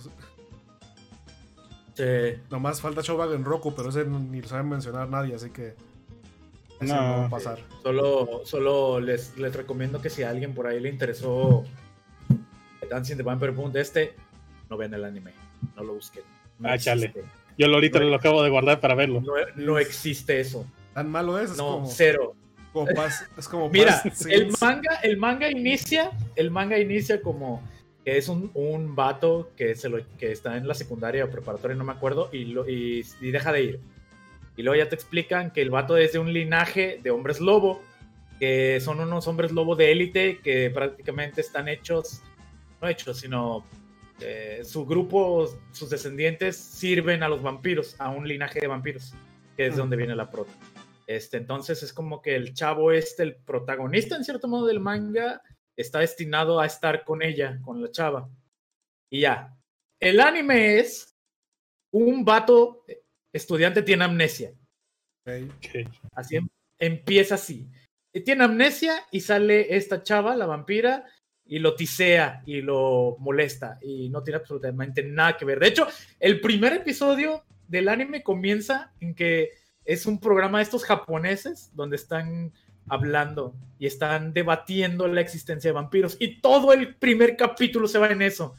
Speaker 3: sí.
Speaker 2: Nomás falta Shogun en Roku, pero ese ni lo sabe mencionar nadie, así que. Ese no,
Speaker 4: No.
Speaker 2: va a pasar.
Speaker 3: Solo, solo les, les recomiendo que si a alguien por ahí le interesó Dancing the Vampire Boom de este, no vean el anime. No lo busquen. No
Speaker 4: Ah, chale. Yo lo ahorita lo acabo de guardar para verlo.
Speaker 3: No, no existe eso.
Speaker 2: Tan malo es, es
Speaker 3: No,
Speaker 2: como,
Speaker 3: cero.
Speaker 2: como es como
Speaker 3: Mira, el manga, el manga inicia, el manga inicia como que es un, un vato que se lo que está en la secundaria o preparatoria, no me acuerdo, y, lo, y, y deja de ir. Y luego ya te explican que el vato es de un linaje de hombres lobo, que son unos hombres lobo de élite que prácticamente están hechos, no hechos, sino eh, su grupo, sus descendientes sirven a los vampiros, a un linaje de vampiros, que es de donde viene la prota. Este, entonces es como que el chavo este, el protagonista en cierto modo del manga, está destinado a estar con ella, con la chava. Y ya. El anime es un vato estudiante tiene amnesia.
Speaker 2: Ok.
Speaker 4: Ok.
Speaker 3: Así em- empieza así. Tiene amnesia y sale esta chava, la vampira, y lo tisea y lo molesta. Y no tiene absolutamente nada que ver. De hecho, el primer episodio del anime comienza en que es un programa de estos japoneses donde están hablando y están debatiendo la existencia de vampiros. Y todo el primer capítulo se va en eso.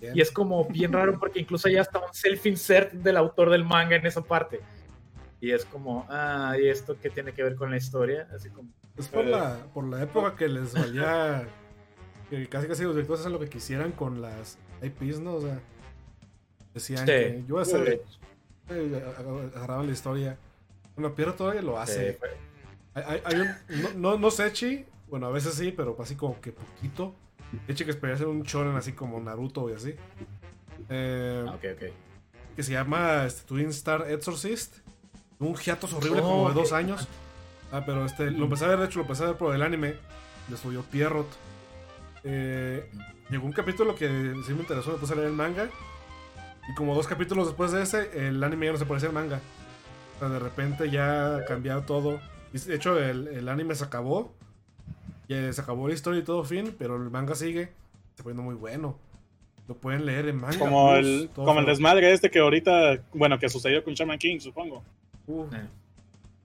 Speaker 2: Bien.
Speaker 3: Y es como bien raro porque incluso ya está un self-insert del autor del manga en esa parte. Y es como, ah, ¿y esto qué tiene que ver con la historia? Así como,
Speaker 2: Es por la, por la época que les valía. Que casi casi los directores hacen lo que quisieran con las IPs, ¿no? O sea, decían
Speaker 3: Sí.
Speaker 2: que yo voy a hacer.
Speaker 3: eh,
Speaker 2: Agarraban la historia. Bueno, Pierro todavía lo hace. Hay, un. No, no, no sé, Chi. Bueno, a veces sí, pero así como que poquito. Echi que esperaría hacer un shonen así como Naruto y así. Eh,
Speaker 3: ah, ok, ok.
Speaker 2: que se llama este, Twin Star Exorcist. Un hiatus horrible como de
Speaker 3: Oh,
Speaker 2: dos años. Ah, pero este, lo empecé a ver, de hecho, lo empecé a ver por el anime. Le subió Pierrot. Eh, llegó un capítulo que sí me interesó, me puse a leer el manga. Y como dos capítulos después de ese, el anime ya no se parecía al manga. O sea, de repente ya ha cambiado todo. Y de hecho, el, el anime se acabó. Ya se acabó la historia y todo fin, pero el manga sigue. Está poniendo muy bueno. Lo pueden leer en manga.
Speaker 4: Como
Speaker 2: plus,
Speaker 4: el, como el desmadre este que ahorita, bueno, que sucedió con Shaman King, supongo.
Speaker 2: Uh,
Speaker 3: Eh,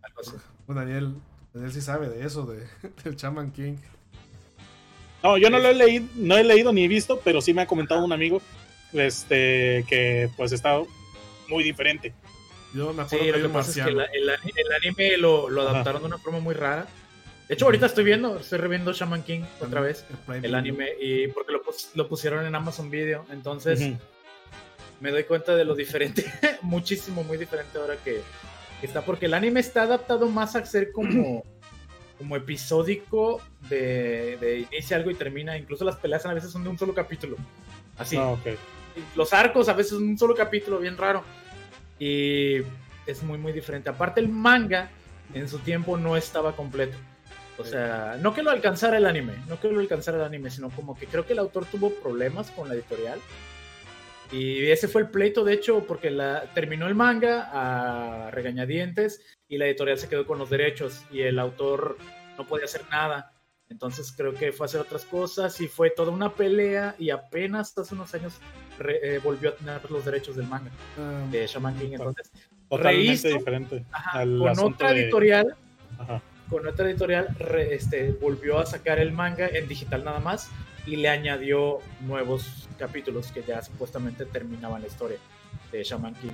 Speaker 3: algo así.
Speaker 2: pues Daniel, Daniel sí sabe de eso, de, del Chaman King.
Speaker 4: No, yo no lo he leído, no he leído ni visto, pero sí me ha comentado un amigo este que pues está muy diferente.
Speaker 2: Yo me
Speaker 3: Sí,
Speaker 2: acuerdo que
Speaker 3: lo que pasa es que el, ani- el anime lo, lo
Speaker 4: Ajá.
Speaker 3: adaptaron de una forma muy rara. De hecho, ahorita estoy viendo, estoy reviendo Shaman King otra vez,
Speaker 2: El
Speaker 3: anime, y porque lo, pus- lo pusieron en Amazon Video. Entonces, me doy cuenta de lo diferente, muchísimo, muy diferente ahora que, que está, porque el anime está adaptado más a ser como, como episódico de, de inicia algo y termina, incluso las peleas a veces son de un solo capítulo, así,
Speaker 4: Ah, ok.
Speaker 3: los arcos a veces son un solo capítulo, bien raro, y es muy, muy diferente. Aparte el manga en su tiempo no estaba completo. O sea, no que lo alcanzara el anime, no que lo alcanzara el anime, sino como que creo que el autor tuvo problemas con la editorial. Y ese fue el pleito, de hecho, porque la, terminó el manga a regañadientes y la editorial se quedó con los derechos y el autor no podía hacer nada. Entonces creo que fue a hacer otras cosas y fue toda una pelea y apenas hace unos años re- eh, volvió a tener los derechos del manga
Speaker 2: Ah,
Speaker 3: de Shaman King. Entonces,
Speaker 4: Totalmente
Speaker 3: rehizo,
Speaker 4: diferente.
Speaker 3: ajá,
Speaker 4: al
Speaker 3: con otra
Speaker 4: de-
Speaker 3: editorial
Speaker 4: Ajá.
Speaker 3: con otra editorial re- este, volvió a sacar el manga en digital nada más y le añadió nuevos capítulos que ya supuestamente terminaban la historia de Shaman King.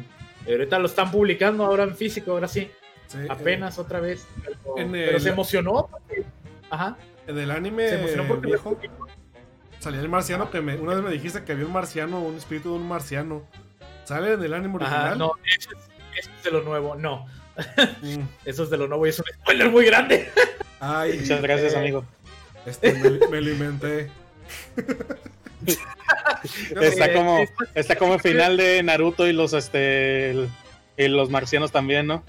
Speaker 3: Y ahorita lo están publicando ahora en físico, ahora sí,
Speaker 2: sí,
Speaker 3: apenas otra vez. Pero,
Speaker 2: en
Speaker 3: pero
Speaker 2: el-
Speaker 3: se emocionó. porque- Ajá,
Speaker 2: En el anime
Speaker 3: se emocionó porque
Speaker 2: viejo salía el marciano que me, una vez me dijiste que había un marciano, un espíritu de un marciano. ¿Sale en el anime original?
Speaker 3: Ajá, no, eso es, eso es de lo nuevo, no,
Speaker 2: Mm.
Speaker 3: eso es de lo nuevo y es un spoiler muy grande.
Speaker 2: Ay,
Speaker 4: Muchas gracias,
Speaker 3: Eh,
Speaker 4: amigo.
Speaker 2: este, me, me lo inventé.
Speaker 4: Está
Speaker 3: Eh,
Speaker 4: como,
Speaker 3: es-
Speaker 4: está como el final de Naruto y los este el- y los marcianos también, ¿no?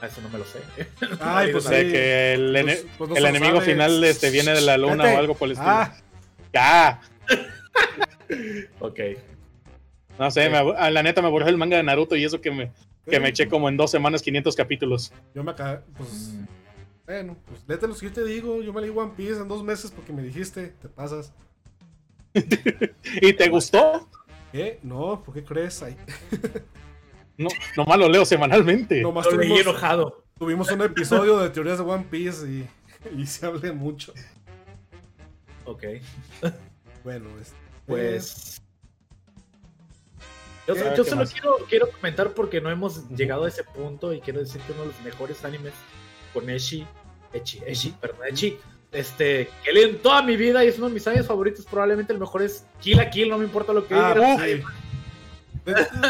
Speaker 3: Ah, Eso no me lo sé.
Speaker 2: Ay, pues sí.
Speaker 4: que el,
Speaker 2: Pues-
Speaker 4: ene-
Speaker 2: pues no
Speaker 4: el enemigo final este, viene de la luna o algo por el estilo.
Speaker 2: Ah,
Speaker 4: Ya.
Speaker 3: ok.
Speaker 4: No sé, me la neta me aburrió el manga de Naruto y eso que me, que me eché como en dos semanas 500 capítulos.
Speaker 2: Yo me acabé, pues,
Speaker 3: Mm.
Speaker 2: Bueno, pues léete los que yo te digo. Yo me leí One Piece en dos meses porque me dijiste, te pasas.
Speaker 4: ¿Y te gustó?
Speaker 2: ¿Qué? No, ¿por qué crees? Ay,
Speaker 4: No, nomás lo leo semanalmente.
Speaker 2: nomás
Speaker 3: Lo leí
Speaker 2: tuvimos,
Speaker 3: enojado.
Speaker 2: tuvimos un episodio de teorías de One Piece y, y se hablé mucho.
Speaker 3: Ok.
Speaker 2: Bueno, este,
Speaker 3: Pues. Yo,
Speaker 2: ¿Qué?
Speaker 3: yo
Speaker 4: ¿Qué
Speaker 3: solo quiero, quiero comentar porque no hemos llegado a ese punto y quiero decir que uno de los mejores animes con Echi, Echi, Echi, perdón, Echi, este, que en toda mi vida y es uno de mis animes favoritos, probablemente el mejor es Kill la Kill, no me importa lo que
Speaker 2: Ah,
Speaker 3: digan.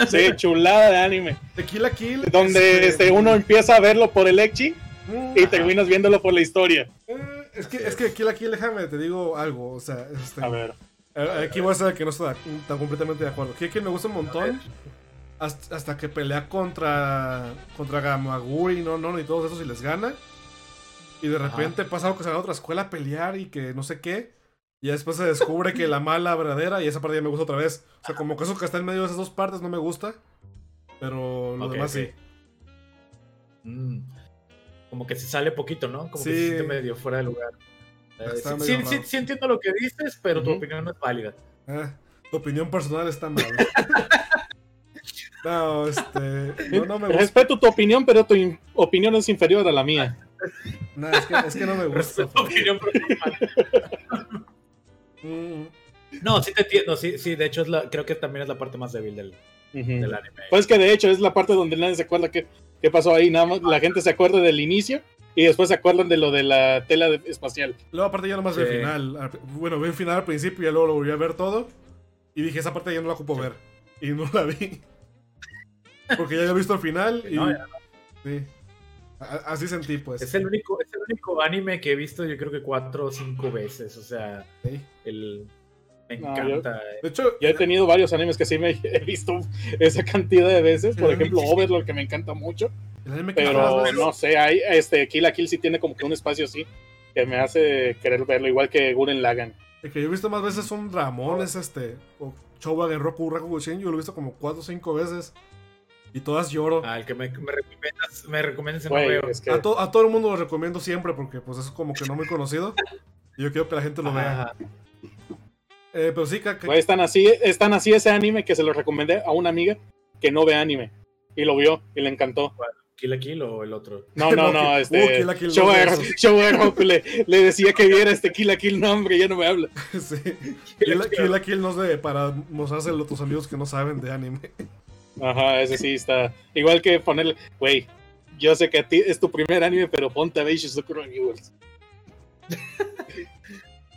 Speaker 2: sí.
Speaker 4: Chulada de anime.
Speaker 2: Tequila Kill.
Speaker 4: Donde este, uno empieza a verlo por el Echi
Speaker 2: Mm,
Speaker 4: y terminas viéndolo por la historia.
Speaker 2: eh, Es que, es que Tequila Kill, déjame, te digo algo. O sea, este,
Speaker 4: A ver.
Speaker 2: eh, aquí voy a ser que no estoy tan completamente de acuerdo. Kill Kill me gusta un montón. Hasta, hasta que pelea contra contra Gamaguri, no, no, y todos esos y les gana. Y de repente pasa algo que se va a otra escuela a pelear y que no sé qué. Y después se descubre que la mala verdadera y esa parte ya me gusta otra vez. O sea, como que eso que está en medio de esas dos partes no me gusta. Pero lo
Speaker 3: Ok,
Speaker 2: demás sí.
Speaker 3: Mm, como que se sale poquito, ¿no? Como que se siente medio fuera de lugar. Eh, sí,
Speaker 2: medio
Speaker 3: sí, sí-
Speaker 2: raro.
Speaker 3: sí entiendo lo que dices, pero tu opinión no es válida.
Speaker 2: Ah, tu opinión personal está mal. No, este. No, no me gusta.
Speaker 4: Respeto tu opinión, pero tu in- opinión es inferior a la mía.
Speaker 2: No, es, que, es que no me gusta.
Speaker 3: Respeto tu opinión.
Speaker 2: Mm,
Speaker 3: No, sí te entiendo, sí, sí, de hecho es la, creo que también es la parte más débil del, anime.
Speaker 4: Pues que de hecho es la parte donde nadie se acuerda qué, qué pasó ahí. Nada más la gente se acuerda del inicio y después se acuerdan de lo de la tela de- espacial.
Speaker 2: Luego, aparte, ya nomás vi el
Speaker 3: Sí.
Speaker 2: final. Al- Bueno, vi el final al principio y ya luego lo volví a ver todo. Y dije, esa parte ya no la ocupo ver. Y no la vi. Porque ya había visto el final y.
Speaker 3: No, ya
Speaker 2: Sí. Así sentí, pues.
Speaker 3: Es el único, es el único anime que he visto, yo creo que cuatro o cinco veces. O sea,
Speaker 2: Sí.
Speaker 3: el me
Speaker 4: No,
Speaker 3: encanta.
Speaker 2: De hecho,
Speaker 4: Yo he tenido varios animes que sí me he visto esa cantidad de veces. Por ejemplo, Overlord, que me encanta mucho.
Speaker 2: el anime que más
Speaker 4: Pero no sé, hay, este, Kill la Kill sí tiene como que un espacio así que me hace querer verlo, igual que Guren Lagan.
Speaker 2: El que yo he visto más veces son Ramón, es este. O Chowa Roku Raku. Yo lo he visto como 4 o 5 veces. Y todas lloro.
Speaker 3: Ah, el que me, me recomiendas, me recomiendas no
Speaker 4: Güey,
Speaker 3: veo.
Speaker 4: es que
Speaker 2: A, to- a todo el mundo lo recomiendo siempre porque pues es como que no muy conocido. Y yo quiero que la gente lo vea.
Speaker 3: Ajá.
Speaker 2: Eh, pero sí, que, que-
Speaker 4: güey, es tan así, es tan así ese anime que se lo recomendé a una amiga que no ve anime. Y lo vio y le encantó.
Speaker 3: ¿Kill la Kill o el otro?
Speaker 4: No, no, no,
Speaker 2: Uh,
Speaker 4: este.
Speaker 2: Kill la Kill no
Speaker 4: Shower, le, le decía que viera este Kill la Kill, no, hombre, ya no me habla.
Speaker 2: sí. Kill la Kill, la Kill no es de para mostrárselo a tus amigos que no saben de anime.
Speaker 4: Ajá, ese sí está. Igual que ponerle, güey, yo sé que a ti es tu primer anime, pero ponte a ver Shizuku Reviewers.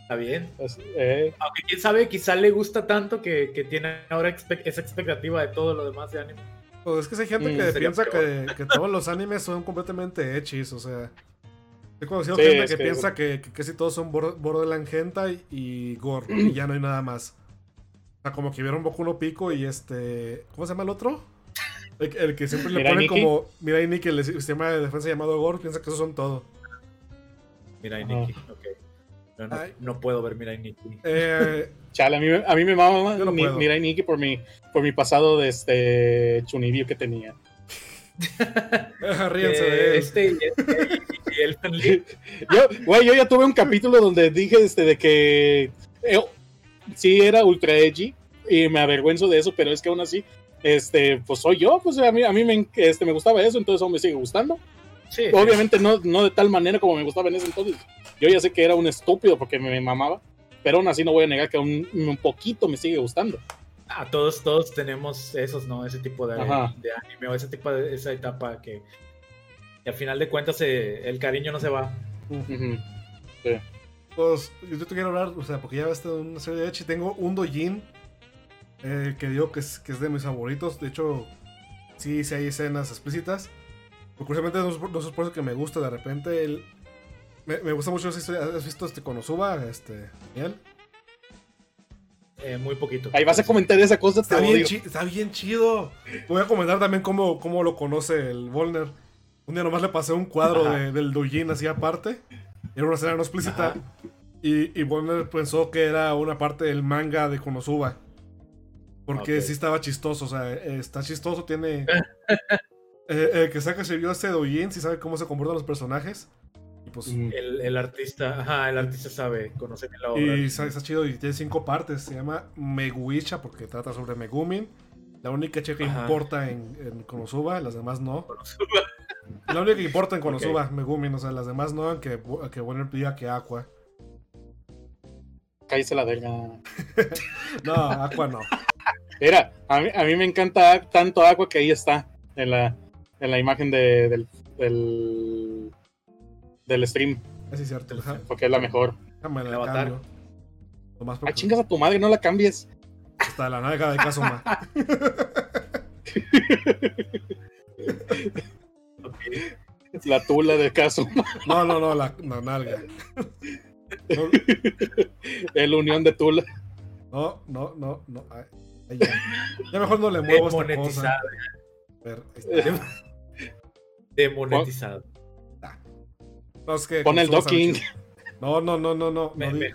Speaker 3: Está bien.
Speaker 4: Pues, eh,
Speaker 3: Aunque quién sabe, quizá le gusta tanto que, que tiene ahora esa expectativa de todo lo demás de anime.
Speaker 2: Pues es que hay gente
Speaker 4: Mm,
Speaker 2: que piensa que, que todos los animes son completamente hechis, o sea. He conocido
Speaker 4: Sí,
Speaker 2: gente
Speaker 4: es
Speaker 2: que,
Speaker 4: que-
Speaker 2: piensa que, que casi todos son bor- Borderland Hentai y Gore, y ya no hay nada más. O sea, como que vieron Boku no Pico y este. ¿Cómo se llama el otro? El, el que siempre le
Speaker 4: Mirai
Speaker 2: ponen como Mirai Nikki, el sistema de defensa llamado Gore, piensa que esos son todo.
Speaker 3: Mira,
Speaker 4: Ajá.
Speaker 3: Nikki, ok. Pero no, no puedo ver Mira Nikki.
Speaker 2: Eh,
Speaker 4: chale, a mí, me- a mí me mama
Speaker 2: no.
Speaker 4: Mirai Nikki por mi, por mi pasado de este Chunibyo que tenía.
Speaker 2: ríense
Speaker 3: Eh,
Speaker 2: de él.
Speaker 3: este y, este y- y Lied.
Speaker 4: Yo, güey, yo ya tuve un capítulo donde dije este, de que eh, sí era ultra edgy y me avergüenzo de eso, pero es que aún así, este, pues soy yo, pues a mí, a mí me, este, me gustaba eso, entonces aún me sigue gustando.
Speaker 3: Sí,
Speaker 4: Obviamente no, no de tal manera como me gustaba en ese entonces. Yo ya sé que era un estúpido porque me, mamaba, pero aún así no voy a negar que un, un poquito me sigue gustando.
Speaker 3: Ah, todos, todos tenemos esos, ¿no? Ese tipo de, de anime o ese tipo de esa etapa que, que al final de cuentas eh, el cariño no se va.
Speaker 4: Ujú.
Speaker 2: Pues yo te quiero hablar, o sea, porque ya ves una serie de Echi. Tengo un Dojin eh, que digo que es, que es de mis favoritos. De hecho, sí, sí hay escenas explícitas. Pero curiosamente no es, por- no es por eso que me gusta de repente. El, me, me gusta mucho esa historia. ¿Has visto este Konosuba? Este, Daniel?
Speaker 3: Eh, muy poquito.
Speaker 4: Ahí vas a comentar esa cosa, te
Speaker 2: Está bien, chi- está bien chido. Voy a comentar también cómo, cómo lo conoce el Volner. Un día nomás le pasé un cuadro de- del Dojin así aparte. Era una escena no explícita.
Speaker 3: Ajá.
Speaker 2: Y, y Volner pensó que era una parte del manga de Konosuba. Porque
Speaker 3: Ok.
Speaker 2: sí estaba chistoso. O sea, eh, está chistoso, tiene. Eh, el que saca se vio ese Dojin, sí sabe cómo se comportan los personajes. Y pues.
Speaker 4: Ujú.
Speaker 3: El, el artista, ajá, el artista sabe, conoce bien la obra.
Speaker 2: Y está, está chido y tiene cinco partes. Se llama Meguicha porque trata sobre Megumin. La única chica que importa en, en Konosuba, las demás no. La única que importa en Konosuba, Megumin, o sea, las demás no, aunque, que Warner diga que Aqua.
Speaker 4: Cállese la verga.
Speaker 2: No, Aqua no.
Speaker 4: Mira, a mí, a mí me encanta tanto agua que ahí está en la, en la imagen de- del, del, del stream,
Speaker 2: Así es cierto. Ajá.
Speaker 4: porque es la mejor.
Speaker 2: Déjame la
Speaker 3: avatar.
Speaker 4: Ah, chingas a tu madre, no la cambies.
Speaker 2: está la nalga de Kazuma.
Speaker 4: La tula de caso.
Speaker 2: No, no, no, la, la nalga. No.
Speaker 4: El unión de tula.
Speaker 2: No, no, no, no. Ay, ay, ya. ya. mejor no le muevo esta cosa. Ver,
Speaker 3: Demonetizado.
Speaker 2: No, es que
Speaker 4: Pon el docking.
Speaker 2: No, no, no, no, no.
Speaker 3: Me,
Speaker 2: no,
Speaker 3: me.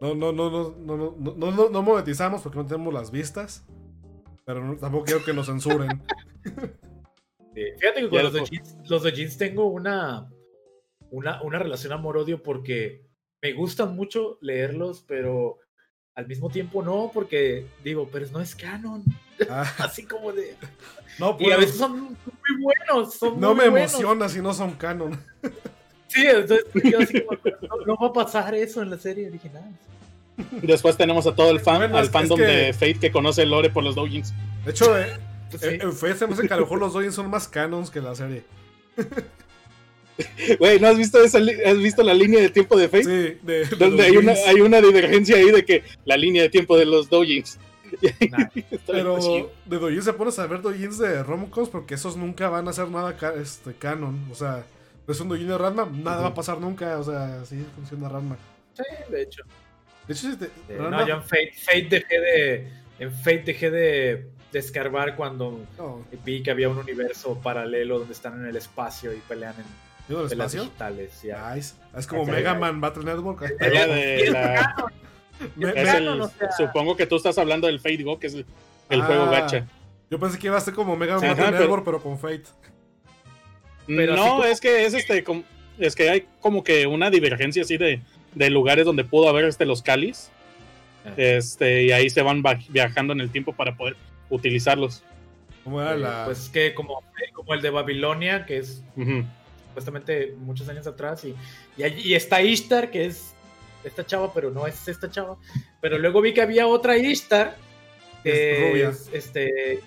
Speaker 2: no, no, no, no, no, no, no, no monetizamos porque no tenemos las vistas. Pero no- tampoco quiero que nos censuren.
Speaker 3: Fíjate que con los
Speaker 4: lo-
Speaker 3: de, jeans, los de jeans tengo una, una, una relación amor-odio porque me gustan mucho leerlos, pero al mismo tiempo no, porque digo, pero no es canon.
Speaker 2: Ah,
Speaker 3: Así como de.
Speaker 2: no,
Speaker 3: Y a
Speaker 2: pues,
Speaker 3: veces son muy buenos. Son
Speaker 2: no
Speaker 3: muy
Speaker 2: me
Speaker 3: buenos.
Speaker 2: emociona si no son canon.
Speaker 3: Sí, entonces yo así como, no, no va a pasar eso en la serie original.
Speaker 4: Después tenemos a todo el fan,
Speaker 2: Bueno,
Speaker 4: al fandom
Speaker 2: que-
Speaker 4: de Fate que conoce el lore por los doujins.
Speaker 2: De hecho, eh, eh,
Speaker 3: sí.
Speaker 2: en Fate se me hace que a lo mejor los Dojins son más canons que la serie.
Speaker 4: Güey, ¿no has visto esa has visto la línea de tiempo de Fate?
Speaker 2: Sí, de, de
Speaker 4: Donde hay una,
Speaker 2: doujins.
Speaker 4: hay una divergencia ahí de que la línea de tiempo de los doujins.
Speaker 3: Nah.
Speaker 2: Pero de Dojins se pones a ver Dojins de Romcos porque esos nunca van a hacer nada ca- este, canon. O sea, es un Dojin de Ranma, nada va a pasar nunca. O sea, así funciona Ranma.
Speaker 3: Sí, de hecho.
Speaker 2: De hecho, si te-
Speaker 3: Eh, no, yo en Fate, Fate dejé de. En Fate dejé de, de escarbar cuando
Speaker 2: no,
Speaker 3: vi que había un universo paralelo donde están en el espacio y pelean en
Speaker 2: ¿yo del
Speaker 3: peleas
Speaker 2: espacio?
Speaker 3: digitales. ya.
Speaker 2: Nice. Es como. Mega Man Battle Network.
Speaker 4: Es la de la-
Speaker 2: Me-
Speaker 4: es
Speaker 2: me-
Speaker 4: el-
Speaker 3: canon, o sea.
Speaker 4: supongo que tú estás hablando del Fate Go, que es el, el
Speaker 2: Ah,
Speaker 4: juego gacha.
Speaker 2: Yo pensé que iba a ser como Mega Man Battle
Speaker 4: pero-
Speaker 2: Network, pero con Fate.
Speaker 3: Pero
Speaker 4: no,
Speaker 3: como-
Speaker 4: es que es este como- es que hay como que una divergencia así de, de lugares donde pudo haber este los calis.
Speaker 3: Ah.
Speaker 4: Este, y ahí se van va- viajando en el tiempo para poder utilizarlos.
Speaker 2: ¿Cómo era la.?
Speaker 3: Pues que como, como el de Babilonia, que es supuestamente muchos años atrás, y, y, y está Ishtar, que es esta chava, pero no es esta chava. Pero luego vi que había otra Ishtar, que
Speaker 2: Es rubia.
Speaker 3: es, este...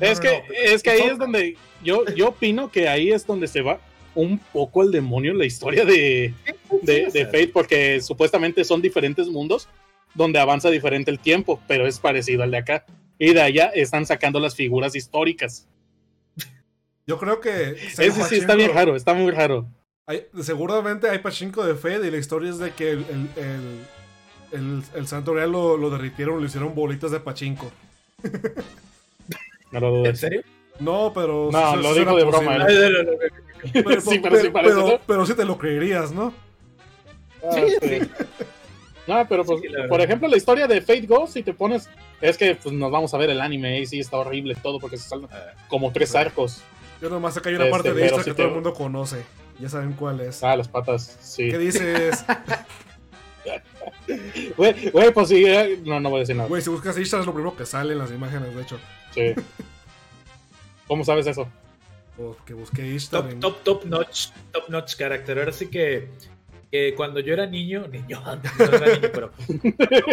Speaker 3: no,
Speaker 4: es
Speaker 3: no,
Speaker 4: que,
Speaker 3: no,
Speaker 4: es que ahí es donde yo, yo opino que ahí es donde se va un poco el demonio en la historia de, de, Fate, porque supuestamente son diferentes mundos donde avanza diferente el tiempo, pero es parecido al de acá. Y de allá están sacando las figuras históricas.
Speaker 2: Yo creo que.
Speaker 4: Ese sí está bien raro, está muy raro.
Speaker 2: Hay- seguramente hay pachinko de Fate y la historia es de que el, el, el, el- el Santo Real lo, lo derritieron, lo hicieron bolitas de pachinko.
Speaker 4: No lo
Speaker 3: ¿En
Speaker 4: dudes.
Speaker 3: serio?
Speaker 2: No, pero.
Speaker 4: No, lo
Speaker 2: suena
Speaker 4: de broma,
Speaker 2: posible.
Speaker 3: No, no.
Speaker 2: Pero,
Speaker 4: Sí, pero sí parece,
Speaker 2: pero-
Speaker 4: ¿no?
Speaker 2: pero sí te lo creerías, ¿no?
Speaker 4: Ah,
Speaker 3: Sí.
Speaker 4: No, pero pues,
Speaker 3: Sí,
Speaker 4: por ejemplo, la historia de Fate Go, si te pones, es que pues, nos vamos a ver el anime y sí está horrible todo porque se salen como tres arcos.
Speaker 2: Yo nomás que hay una
Speaker 4: Este,
Speaker 2: parte de esta que
Speaker 4: te-
Speaker 2: todo el mundo conoce. Ya saben cuál es.
Speaker 4: Ah, las patas, sí.
Speaker 2: ¿Qué dices?
Speaker 4: Güey, güey, pues sí, eh, no, no voy a decir nada.
Speaker 2: Güey, si buscas Ishtar es lo primero que sale en las imágenes, de hecho.
Speaker 4: Sí. ¿Cómo sabes eso?
Speaker 2: O que busqué Ishtar
Speaker 3: Top, top, top notch, top notch character. Ahora sí que, que cuando yo era niño, niño, no era niño, pero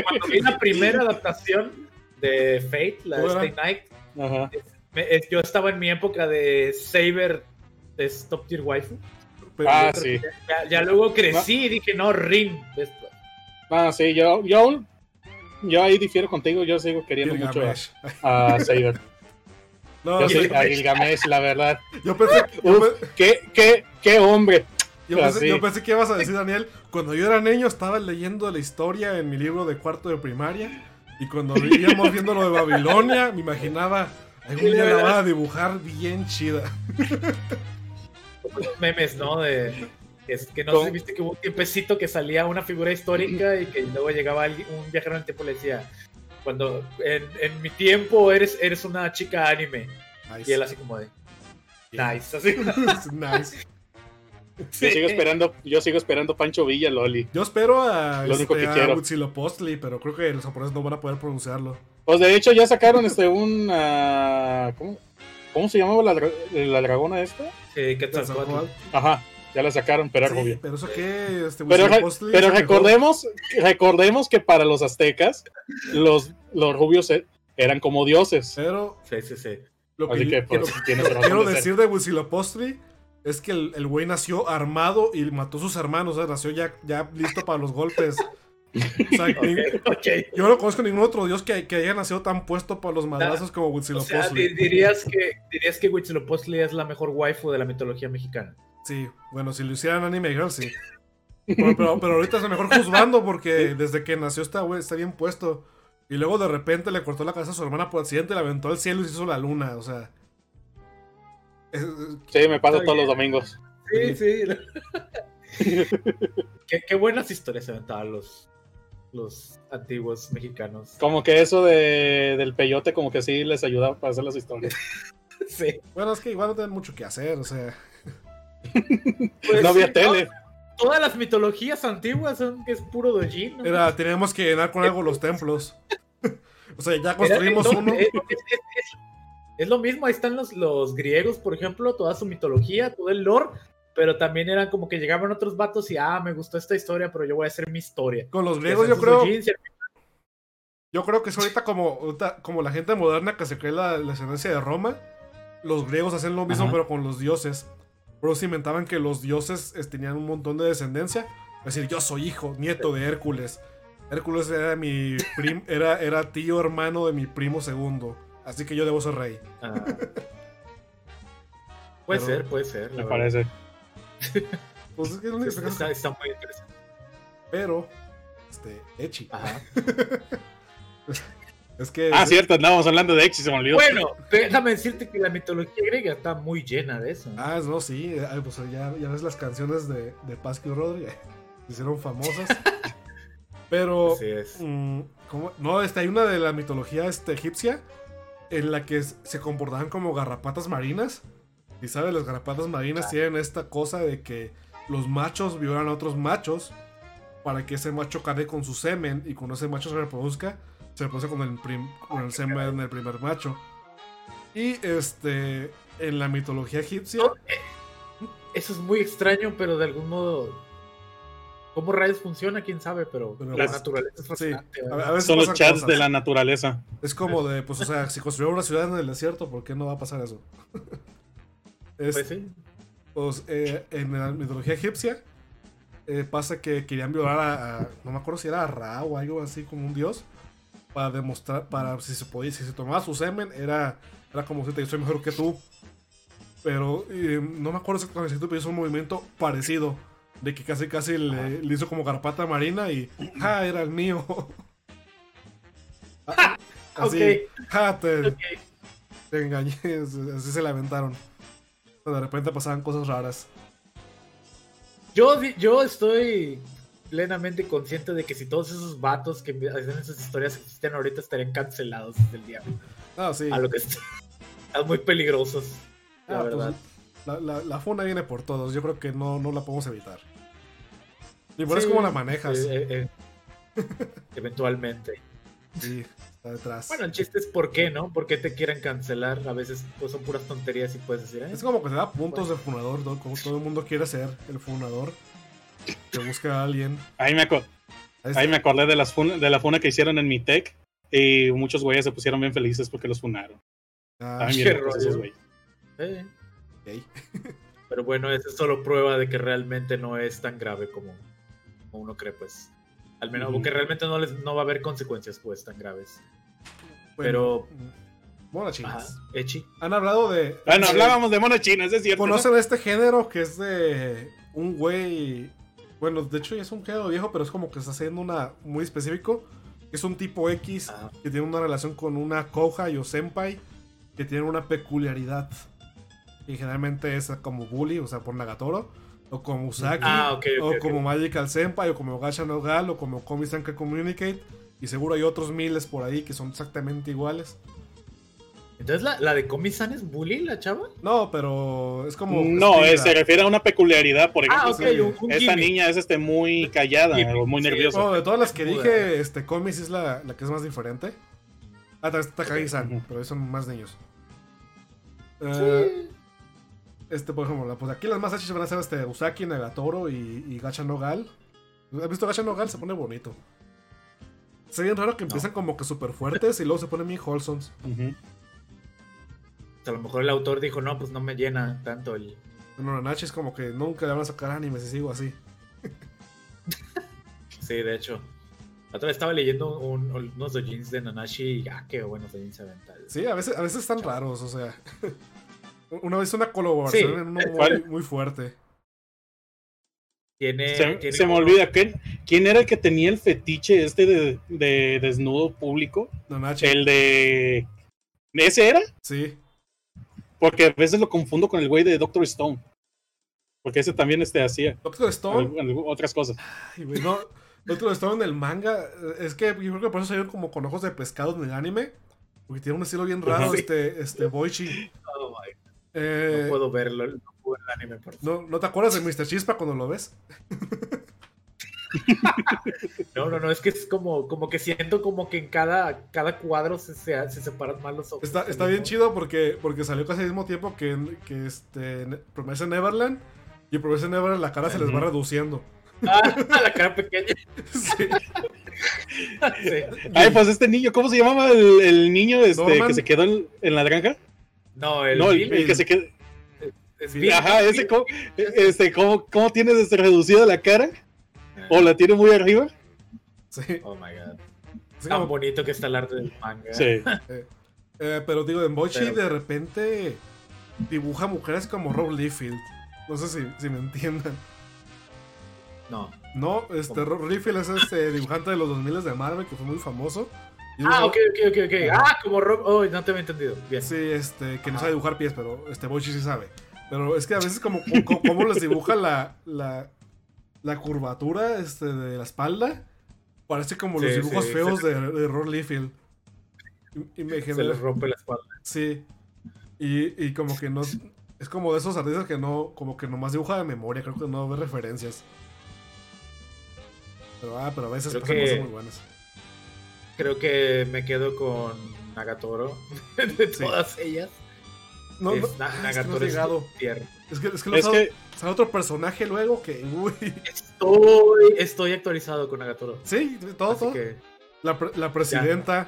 Speaker 3: cuando vi la primera adaptación de Fate, la de. Stay Night,
Speaker 4: Ajá.
Speaker 3: me- es- yo estaba en mi época de Saber de Top Tier Waifu.
Speaker 2: pero-
Speaker 4: Ah, sí.
Speaker 3: Ya, ya luego crecí y dije, no, Rin. esto.
Speaker 4: Ah, sí, yo, yo, yo ahí difiero contigo, yo sigo queriendo mucho a, a Saber.
Speaker 2: No,
Speaker 4: Yo a Gilgamesh, la verdad.
Speaker 2: yo pensé, yo,
Speaker 4: Uf,
Speaker 2: pe-
Speaker 4: qué, qué, qué hombre.
Speaker 2: yo pensé-
Speaker 4: así.
Speaker 2: yo pensé que ibas a decir, Daniel, cuando yo era niño estaba leyendo la historia en mi libro de cuarto de primaria y cuando íbamos viendo lo de Babilonia, me imaginaba, algún día la van a dibujar bien chida.
Speaker 3: Memes, ¿no? De, que, es- que no
Speaker 4: ¿Cómo?
Speaker 3: sé si viste que hubo un tiempecito que salía una figura histórica y que luego llegaba alguien- un viajero en el tiempo y le decía, cuando en, en mi tiempo eres, eres una chica anime.
Speaker 2: Nice.
Speaker 3: Y él así como de, nice, así.
Speaker 2: nice.
Speaker 4: Yo sigo esperando, yo sigo esperando Pancho Villa, Loli.
Speaker 2: Yo espero a,
Speaker 4: Lo único
Speaker 2: este,
Speaker 4: que
Speaker 2: a. Huitzilopochtli, pero creo que los japoneses no van a poder pronunciarlo.
Speaker 4: Pues de hecho ya sacaron este un ah, ¿cómo, ¿Cómo se llamaba la, la dragona esta?
Speaker 3: Sí. Quetzalcóatl.
Speaker 4: Ajá. Ya la sacaron, pero era
Speaker 2: Sí,
Speaker 4: rubia.
Speaker 2: pero eso qué, este,
Speaker 4: Pero, re- pero recordemos, recordemos que para los aztecas, los, los rubios e- eran como dioses.
Speaker 2: Pero
Speaker 3: Sí, sí, sí.
Speaker 2: lo que,
Speaker 4: Así que, pues,
Speaker 2: quiero
Speaker 4: de ser.
Speaker 2: decir de Huitzilopochtli es que el el güey nació armado y mató a sus hermanos, o sea, nació ya, ya listo para los golpes. O sea, ni-
Speaker 3: Ok.
Speaker 2: yo no conozco ningún otro dios que, que haya nacido tan puesto para los madrazos como
Speaker 3: O sea,
Speaker 2: Huitzilopochtli.
Speaker 3: di- dirías que dirías que Huitzilopochtli es la mejor waifu de la mitología mexicana.
Speaker 2: Sí, bueno, si lo hicieran Anime Girl, sí. Pero, pero, pero ahorita es mejor juzgando porque desde que nació esta güey está bien puesto. Y luego de repente le cortó la cabeza a su hermana por accidente, la aventó al cielo y se hizo la luna, o sea. es- es-
Speaker 4: Sí, me pasa todos los domingos.
Speaker 3: Sí, sí. qué, qué buenas historias se aventaban los, los antiguos mexicanos.
Speaker 4: Como que eso de, del peyote, como que sí les ayudaba para hacer las historias.
Speaker 3: Sí.
Speaker 2: Bueno, es que igual no tienen mucho que hacer, o sea.
Speaker 3: Pues
Speaker 4: no había
Speaker 3: sí,
Speaker 4: tele.
Speaker 3: Todas las mitologías antiguas son que es puro dojin. ¿no?
Speaker 2: Era, teníamos que llenar con algo los templos. o sea, ya
Speaker 3: Era-
Speaker 2: construimos
Speaker 3: no,
Speaker 2: uno.
Speaker 3: Es, es- es- es- es lo mismo, ahí están los, los griegos, por ejemplo, toda su mitología, todo el lore, pero también eran como que llegaban otros vatos y, ah, me gustó esta historia, pero yo voy a hacer mi historia.
Speaker 2: Con los griegos yo creo, yo creo que es ahorita como, como la gente moderna que se cree la, la ascendencia de Roma. Los griegos hacen lo mismo,
Speaker 4: Ajá.
Speaker 2: pero con los dioses. Por eso inventaban que los dioses tenían un montón de descendencia. Es decir, yo soy hijo, nieto de Hércules. Hércules era mi prim, era, era tío hermano de mi primo segundo. Así que yo debo ser rey.
Speaker 3: Ah. Puede
Speaker 2: Pero-
Speaker 3: ser, puede ser.
Speaker 4: Me parece.
Speaker 2: Pues es que es
Speaker 3: está muy interesante.
Speaker 2: Pero, este, Echi.
Speaker 3: Ajá.
Speaker 2: Es que.
Speaker 4: Ah, cierto, andábamos hablando de X y se me olvidó.
Speaker 3: Bueno, déjame decirte que la mitología griega está muy llena de eso.
Speaker 2: Ah, no, sí. ay, pues ya, ya ves las canciones de, de Pascu Rodri. Se hicieron famosas. Pero.
Speaker 3: Así es.
Speaker 2: mm, ¿cómo? No, este, hay una de la mitología este, egipcia en la que se comportaban como garrapatas marinas. Y sabes, las garrapatas marinas
Speaker 3: Ah.
Speaker 2: tienen esta cosa de que los machos violan a otros machos para que ese macho cade con su semen y cuando ese macho se reproduzca, se reproduce con el, prim- con el semen del primer macho. Y este, en la mitología egipcia,
Speaker 3: Eso es muy extraño, pero de algún modo. ¿Cómo rayos funciona? Quién sabe, pero
Speaker 2: Pero
Speaker 3: la naturaleza es
Speaker 2: sí,
Speaker 3: fascinante.
Speaker 2: a,
Speaker 3: ¿verdad?
Speaker 2: a veces
Speaker 4: Son los chats
Speaker 2: cosas.
Speaker 4: de la naturaleza.
Speaker 2: Es como de, pues, o sea, si construyeron una ciudad en el desierto, ¿por qué no va a pasar eso? Es-
Speaker 3: Pues sí.
Speaker 2: pues, eh, en la mitología egipcia eh, pasa que querían violar a, a- no me acuerdo si era a Ra o algo así como un dios para demostrar para si se podía si se tomaba su semen era era como si te yo soy mejor que tú pero eh, no me acuerdo exactamente pero hizo un movimiento parecido de que casi casi le, le hizo como garpata marina y ah era el mío. Ah, así
Speaker 3: Ok.
Speaker 2: "Ja, te,
Speaker 3: Ok.
Speaker 2: te engañé así se la aventaron. De repente pasaban cosas raras.
Speaker 3: Yo, yo estoy plenamente consciente de que si todos esos vatos que hacen esas historias existen ahorita estarían cancelados desde el diablo.
Speaker 2: ah sí
Speaker 3: A lo que est- están muy peligrosos. La
Speaker 2: Ah, pues,
Speaker 3: verdad.
Speaker 2: la, la, la funa viene por todos. Yo creo que no, no la podemos evitar. Y por
Speaker 3: Sí,
Speaker 2: es como la manejas.
Speaker 3: eh, eh, eh, eventualmente.
Speaker 2: Sí, está detrás.
Speaker 3: Bueno, el chiste es por qué, ¿no? ¿Por qué te quieren cancelar? A veces pues, son puras tonterías y puedes decir, ¿eh?
Speaker 2: es como que se da puntos de funador, ¿no? Como todo el mundo quiere ser el funador. Que busca a alguien.
Speaker 4: Ahí me, aco-
Speaker 2: Ahí
Speaker 4: ahí me acordé de, las fun- de la funa que hicieron en mi tech. Y muchos güeyes se pusieron bien felices porque los funaron.
Speaker 2: Ah,
Speaker 3: qué
Speaker 4: esos güeyes.
Speaker 3: Eh. Pero bueno, eso es solo prueba de que realmente no es tan grave como, como uno cree, pues. Al menos, porque realmente no, les, no va a haber consecuencias, pues, tan graves.
Speaker 2: Bueno,
Speaker 3: Pero-
Speaker 2: Bueno,
Speaker 3: Ajá,
Speaker 2: chingas.
Speaker 3: Echi.
Speaker 2: Han hablado de.
Speaker 4: Bueno,
Speaker 2: de-
Speaker 4: hablábamos de mono chino, eso es cierto. ¿no?
Speaker 2: ¿Conocen este género que es de un güey? Bueno, de hecho es un género viejo, pero es como que está haciendo una muy específico. Es un tipo X
Speaker 3: Ajá.
Speaker 2: que tiene una relación con una Kohai o Senpai que tiene una peculiaridad. Y generalmente es como Bully, o sea, por Nagatoro, o como Usagi,
Speaker 3: Ah, ok, ok,
Speaker 2: o
Speaker 3: ok.
Speaker 2: como Magical Senpai, o como Gacha no Gal, o como Komi-san que Communicate. Y seguro hay otros miles por ahí que son exactamente iguales.
Speaker 3: Entonces, ¿la, la de Komi-san es bully, la chava?
Speaker 2: No, pero es como.
Speaker 4: No,
Speaker 2: es
Speaker 4: eh, se refiere a una peculiaridad, por
Speaker 3: Ah,
Speaker 4: ejemplo.
Speaker 3: ok,
Speaker 2: sí.
Speaker 3: un, un
Speaker 4: Esta
Speaker 3: gimmick.
Speaker 4: niña es este muy callada
Speaker 3: Gimmick,
Speaker 4: o muy
Speaker 3: sí,
Speaker 4: nerviosa.
Speaker 2: No, de todas las que dije, este, Comis es la, la que es más diferente. Ah, también está Takagi-san,
Speaker 4: Ujú.
Speaker 2: pero ahí son más niños. Eh,
Speaker 3: Sí.
Speaker 2: este, por ejemplo, la- pues aquí las más hachas van a ser este Usaki, Nagatoro y, y Gacha no Gal. ¿Has visto Gacha no Gal? Se pone bonito. Bien raro que empiezan como que súper fuertes y luego se ponen bien wholesomes.
Speaker 4: Ujú.
Speaker 3: A lo mejor el autor dijo, no, pues no me llena tanto el...
Speaker 2: Bueno, Nanachi es como que nunca le van a sacar anime si sigo así.
Speaker 3: Sí, de hecho. La otra vez estaba leyendo un- unos dojins de Nanashi y ah, qué buenos dojins se.
Speaker 2: Sí, a veces, a veces están raros, o sea. Una vez una colaboración
Speaker 3: Sí,
Speaker 2: en uno muy, muy fuerte.
Speaker 3: Tiene,
Speaker 4: Se,
Speaker 3: tiene
Speaker 4: se me olvida, ¿quién, quién era el que tenía el fetiche este de, de desnudo público?
Speaker 2: Nanachi.
Speaker 4: El de... ¿Ese era?
Speaker 2: Sí.
Speaker 4: Porque a veces lo confundo con el güey de Doctor Stone. Porque ese también este hacía
Speaker 2: Doctor Stone.
Speaker 4: otras cosas.
Speaker 2: Ay, güey, no. Doctor Stone en el manga. Es que yo creo que por eso salieron como con ojos de pescado en el anime. Porque tiene un estilo bien raro, este, este Boichi.
Speaker 3: Oh,
Speaker 2: Eh,
Speaker 3: no puedo verlo, no puedo ver el anime. Por favor.
Speaker 2: ¿no, ¿No te acuerdas de Mr. Chispa cuando lo ves?
Speaker 3: No, no, no, es que es como, como que siento como que en cada, cada cuadro se, se, se separan más los ojos.
Speaker 2: Está, está bien chido porque, porque salió casi al mismo tiempo que, que este, Promesa Neverland. Y Promesa Neverland la cara se les va reduciendo.
Speaker 3: Ah, la cara pequeña.
Speaker 2: Sí.
Speaker 3: Sí.
Speaker 4: Ay, pues este niño, ¿cómo se llamaba el, el niño este,
Speaker 2: Norman.
Speaker 4: que se quedó en, en la granja?
Speaker 3: No, el,
Speaker 4: no, el,
Speaker 3: Bill
Speaker 4: el que se quedó.
Speaker 3: es.
Speaker 4: Ajá, ese, ¿cómo, este, ¿cómo, cómo tiene desde reducida la cara? ¿O la tiene muy arriba?
Speaker 2: Sí.
Speaker 3: Oh my god.
Speaker 2: Así
Speaker 3: Tan
Speaker 2: como-
Speaker 3: bonito que está el arte del manga.
Speaker 4: Sí.
Speaker 2: Eh, pero digo, en Boichi
Speaker 3: Pero-
Speaker 2: de repente dibuja mujeres como Rob Liefeld. No sé si, si me entiendan.
Speaker 3: No.
Speaker 2: No, este
Speaker 3: ¿Cómo?
Speaker 2: Rob Liefeld es este dibujante de los 2000 de Marvel que fue muy famoso.
Speaker 3: Ah, ok, ok, ok, ok. Ah, como Rob. Oh, no te había entendido. Bien.
Speaker 2: Sí, este, que no sabe dibujar pies, pero este Boichi sí sabe. Pero es que a veces como, como, como les dibuja la, la, la curvatura este, de la espalda, parece como los
Speaker 3: Sí,
Speaker 2: dibujos
Speaker 3: sí,
Speaker 2: feos
Speaker 3: se-
Speaker 2: de, de Rob Liefeld. Y, y me
Speaker 3: Se
Speaker 2: genera-
Speaker 3: les rompe la espalda.
Speaker 2: Sí. Y, y como que no. Es como de esos artistas que no. Como que nomás dibuja de memoria, creo que no ve referencias. Pero ah, pero a veces
Speaker 3: Creo
Speaker 2: pasan
Speaker 3: que-
Speaker 2: cosas muy buenas.
Speaker 3: Creo que me quedo con Nagatoro. De todas ellas.
Speaker 2: No, no,
Speaker 3: es, Na-
Speaker 2: ah, es que no
Speaker 3: Nagatoro es.
Speaker 2: Es que, es que,
Speaker 4: que,
Speaker 2: sale otro personaje luego que. Uy.
Speaker 3: Estoy, estoy actualizado con Nagatoro.
Speaker 2: Sí, todo,
Speaker 3: Así
Speaker 2: todo.
Speaker 3: que.
Speaker 2: La, pre- la presidenta.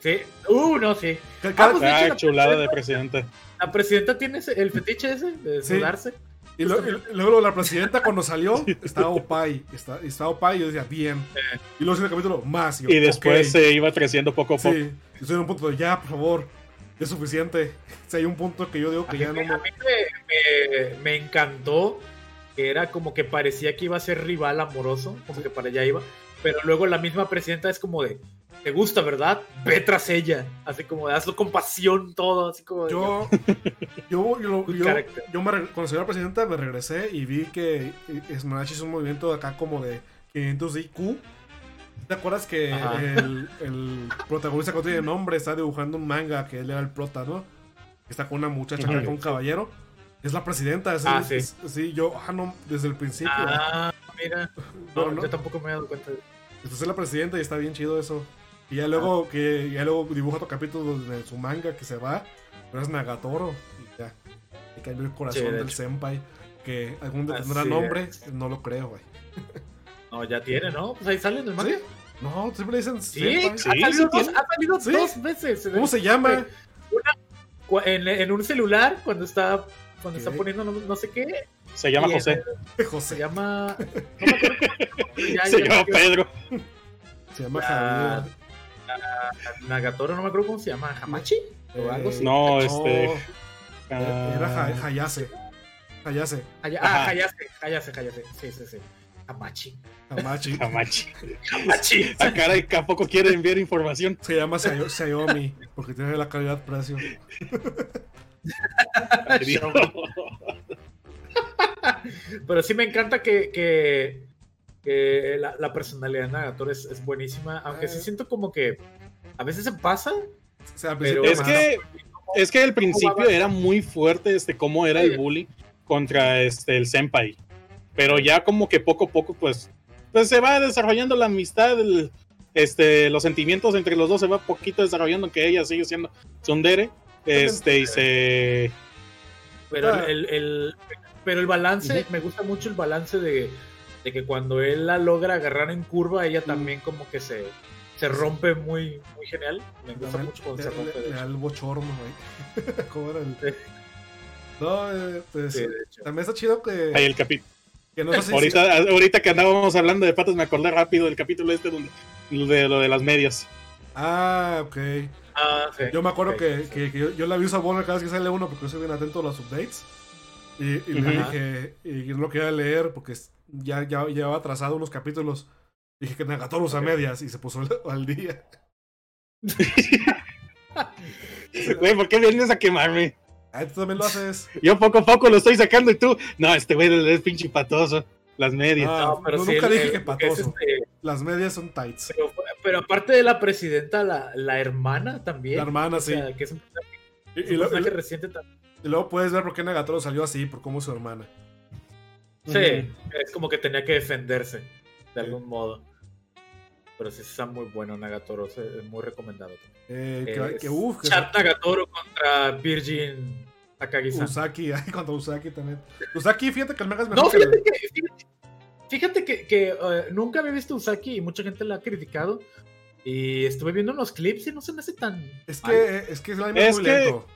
Speaker 3: Sí. Uh, no, sí.
Speaker 2: Cada-
Speaker 3: pues,
Speaker 4: ah,
Speaker 3: la
Speaker 4: chulada de presidente.
Speaker 3: La presidenta tiene ese- el fetiche ese de
Speaker 2: Sí.
Speaker 3: sudarse.
Speaker 2: y, lo- y luego la presidenta cuando salió estaba Opay. Está, estaba Opay y yo decía, bien. Y luego en el capítulo, más. yo,
Speaker 4: Y después se iba creciendo poco a poco.
Speaker 2: Sí, yo estoy en un punto de ya, por favor, ya es suficiente. Si hay un punto que yo digo
Speaker 3: A
Speaker 2: que
Speaker 3: mí,
Speaker 2: ya no
Speaker 3: me, a mí me- me- me encantó que era como que parecía que iba a ser rival amoroso, como que para allá iba, pero luego la misma presidenta es como de, te gusta, ¿verdad? Ve tras ella, así como de, hazlo con pasión todo, así como de,
Speaker 2: Yo, yo, yo, yo, yo me, cuando salió la presidenta me regresé y vi que Smash hizo un movimiento acá como de 500 IQ. ¿Te acuerdas que el, el protagonista que no tiene nombre está dibujando un manga que él era el prota, ¿no? Está con una muchacha, acá con un caballero. Es la presidenta. es-
Speaker 3: Ah, sí.
Speaker 2: es- sí, yo, ah, no, desde el principio.
Speaker 3: Ah, mira,
Speaker 2: No,
Speaker 3: no,
Speaker 2: no.
Speaker 3: yo tampoco me he dado cuenta.
Speaker 2: Entonces es la presidenta y está bien chido eso. Y ya luego que ya luego dibuja otro capítulo de su manga que se va, pero es Nagatoro y ya. Y cambió el corazón
Speaker 3: Sí, de
Speaker 2: del senpai que algún día tendrá nombre,
Speaker 3: es.
Speaker 2: no lo creo, güey.
Speaker 3: No, ya tiene, ¿no? Pues ahí sale en el manga.
Speaker 2: ¿Sí? No, siempre dicen
Speaker 3: Sí, ha salido, dos, ha salido
Speaker 2: Sí.
Speaker 3: dos veces.
Speaker 2: ¿Cómo
Speaker 3: el-
Speaker 2: se llama?
Speaker 3: Cu- En, en un celular, cuando está, cuando está poniendo no, no sé qué,
Speaker 4: Se llama José.
Speaker 3: se
Speaker 2: José.
Speaker 3: llama... No me acuerdo cómo se llama, ya-
Speaker 4: Se
Speaker 3: ya
Speaker 4: llama Pedro.
Speaker 2: Se llama Javier.
Speaker 3: Nagatoro, no me acuerdo cómo se llama, Hamachi o algo así.
Speaker 4: No,
Speaker 2: No,
Speaker 4: este.
Speaker 2: Era
Speaker 4: ah,
Speaker 2: Ha- Hayase. Hayase.
Speaker 3: Ah, Hayase, Hayase, Hayase. Sí, sí, sí. Hamachi.
Speaker 2: Hamachi.
Speaker 4: Hamachi.
Speaker 3: Hamachi.
Speaker 4: A cara y que a poco quiere enviar información.
Speaker 2: Se llama Xiao- Xiaomi porque tiene la calidad-precio.
Speaker 3: Pero sí me encanta que, que, que la, la personalidad de Nagatoro es, es buenísima, aunque sí
Speaker 2: Eh.
Speaker 3: siento como que a veces se pasa,
Speaker 2: O sea, al
Speaker 3: Pero-
Speaker 2: principio
Speaker 4: Es que, es que al principio era muy fuerte este cómo era el bully contra este el senpai. Pero ya como que poco a poco pues pues se va desarrollando la amistad, el- este los sentimientos entre los dos se va poquito desarrollando que ella sigue siendo tsundere, este y se
Speaker 3: Pero
Speaker 2: Ah.
Speaker 3: el, el- pero el balance, me gusta mucho el balance de, de que cuando él la logra agarrar en curva, ella también como que se, se rompe muy, muy genial. Me gusta mucho cuando se rompe.
Speaker 2: le- el bochorno, güey. ¿Cómo era el.?
Speaker 3: Sí.
Speaker 2: No, eh, pues.
Speaker 3: Sí.
Speaker 2: También está chido que.
Speaker 4: Ahí el capítulo.
Speaker 2: Que no sé si-
Speaker 4: Ahorita, ahorita que andábamos hablando de patas, me acordé rápido del capítulo este donde de lo de las medias.
Speaker 2: Ah, ok.
Speaker 3: Ah, sí.
Speaker 2: Yo me acuerdo que, que- que yo, yo le aviso a Bonner cada vez que sale uno porque yo soy bien atento a los updates. Y, y le dije, y no lo quería leer porque ya, ya llevaba atrasado unos capítulos. Dije que Nagatoro usa
Speaker 3: Ok.
Speaker 2: medias y se puso al, al día.
Speaker 4: Güey, ¿por qué vienes a quemarme?
Speaker 2: Ah, tú también lo haces.
Speaker 4: Yo poco a poco lo estoy sacando y tú. No, este güey es pinche patoso. Las medias.
Speaker 2: Ah,
Speaker 3: No, pero
Speaker 2: no, nunca
Speaker 3: el-
Speaker 2: dije
Speaker 3: el-
Speaker 2: que
Speaker 3: es
Speaker 2: patoso.
Speaker 3: este-
Speaker 2: Las medias son tights.
Speaker 3: pero, pero aparte de la presidenta, la, la hermana también.
Speaker 2: La hermana,
Speaker 3: o
Speaker 2: sí.
Speaker 3: sea, que es un personaje,
Speaker 2: Y,
Speaker 3: es
Speaker 2: y
Speaker 3: un
Speaker 2: lo-
Speaker 3: personaje
Speaker 2: y-
Speaker 3: reciente también.
Speaker 2: y luego puedes ver por qué Nagatoro salió así, por cómo es su hermana.
Speaker 3: Sí, es como que tenía que defenderse de algún modo. Pero sí está muy bueno Nagatoro, es muy recomendado.
Speaker 2: Eh, que,
Speaker 3: Es
Speaker 2: que, uf, que
Speaker 3: Chat Nagatoro contra Virgin Takagi-san.
Speaker 2: Usaki, ay, contra Usaki también. Usaki, fíjate que el manga es
Speaker 3: No,
Speaker 2: mejor que
Speaker 3: fíjate que, fíjate, fíjate que, que, eh, nunca había visto Usaki y mucha gente la ha criticado. Y estuve viendo unos clips y no se me hace tan.
Speaker 2: Es
Speaker 3: mal.
Speaker 2: que, es que el anime es
Speaker 4: Es
Speaker 2: muy
Speaker 4: que-
Speaker 2: lento.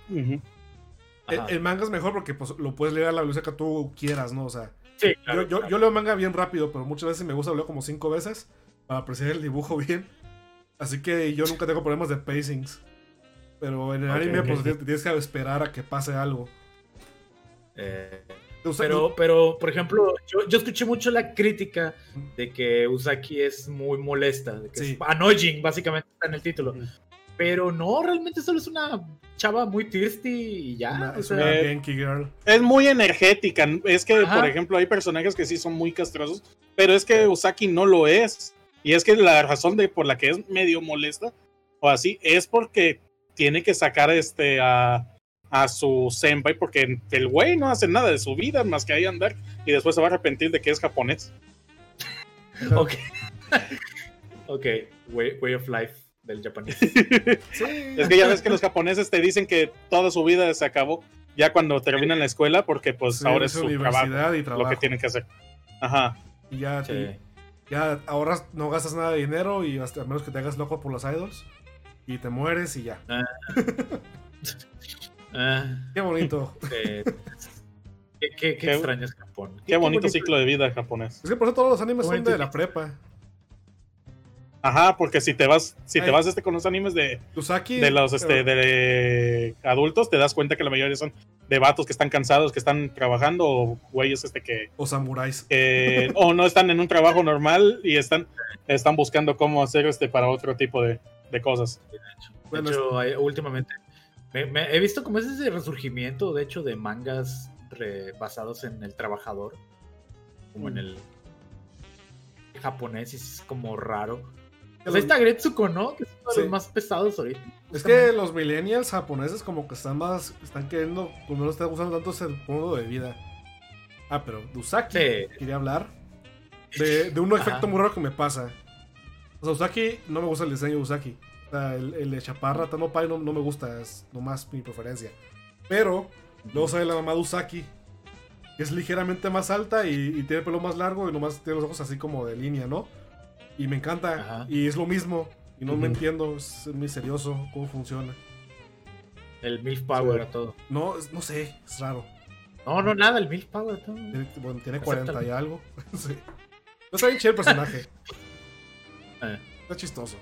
Speaker 2: El, manga es mejor porque pues, lo puedes leer a la velocidad que tú quieras, ¿no? O sea,
Speaker 3: Sí,
Speaker 2: yo,
Speaker 3: claro,
Speaker 2: yo,
Speaker 3: claro.
Speaker 2: yo leo manga bien rápido, pero muchas veces me gusta leerlo como cinco veces para apreciar el dibujo bien. Así que yo nunca tengo problemas de pacings. Pero en el anime, pues tienes que esperar a que pase algo.
Speaker 3: Eh,
Speaker 2: Usa-
Speaker 3: pero, pero, por ejemplo, yo, yo escuché mucho la crítica de que Usaki es muy molesta, de que
Speaker 2: Sí.
Speaker 3: es annoying, básicamente está en el título. Pero no, realmente solo es una chava muy thirsty y ya.
Speaker 2: una-
Speaker 3: o
Speaker 2: es
Speaker 3: sea,
Speaker 2: una Genki Girl.
Speaker 4: Es muy energética. Es que,
Speaker 3: Ajá.
Speaker 4: por ejemplo, hay personajes que sí son muy castrosos, pero es que Usaki no lo es. Y es que la razón de por la que es medio molesta o así es porque tiene que sacar este a, a su senpai porque el güey no hace nada de su vida más que ahí andar y después se va a arrepentir de que es japonés.
Speaker 3: ok. ok, way, way of life del japonés.
Speaker 2: Sí.
Speaker 4: Es que ya ves que los japoneses te dicen que toda su vida se acabó ya cuando terminan la escuela porque pues
Speaker 2: Sí,
Speaker 4: ahora es su
Speaker 2: universidad
Speaker 4: trabajo,
Speaker 2: y trabajo.
Speaker 4: lo que tienen que hacer. Ajá.
Speaker 2: Y ya,
Speaker 3: Sí.
Speaker 2: y- ya ahorras, no gastas nada de dinero y hasta a menos que te hagas loco por los idols. Y te mueres y ya.
Speaker 3: Ah,
Speaker 2: Qué bonito.
Speaker 3: eh, qué, qué- qué
Speaker 4: Qué-
Speaker 3: extraño es Japón.
Speaker 4: Qué bonito ciclo de vida japonés.
Speaker 2: es que por eso todos los animes son de la prepa.
Speaker 4: Ajá, porque si te vas, si te vas este con los animes de,
Speaker 2: Usaki.
Speaker 4: de los este,
Speaker 2: pero-
Speaker 4: de adultos, te das cuenta que la mayoría son de vatos que están cansados, que están trabajando, o güeyes este que,
Speaker 2: O samuráis.
Speaker 4: que o no están en un trabajo normal y están, están buscando cómo hacer este para otro tipo de, de cosas.
Speaker 3: De
Speaker 2: Bueno,
Speaker 3: hecho, hay- últimamente me- me- he visto como ese resurgimiento, de hecho, de mangas re- basados en el trabajador, como en
Speaker 2: Mm.
Speaker 3: el japonés, y es como raro. Pues ahí está Gretsuko, ¿no? Que es uno de
Speaker 2: Sí.
Speaker 3: los más pesados ahorita.
Speaker 2: Es que los millennials japoneses como que están más, están queriendo, como no están usando tanto ese modo de vida. Ah, pero Usaki
Speaker 3: Sí.
Speaker 2: quería hablar de, de un efecto muy raro que me pasa. O sea, Usaki, no me gusta el diseño de Usaki. O sea, el, el de Chaparra Tanopai no, no me gusta, es nomás mi preferencia. Pero luego sale la mamá de Usaki, que es ligeramente más alta y, y tiene el pelo más largo y nomás tiene los ojos así como de línea, ¿no? Y me encanta.
Speaker 3: Ajá.
Speaker 2: Y es lo mismo. Y no me entiendo, es misterioso cómo funciona.
Speaker 3: El MILF Power
Speaker 4: Sí.
Speaker 3: a todo.
Speaker 2: No, no sé, es raro.
Speaker 3: No, no, nada, el MILF Power a todo.
Speaker 2: Tiene, bueno, tiene
Speaker 3: Acéptalo.
Speaker 2: 40 y algo. sí. No está bien chido el personaje.
Speaker 3: Eh,
Speaker 2: Está chistoso.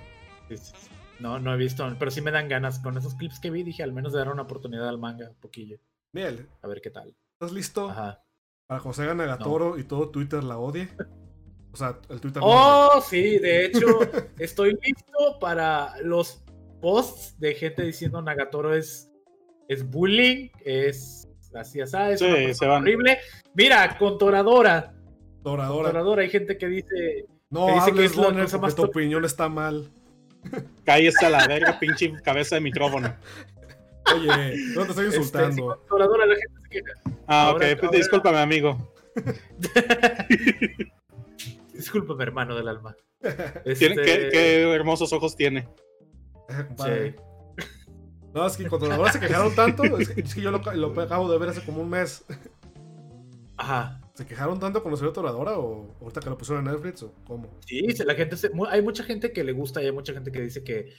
Speaker 3: sí, sí, sí. No, no he visto, pero sí me dan ganas. Con esos clips que vi, dije al menos de dar una oportunidad al manga, un poquillo.
Speaker 2: Miel,
Speaker 3: A ver qué tal.
Speaker 2: ¿estás listo
Speaker 3: Ajá.
Speaker 2: para cuando se haga Nagatoro y todo Twitter la odie? O sea, el Twitter. no
Speaker 3: Oh, sí, de hecho, estoy listo para los posts de gente diciendo Nagatoro es, es bullying, es así, así, es
Speaker 4: Sí,
Speaker 3: una
Speaker 4: se van.
Speaker 3: horrible. Mira, con Toradora,
Speaker 2: Doradora.
Speaker 3: Toradora, hay gente que dice,
Speaker 2: No
Speaker 3: que dice que es la
Speaker 2: Bonner,
Speaker 3: cosa
Speaker 2: porque
Speaker 3: más
Speaker 2: tu opinión está mal.
Speaker 4: Cállese a la verga, pinche cabeza de micrófono.
Speaker 2: Oye, no te estoy
Speaker 3: este, sí,
Speaker 2: insultando.
Speaker 3: con Toradora la gente se queja.
Speaker 4: Ah,
Speaker 3: Ahora-
Speaker 4: ok, pues
Speaker 3: ahora-
Speaker 4: discúlpame, amigo.
Speaker 3: Discúlpame, hermano del alma. Este,
Speaker 4: qué, qué hermosos ojos tiene.
Speaker 3: Sí.
Speaker 2: No, es que con Toradora se quejaron tanto. Es que, es que yo lo, lo acabo de ver hace como un mes.
Speaker 3: Ajá.
Speaker 2: ¿Se quejaron tanto cuando salió Toradora o ahorita que lo pusieron en Netflix o cómo?
Speaker 3: Sí, la gente se- hay mucha gente que le gusta y hay mucha gente que dice que,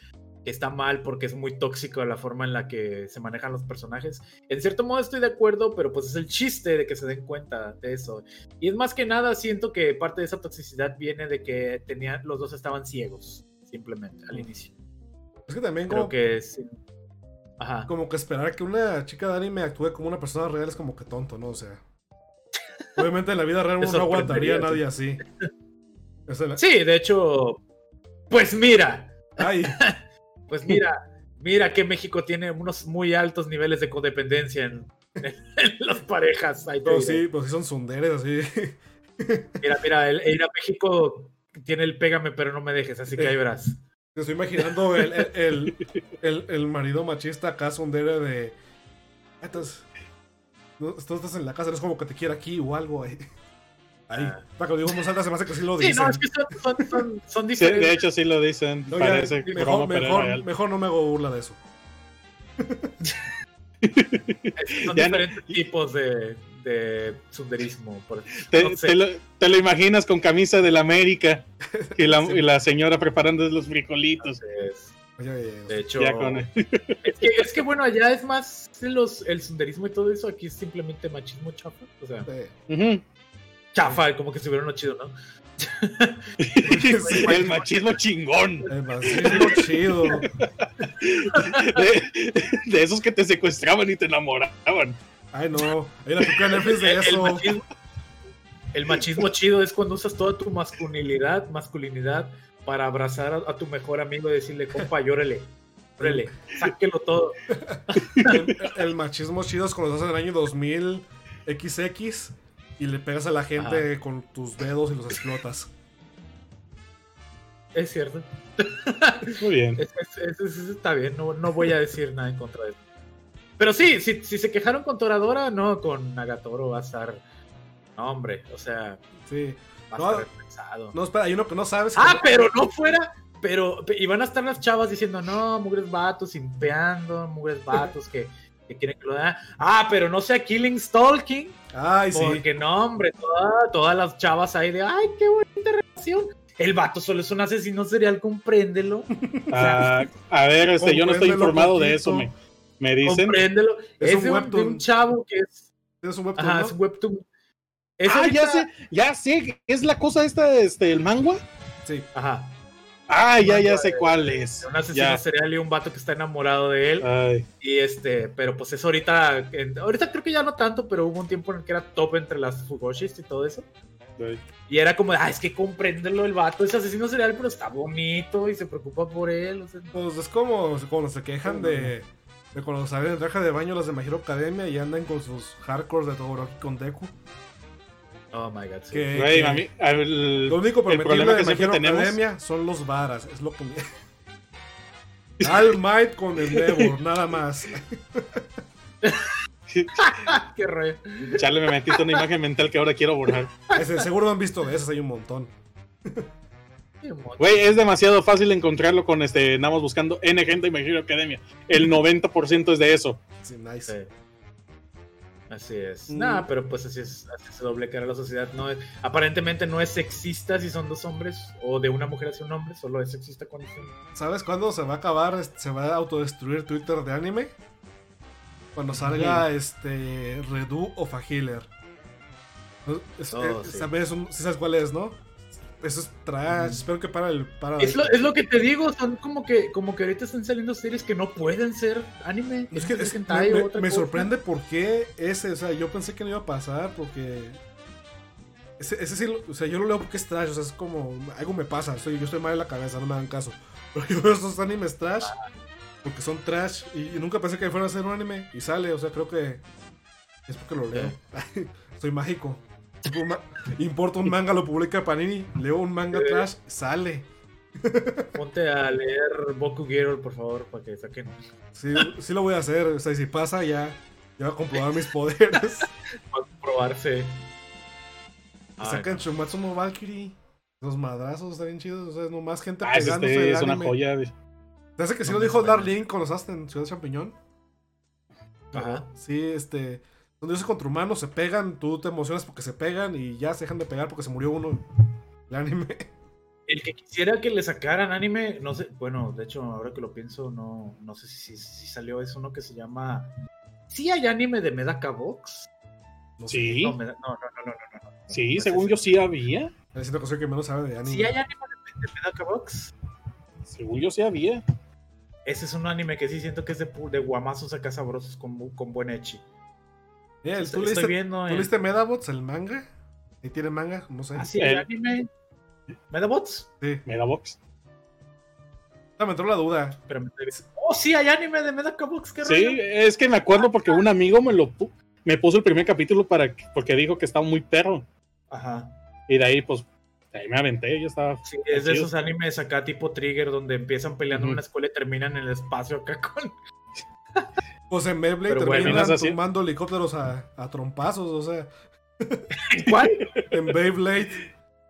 Speaker 3: que está mal porque es muy tóxico la forma en la que se manejan los personajes. En cierto modo estoy de acuerdo, pero pues es el chiste de que se den cuenta de eso. Y es más que nada, siento que parte de esa toxicidad viene de que tenían, los dos estaban ciegos, simplemente, al inicio.
Speaker 2: Es que también
Speaker 3: Creo
Speaker 2: como,
Speaker 3: que sí. Ajá.
Speaker 2: como que esperar que una chica de anime actúe como una persona real es como que tonto, ¿no? O sea. Obviamente en la vida real uno no aguantaría a nadie así. Esa es la-
Speaker 3: Sí, de hecho, pues mira,
Speaker 2: Ay,
Speaker 3: pues mira, mira que México tiene unos muy altos niveles de codependencia en, en las parejas. ahí
Speaker 2: pero
Speaker 3: diré.
Speaker 2: sí, pues son sunderes así.
Speaker 3: Mira, mira, el, el ir a México tiene el pégame, pero no me dejes, así que ahí verás.
Speaker 2: Te estoy imaginando el, el, el, marido machista acá sundere de. "Ah. No, tú estás en la casa, no es como que te quiera aquí o algo ahí. Ahí.
Speaker 3: Ah.
Speaker 2: Para que lo digo en voz alta, se me hace que sí lo
Speaker 3: Sí,
Speaker 2: dicen.
Speaker 3: no, es que son, son, son, son
Speaker 4: Sí,
Speaker 3: diferentes.
Speaker 4: de hecho, sí lo dicen.
Speaker 2: No, ya,
Speaker 4: Parece
Speaker 2: mejor,
Speaker 4: broma,
Speaker 2: mejor,
Speaker 4: real.
Speaker 2: mejor no me hago burla de eso.
Speaker 3: son
Speaker 4: Ya no-
Speaker 3: diferentes tipos de, de sunderismo. Por,
Speaker 4: Te,
Speaker 3: no sé.
Speaker 4: te lo, te lo imaginas con camisa del América y la, y la señora preparando los frijolitos.
Speaker 3: Entonces, de hecho,
Speaker 4: Ya con
Speaker 3: es, que, es que bueno, allá es más los, el sunderismo y todo eso. Aquí es simplemente machismo chafa. O sea,
Speaker 2: eh,
Speaker 4: Ujú.
Speaker 3: Chafa, como que si hubiera uno chido, ¿no?
Speaker 4: El machismo chingón.
Speaker 2: el machismo chido.
Speaker 4: De, de esos que te secuestraban y te enamoraban.
Speaker 2: Ay, no. Hay una película de Netflix de
Speaker 3: El, el
Speaker 2: eso.
Speaker 3: machismo, el machismo chido es cuando usas toda tu masculinidad, masculinidad para abrazar a, a tu mejor amigo y decirle, compa, llórele, llórele, sáquelo todo.
Speaker 2: El, el machismo chido es cuando estás en el año 2000 XX y le pegas a la gente con tus dedos y los explotas.
Speaker 3: Es cierto.
Speaker 4: Muy bien.
Speaker 3: Es- es- es- es- está bien, no, no voy a decir nada en contra de eso. Pero sí, si, si se quejaron con Toradora, no, con Nagatoro va a estar. No, hombre, o sea,
Speaker 2: Sí.
Speaker 3: va a
Speaker 2: No,
Speaker 3: estar pesado.
Speaker 2: No, espera, hay uno que no sabes.
Speaker 3: Ah,
Speaker 2: que-
Speaker 3: pero no fuera. Pero, y van a estar las chavas diciendo, no, mugres vatos, simpeando, mugres vatos que, que quieren que lo. Ah, pero no sea Killing Stalking.
Speaker 2: Ay, sí.
Speaker 3: Porque no, hombre, toda- todas las chavas ahí de, ay, qué bonita relación. El vato solo es un asesino serial, compréndelo.
Speaker 4: Ah, a ver, este, yo no estoy informado de eso. Me, me dicen.
Speaker 3: Compréndelo.
Speaker 2: Es
Speaker 3: Es,
Speaker 2: un
Speaker 3: de
Speaker 2: webtoon.
Speaker 3: un chavo que es.
Speaker 2: Es un webtoon,
Speaker 3: Ajá,
Speaker 2: ¿no?
Speaker 3: es un webtoon. Es
Speaker 4: Ah, ya sé, ya sé. ¿Es la cosa esta, este, el mangua?
Speaker 2: Sí.
Speaker 3: Ajá.
Speaker 4: Ah, ya, ya sé
Speaker 3: de-
Speaker 4: cuál es.
Speaker 3: Un asesino
Speaker 4: Ya.
Speaker 3: serial y un vato que está enamorado de él.
Speaker 4: Ay,
Speaker 3: Y este, pero pues es ahorita, en- ahorita creo que ya no tanto, pero hubo un tiempo en el que era top entre las Fugoshis y todo eso.
Speaker 4: ay.
Speaker 3: Y era como, ah, es que compréndelo, el vato es asesino serial, pero está bonito y se preocupa por él. o sea,
Speaker 2: Pues es como cuando se quejan de, de cuando salen en traje de baño las de My Hero Academia y andan con sus hardcores de Todoroki con Deku.
Speaker 3: Oh my god. sí.
Speaker 2: Que,
Speaker 4: Güey,
Speaker 2: que
Speaker 4: a mí- a ver, el-
Speaker 2: lo único prometible
Speaker 4: problema
Speaker 2: de
Speaker 4: que
Speaker 2: Hero
Speaker 4: tenemos.
Speaker 2: Academia son los varas. Es lo que All Might con Endeavor, nada más.
Speaker 3: Qué rollo.
Speaker 4: Charlie, me metiste una imagen mental que ahora quiero borrar.
Speaker 2: Ese, seguro han visto de esas, hay un montón.
Speaker 4: Güey, es demasiado fácil encontrarlo con este. Andamos buscando N gente Academia. El 90% es de eso.
Speaker 2: Sí, nice.
Speaker 3: Sí. Así es.
Speaker 2: Mm.
Speaker 3: Nada, pero pues así es, así se doble cara la sociedad. No es, aparentemente no es sexista si son dos hombres, o de una mujer hacia un hombre, solo es sexista cuando son.
Speaker 2: ¿Sabes cuándo se va a acabar? este, Se va a autodestruir Twitter de anime. Cuando salga este Redu o. Es,
Speaker 3: Oh,
Speaker 2: eh,
Speaker 3: sí.
Speaker 2: ¿sabes, un- sí sabes cuál es, no? Eso es trash. Espero que para el. Para
Speaker 3: Es lo, es lo que te digo, son como que, como que ahorita están saliendo series que no pueden ser anime.
Speaker 2: Es que es- me, sorprende por qué ese. O sea, yo pensé que no iba a pasar porque. Ese, ese sí, lo- o sea, yo lo leo porque es trash. O sea, es como. Algo me pasa. Soy, yo estoy mal en la cabeza, no me hagan caso. Pero yo veo estos animes trash porque son trash y, y nunca pensé que fueran a ser un anime y sale. O sea, creo que. Es porque lo leo. Soy mágico. Tipo, un manga, lo publica Panini, leo un manga
Speaker 3: Eh.
Speaker 2: trash, sale.
Speaker 3: Ponte a leer Boku Girl, por favor, para que saquen.
Speaker 2: Sí, sí lo voy a hacer. O sea, y si pasa, ya. Ya voy a comprobar mis poderes.
Speaker 3: Para probarse.
Speaker 2: Y
Speaker 3: Ay,
Speaker 2: sacan Shumatsu no Valkyrie. Los madrazos están bien chidos. O sea, nomás gente
Speaker 4: Ah, es,
Speaker 2: pegándose
Speaker 4: este, es una joya.
Speaker 2: hace que sí
Speaker 3: No
Speaker 2: lo dijo. Darlene cuando estás en Ciudad Champiñón.
Speaker 3: Ajá.
Speaker 2: Sí, este. Son dioses contra humanos, se pegan, tú te emocionas porque se pegan y ya se dejan de pegar porque se murió uno. El anime.
Speaker 3: El que quisiera que le sacaran anime, no sé, bueno, de hecho, ahora que lo pienso, no, no sé si, si, si salió, es uno que se llama... ¿Sí hay anime de Medaka Box?
Speaker 2: No sé.
Speaker 4: Sí,
Speaker 3: No, Meda- no, no, no, no, no, no, no.
Speaker 4: sí, según yo sí había.
Speaker 2: Es una cosa que menos sabe de anime.
Speaker 3: ¿Sí hay anime de, de Medaka Box?
Speaker 4: Según yo sí había.
Speaker 3: Ese es un anime que sí siento que es de, de guamazos acá sabrosos con, con buen echi.
Speaker 2: Mira,
Speaker 3: Estoy,
Speaker 2: ¿tú, leíste,
Speaker 3: viendo
Speaker 2: ¿Tú leíste Medabots, el manga? ¿Y tiene manga? No sé.
Speaker 3: ¿Ah, sí hay
Speaker 4: El-
Speaker 3: anime? ¿Medabots?
Speaker 2: Sí.
Speaker 4: Medabox.
Speaker 2: Ah, me entró la duda.
Speaker 3: Pero me estoy Oh, sí hay anime de qué
Speaker 4: Sí,
Speaker 3: rollo?
Speaker 4: es que me acuerdo porque un amigo me lo pu- me puso el primer capítulo para que- porque dijo que estaba muy perro.
Speaker 3: Ajá.
Speaker 4: Y de ahí, pues, de ahí me aventé, yo estaba.
Speaker 3: Sí, es de esos animes acá tipo Trigger donde empiezan peleando en una escuela y terminan en el espacio acá con...
Speaker 2: Pues en Beyblade
Speaker 3: bueno,
Speaker 2: terminan
Speaker 4: así.
Speaker 2: tumbando helicópteros a, a trompazos, o sea.
Speaker 3: ¿Cuál?
Speaker 2: En Beyblade.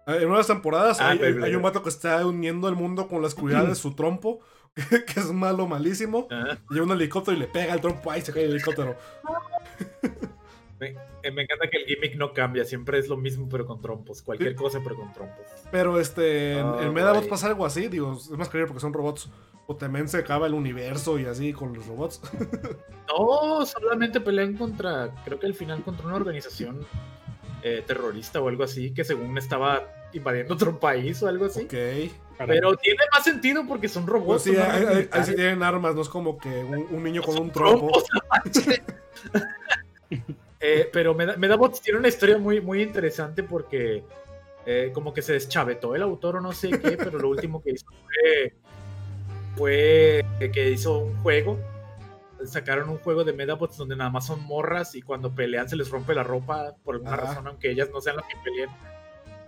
Speaker 2: En unas temporadas
Speaker 3: Ah,
Speaker 2: hay, hay- un vato que está uniendo el mundo con la oscuridad de su trompo, que es malo, malísimo.
Speaker 3: Ah,
Speaker 2: Y un helicóptero y le pega el trompo, ahí se cae el helicóptero.
Speaker 3: me, eh, me encanta que el gimmick no cambia, siempre es lo mismo pero con trompos, cualquier
Speaker 2: Sí.
Speaker 3: cosa pero con trompos.
Speaker 2: Pero este, en,
Speaker 3: Ah,
Speaker 2: en
Speaker 3: güey.
Speaker 2: pasa algo así, digo, es más creíble porque son robots. O también se acaba el universo y así con los robots.
Speaker 3: No, solamente pelean contra, creo que al final contra una organización eh, terrorista o algo así, que según estaba invadiendo otro país o algo así.
Speaker 2: ok.
Speaker 3: Pero tiene más sentido porque son
Speaker 2: Pues
Speaker 3: robots.
Speaker 2: sí,
Speaker 3: son
Speaker 2: ahí, ahí- ahí sí
Speaker 3: militares.
Speaker 2: tienen armas, no es como que un, un niño con un trompo.
Speaker 3: Eh, pero Meda- Medabots tiene una historia muy, muy interesante porque eh, como que se deschavetó el autor o no sé qué, pero lo último que hizo fue, fue que hizo un juego. Sacaron un juego de Medabots donde nada más son morras y cuando pelean se les rompe la ropa por alguna
Speaker 2: Ah.
Speaker 3: razón, aunque ellas no sean las que peleen.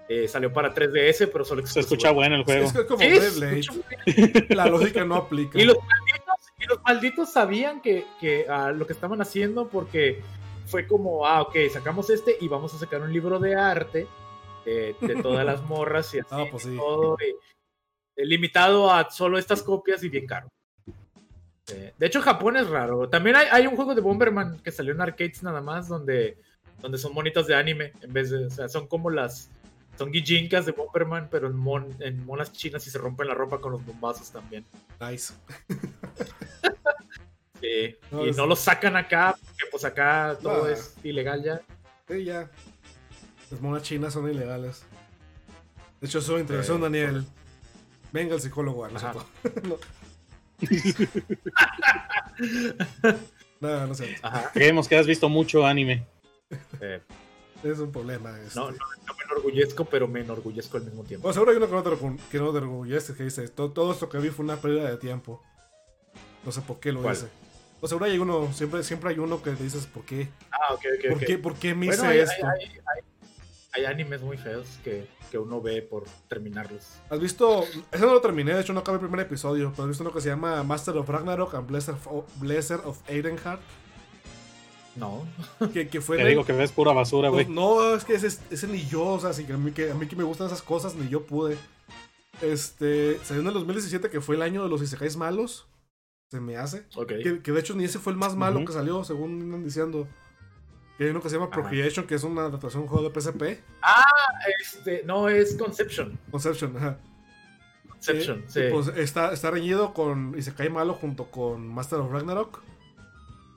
Speaker 3: Eh, salió para 3DS, pero solo
Speaker 4: Se escucha bueno el juego.
Speaker 2: Es que es como Beyblade. La lógica no aplica.
Speaker 3: y los malditos, y los malditos sabían que, que ah, lo que estaban haciendo porque fue como, ah, ok, sacamos este y vamos a sacar un libro de arte eh, de todas las morras y así,
Speaker 2: Ah, pues sí.
Speaker 3: y todo, y- limitado a solo estas copias y bien caro. Eh, de hecho, Japón es raro. También hay, hay un juego de Bomberman que salió en arcades nada más donde, donde son monitas de anime en vez de, o sea, son como las... Son guijinkas de Bomberman, pero en, mon- en monas chinas y se rompen la ropa con los bombazos también.
Speaker 2: Nice.
Speaker 3: Sí,
Speaker 2: No,
Speaker 3: y
Speaker 2: es-
Speaker 3: no lo sacan acá, porque pues acá todo
Speaker 2: Ah.
Speaker 3: es ilegal ya.
Speaker 2: Sí, ya. Las monas chinas son ilegales. De hecho, eso intervención,
Speaker 3: Eh,
Speaker 2: Daniel. Venga el psicólogo, no es
Speaker 3: Ajá.
Speaker 2: cierto. no. no.
Speaker 3: Ajá.
Speaker 4: Creemos que has visto mucho anime.
Speaker 3: Eh,
Speaker 2: Es un problema. Este.
Speaker 3: no, no, no me enorgullezco, pero me enorgullezco al mismo tiempo.
Speaker 2: Bueno, seguro hay uno que no te, recu- que no te enorgullece, que dice, todo, todo esto que vi fue una pérdida de tiempo. No sé por qué lo
Speaker 3: ¿Cuál?
Speaker 2: hice. O seguro hay uno, siempre, siempre hay uno que te dices, ¿por qué?
Speaker 3: Ah, ok, ok,
Speaker 2: ¿Por qué, ¿por qué me
Speaker 3: Bueno,
Speaker 2: hice
Speaker 3: hay,
Speaker 2: esto?
Speaker 3: hay- hay- hay- animes muy feos que, que uno ve por terminarlos.
Speaker 2: ¿Has visto? Ese no lo terminé, de hecho no acabé el primer episodio, pero has visto uno que se llama Master of Ragnarok and Blessed of, Blessed of Aidenheart,
Speaker 3: No.
Speaker 2: que, que fue...
Speaker 4: Te
Speaker 2: de-
Speaker 4: digo que ves pura basura, güey.
Speaker 2: No, es que ese, ese ni yo, o sea, sí que a, mí, que a mí que me gustan esas cosas, ni yo pude. Este, salió en el 2017, que fue el año de los Isekais malos, se me hace.
Speaker 3: Ok.
Speaker 2: Que, que de hecho ni ese fue el más malo que salió, según andan diciendo. Que hay uno que se llama
Speaker 3: Ajá.
Speaker 2: Procreation, que es una adaptación de un juego de PSP.
Speaker 3: Este, no, es Conception.
Speaker 2: Conception, ajá.
Speaker 3: Conception,
Speaker 2: Eh,
Speaker 3: sí.
Speaker 2: y Pues está, está reñido con Isekai malo junto con Master of Ragnarok.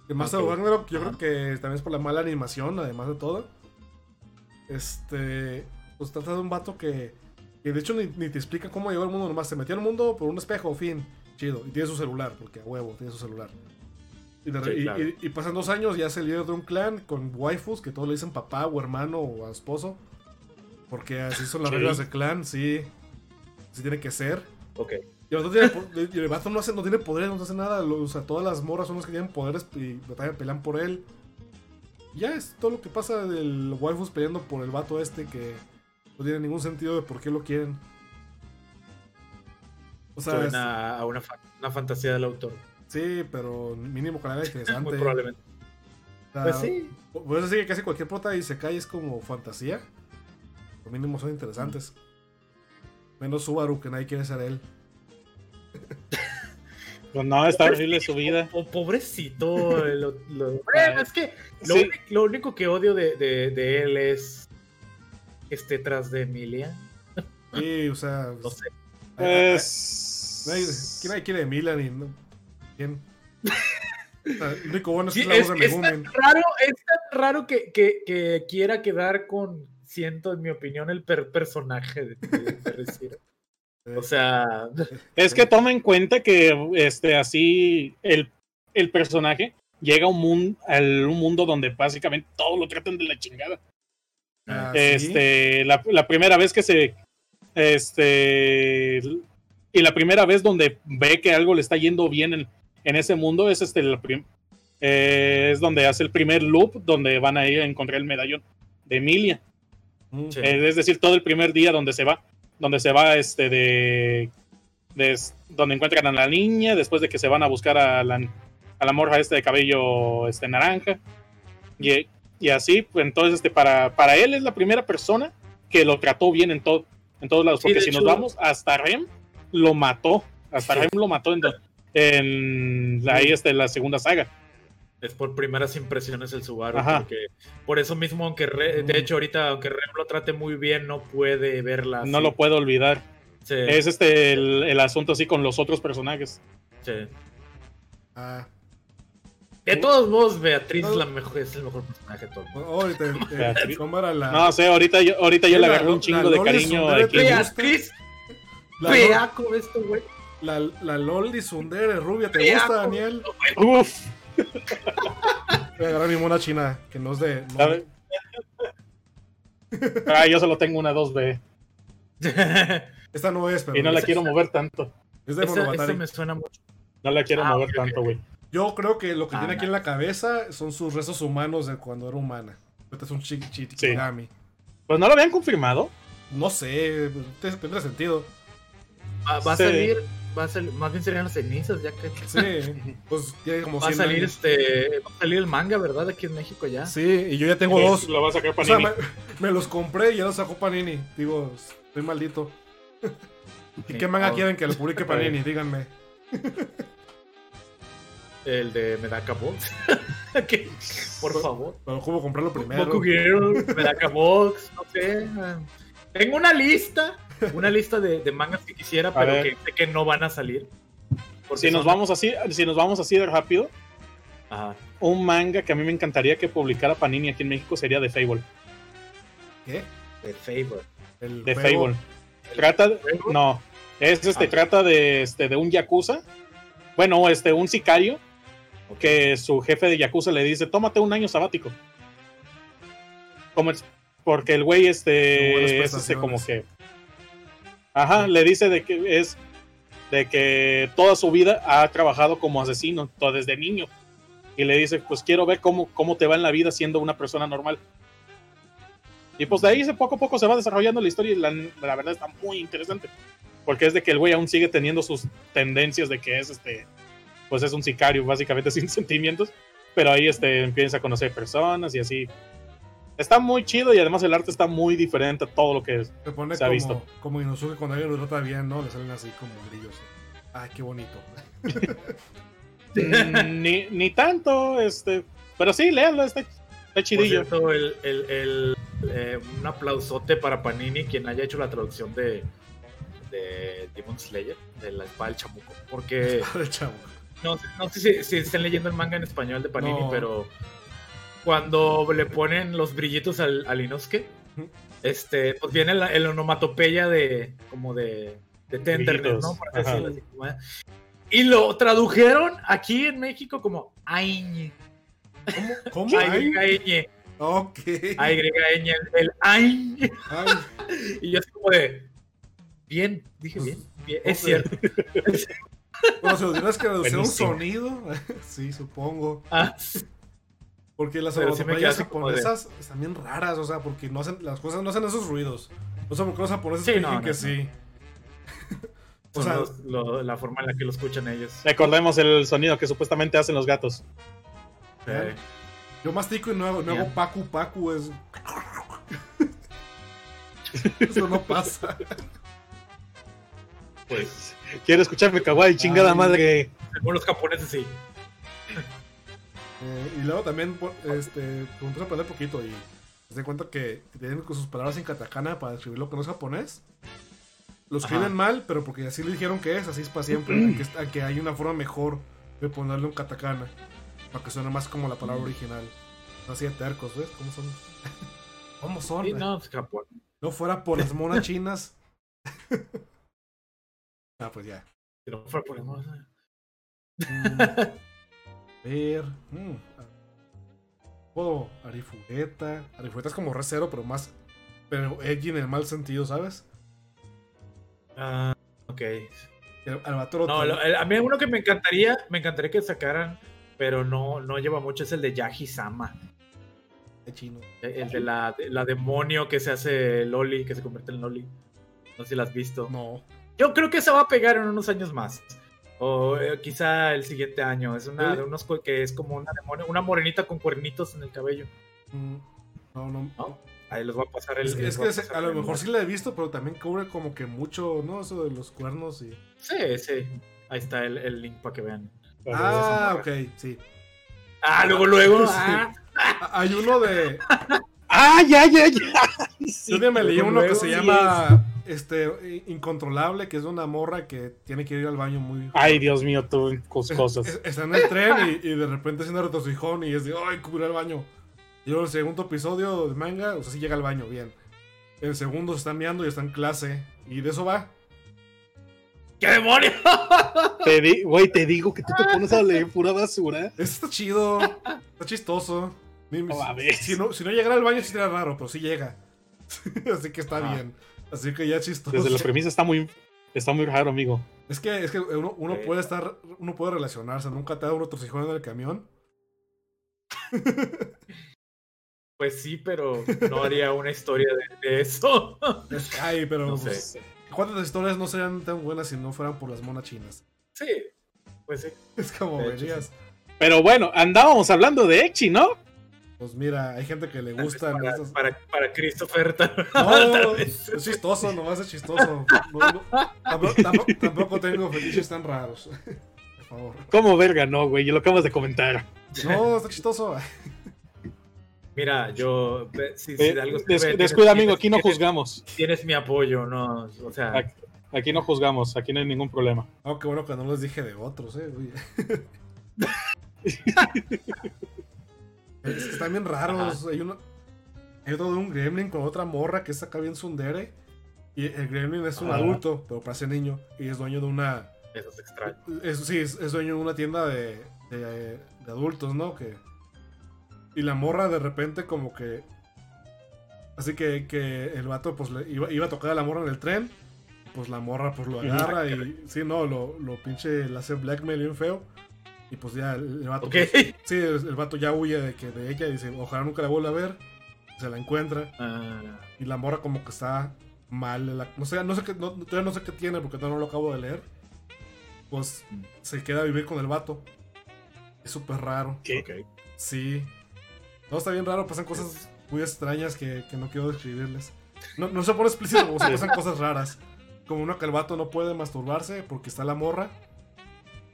Speaker 2: El Master of Ragnarok yo
Speaker 3: Ajá.
Speaker 2: creo que también es por la mala animación, además de todo. Este. Pues trata de un vato que. Que de hecho ni, ni te explica cómo llegó al mundo nomás. Se metió al mundo por un espejo, fin. Chido. Y tiene su celular, porque a huevo, tiene su celular. Y, de-
Speaker 3: Sí,
Speaker 2: y-
Speaker 3: claro.
Speaker 2: y- y pasan dos años, ya es el líder de un clan con waifus, que todos le dicen papá o hermano o esposo. Porque así son las
Speaker 4: Sí.
Speaker 2: reglas del clan, sí. Así tiene que ser.
Speaker 3: Ok.
Speaker 2: Y el vato, tiene po- y el vato no, hace, no tiene poderes, no hace nada. lo- o sea, todas las morras son las que tienen poderes y batallan, pelean por él. Ya es todo lo que pasa del waifus peleando por el vato este que no tiene ningún sentido de por qué lo quieren. O sea, es-
Speaker 3: a una, fa- una fantasía del autor.
Speaker 2: Sí, pero mínimo con algo interesante.
Speaker 3: Muy probablemente.
Speaker 2: O sea,
Speaker 3: Pues sí.
Speaker 2: Por eso sí que casi cualquier prota y se cae es como fantasía. Lo mínimo son interesantes. Menos Subaru, que nadie quiere ser él.
Speaker 4: Pues no, está horrible su vida.
Speaker 3: Po- pobrecito. lo- lo- Bueno, es que lo,
Speaker 4: Sí.
Speaker 3: uni- lo único que odio de, de- de él es que esté tras de Emilia.
Speaker 2: Sí, o sea.
Speaker 3: No sé.
Speaker 4: Pues.
Speaker 2: Nadie, ¿quién nadie quiere de Milan? Y no- ¿Quién? O sea, el único bueno es que
Speaker 3: Sí,
Speaker 2: es
Speaker 3: tan raro, es tan raro que, que- que quiera quedar con, siento, en mi opinión, el per- personaje de, de, de. O sea,
Speaker 4: Es que toma en cuenta que este así el, el personaje llega a un mundo, a un mundo donde básicamente todo lo tratan de la chingada.
Speaker 2: Ah, sí.
Speaker 4: Este, la, la primera vez que se este y la primera vez donde ve que algo le está yendo bien en, en ese mundo es este prim- eh, es donde hace el primer loop donde van a ir a encontrar el medallón de Emilia.
Speaker 2: Mm.
Speaker 3: Sí.
Speaker 4: Eh, es decir, todo el primer día donde se va, donde se va este de, de- donde encuentran a la niña, después de que se van a buscar a la, a la morra este de cabello este naranja. Y, y así, pues entonces este para, para él es la primera persona que lo trató bien en todo, en todos lados. Porque si nos vamos, hasta Rem lo mató. Hasta
Speaker 3: Sí.
Speaker 4: Rem lo mató en, en la, ahí este, la segunda saga.
Speaker 3: es por primeras impresiones el Subaru.
Speaker 4: Ajá.
Speaker 3: Porque por eso mismo, aunque Re- de hecho ahorita, aunque Rem lo trate muy bien, no puede verla.
Speaker 4: No
Speaker 3: así.
Speaker 4: lo puedo olvidar.
Speaker 3: Sí,
Speaker 4: Es este el, el asunto así con los otros personajes.
Speaker 3: sí.
Speaker 2: Ah,
Speaker 3: De todos modos, Beatriz
Speaker 2: No.
Speaker 3: es, la mejor, es el mejor personaje de todo. el mundo.
Speaker 2: oh, ahorita, eh,
Speaker 4: Beatriz.
Speaker 2: ¿cómo era la,
Speaker 4: No sé, ahorita yo, ahorita yo le agarré un
Speaker 2: la
Speaker 4: chingo de cariño?
Speaker 3: Beatriz,
Speaker 2: la,
Speaker 3: peaco esto, güey.
Speaker 2: La, la Loli Sundere rubia? ¿Te gusta, Daniel?
Speaker 4: Uf,
Speaker 2: Voy a agarrar mi mona china, que no es de. no-.
Speaker 4: Ah, yo solo tengo una 2B
Speaker 2: esta no es, pero.
Speaker 4: y no la quiero mover tanto.
Speaker 2: es de Monogatari.
Speaker 3: me suena mucho.
Speaker 4: No la quiero
Speaker 3: Ah,
Speaker 4: mover tanto, güey.
Speaker 2: Yo creo que lo que
Speaker 3: Ah,
Speaker 2: tiene aquí en la cabeza son sus restos humanos de cuando era humana. Ahorita es un chi- chitikigami.
Speaker 4: Pues no lo habían confirmado.
Speaker 2: No sé, te- tendrá sentido.
Speaker 3: Va, va a
Speaker 4: Sí.
Speaker 3: salir, va a salir, más bien serían las cenizas, ya que
Speaker 2: Sí, pues tiene como
Speaker 3: va a
Speaker 2: 100
Speaker 3: salir
Speaker 2: años.
Speaker 3: este, va a salir el manga, ¿verdad? Aquí en México ya.
Speaker 2: Sí, y yo ya tengo dos.
Speaker 4: Lo va a sacar
Speaker 2: O sea,
Speaker 4: Panini.
Speaker 2: me, me los compré y ya los sacó Panini. Digo, estoy maldito. ¿Y qué manga quieren que lo publique Panini? Díganme.
Speaker 3: El de Medaka Box. ¿Qué? Por favor.
Speaker 2: Pero ¿cómo comprarlo primero?
Speaker 3: Boku Girl, Medaka Box, no sé. Tengo una lista, una lista de, de mangas que quisiera, pero que sé que no van a salir.
Speaker 4: Si nos vamos así, si nos vamos así de rápido,
Speaker 3: Ajá.
Speaker 4: un manga que a mí me encantaría que publicara Panini aquí en México sería de Fable.
Speaker 2: ¿Qué?
Speaker 3: De Favor.
Speaker 2: El juego.
Speaker 4: Fable. Trata de-
Speaker 3: ¿Fable?
Speaker 4: no, es este
Speaker 3: Ah.
Speaker 4: trata de este de un yakuza. Bueno, este un sicario que su jefe de Yakuza le dice, tómate un año sabático. Como es- porque el güey este, es este como que... Ajá, le dice de que es de que toda su vida ha trabajado como asesino, todo desde niño. Y le dice, pues quiero ver cómo, cómo te va en la vida siendo una persona normal. Y pues de ahí se poco a poco se va desarrollando la historia y la, la verdad está muy interesante. Porque es de que el güey aún sigue teniendo sus tendencias de que es este pues es un sicario básicamente sin sentimientos, pero ahí este, empieza a conocer personas y así. Está muy chido y además el arte está muy diferente a todo lo que es.
Speaker 2: Se pone
Speaker 4: Se ha visto.
Speaker 2: como Inosuke cuando alguien lo trata bien, ¿no? Le salen así como brillos. Ay, qué bonito.
Speaker 4: Ni, ni tanto, este, pero sí, léanlo, está, está chidillo.
Speaker 3: cierto, el, el- el, eh, un aplausote para Panini, quien haya hecho la traducción de, de Demon Slayer, de la espada del chamuco. Porque
Speaker 2: El chavo.
Speaker 3: no, no sé si, si estén leyendo el manga en español de Panini,
Speaker 2: No.
Speaker 3: pero cuando le ponen los brillitos al, al Inosuke, este, pues viene la- el onomatopeya de como de, de tenderness, ¿no? Por así
Speaker 4: ajá.
Speaker 3: decirlo, así como. Y lo tradujeron aquí en México como Aiñe.
Speaker 2: ¿Cómo?
Speaker 3: Aiñe.
Speaker 2: ok.
Speaker 3: Aiñe. El Aiñe. Y yo así como de. Bien, dije bien. bien. Es cierto.
Speaker 2: bueno, si lo tienes que reducir un sonido, sí, supongo.
Speaker 3: Ah,
Speaker 2: Porque las
Speaker 3: sí
Speaker 2: onomatopeyas
Speaker 3: como de-
Speaker 2: japonesas están bien raras, o sea, porque no hacen, las cosas no hacen esos ruidos. No sé por qué los japoneses
Speaker 3: Sí,
Speaker 2: creen
Speaker 3: no,
Speaker 2: que
Speaker 3: no,
Speaker 2: sí. O sea,
Speaker 3: los- lo- la forma en la que lo escuchan ellos.
Speaker 4: Recordemos el sonido que supuestamente hacen los gatos.
Speaker 2: yo mastico y no hago, no hago pacu, es... Eso no pasa.
Speaker 3: Pues.
Speaker 4: Quiero escucharme kawaii, chingada
Speaker 2: Ay.
Speaker 4: madre.
Speaker 3: Según los japoneses, sí.
Speaker 2: Eh, y luego también, por- este, me empecé a aprender poquito y se dan cuenta que tienen con sus palabras en katakana para escribir lo que no es japonés. Lo escriben mal, pero porque así le dijeron que es, así es para siempre. es- aunque hay una forma mejor de ponerle un katakana para que suene más como la palabra original. No así de tercos, ¿ves? ¿Cómo son? ¿Cómo son?
Speaker 3: Sí, no, es Japón.
Speaker 2: No fuera por las monas chinas. ah, pues ya.
Speaker 3: Si no fuera por el mono,
Speaker 2: Mm, ver. Mm, Puedo Arifureta. Arifureta es como recero, pero más. Pero edgy en el mal sentido, ¿sabes?
Speaker 3: Ah, ok.
Speaker 2: El, al vato lo
Speaker 3: No,
Speaker 2: trae-
Speaker 3: lo- el- a mí uno que me encantaría, me encantaría que sacaran, pero no, no lleva mucho, es el de Yaji Sama.
Speaker 2: de chino.
Speaker 3: El de la, la demonio que se hace Loli, que se convierte en Loli. No sé si la has visto.
Speaker 2: No.
Speaker 3: Yo creo que se va a pegar en unos años más. O eh, quizá el siguiente año. Es una de unos que es como una una morenita con cuernitos en el cabello.
Speaker 2: Mm, No, no.
Speaker 3: ¿No? Ahí les va a pasar el.
Speaker 2: Es, es que a lo mejor sí la he visto, pero también cubre como que mucho, ¿no? Eso de los cuernos y.
Speaker 3: Sí, sí. Ahí está el, el link para que vean.
Speaker 2: Ah, ok, sí.
Speaker 3: Ah, luego, luego.
Speaker 2: Sí.
Speaker 3: ah.
Speaker 2: Hay uno de.
Speaker 4: Ah, ya, ya, ya. Sí.
Speaker 2: Yo me leí uno que se llama este Incontrolable, que es una morra que tiene que ir al baño muy.
Speaker 4: Ay, Dios mío, tú
Speaker 2: Es-
Speaker 4: cosas.
Speaker 2: es- está en el tren y, y de repente haciendo retrocejón y es de, ay, cubrir al baño. Y luego el segundo episodio de manga, o sea, sí llega al baño, bien. El segundo se está meando y está en clase. Y de eso va.
Speaker 3: ¡Qué demonio!
Speaker 4: Te di- Güey, te digo que tú te pones a leer pura basura.
Speaker 2: Este está chido. Está chistoso. Ni-
Speaker 4: mames.
Speaker 2: si, no, si no llegara al baño sí sería raro, pero sí llega. Así que está
Speaker 4: Ah.
Speaker 2: bien. Así que ya chistoso.
Speaker 4: Desde las premisas está muy, está muy raro, amigo.
Speaker 2: Es que, es que uno, puede estar, uno puede relacionarse. Nunca te da un retrocejón en el camión.
Speaker 3: Pues sí, pero no haría una historia de, de eso.
Speaker 2: Es que, ay, pero
Speaker 3: No
Speaker 2: pues,
Speaker 3: sé.
Speaker 2: ¿cuántas historias no serían tan buenas si no fueran por las monas chinas?
Speaker 3: Sí, pues sí.
Speaker 2: Es como verías.
Speaker 4: Pero bueno, andábamos hablando de Echi, ¿no?
Speaker 2: Pues mira, hay gente que le gustan
Speaker 3: para,
Speaker 2: esas-
Speaker 3: para, para Christopher. tal-
Speaker 2: No,
Speaker 3: tal vez.
Speaker 2: es chistoso, nomás es chistoso. No, no, tampoco, tampoco- tampoco tengo fetiches tan raros. Por favor.
Speaker 4: ¿Cómo verga, no, güey? Y lo acabas de comentar.
Speaker 2: No, está chistoso.
Speaker 3: Mira, yo. Si, si
Speaker 4: Eh,
Speaker 3: de algo
Speaker 4: des-
Speaker 3: sirve,
Speaker 4: descuida,
Speaker 3: tienes-
Speaker 4: amigo, aquí no
Speaker 3: tienes-
Speaker 4: juzgamos.
Speaker 3: Tienes mi apoyo, no. O sea,
Speaker 4: Aquí, aquí no juzgamos, aquí no hay ningún problema.
Speaker 2: Oh, qué bueno que no les dije de otros, eh. Es que están bien raros. Hay uno. Hay otro de un gremlin con otra morra que es acá bien sundere. Y el gremlin es un
Speaker 4: Ajá.
Speaker 2: adulto, pero parece niño. Y es dueño de una.
Speaker 3: eso es extraño.
Speaker 2: Es, sí, es, es dueño de una tienda de, de, de adultos, ¿no? Que, y la morra de repente como que... Así que, que el vato pues le iba, iba a tocar a la morra en el tren. Pues la morra pues lo agarra y... Sí, no, lo, lo pinche le hace blackmail bien feo. Y pues ya el, vato...
Speaker 3: Ok.
Speaker 2: pues, sí, el, el vato ya huye de, que, de ella y dice, ojalá nunca la vuelva a ver. Se la encuentra.
Speaker 3: Ah,
Speaker 2: Y la morra como que está mal. la- no sé, no sé qué, no, todavía no sé qué tiene porque todavía no lo acabo de leer. Pues se queda a vivir con el vato. Es súper raro.
Speaker 4: ¿Qué?
Speaker 3: ok.
Speaker 2: Sí. No, está bien raro, pasan cosas muy extrañas que, que no quiero describirles. No, no se pone explícito, pasan cosas raras. Como uno que el vato no puede masturbarse porque está la morra.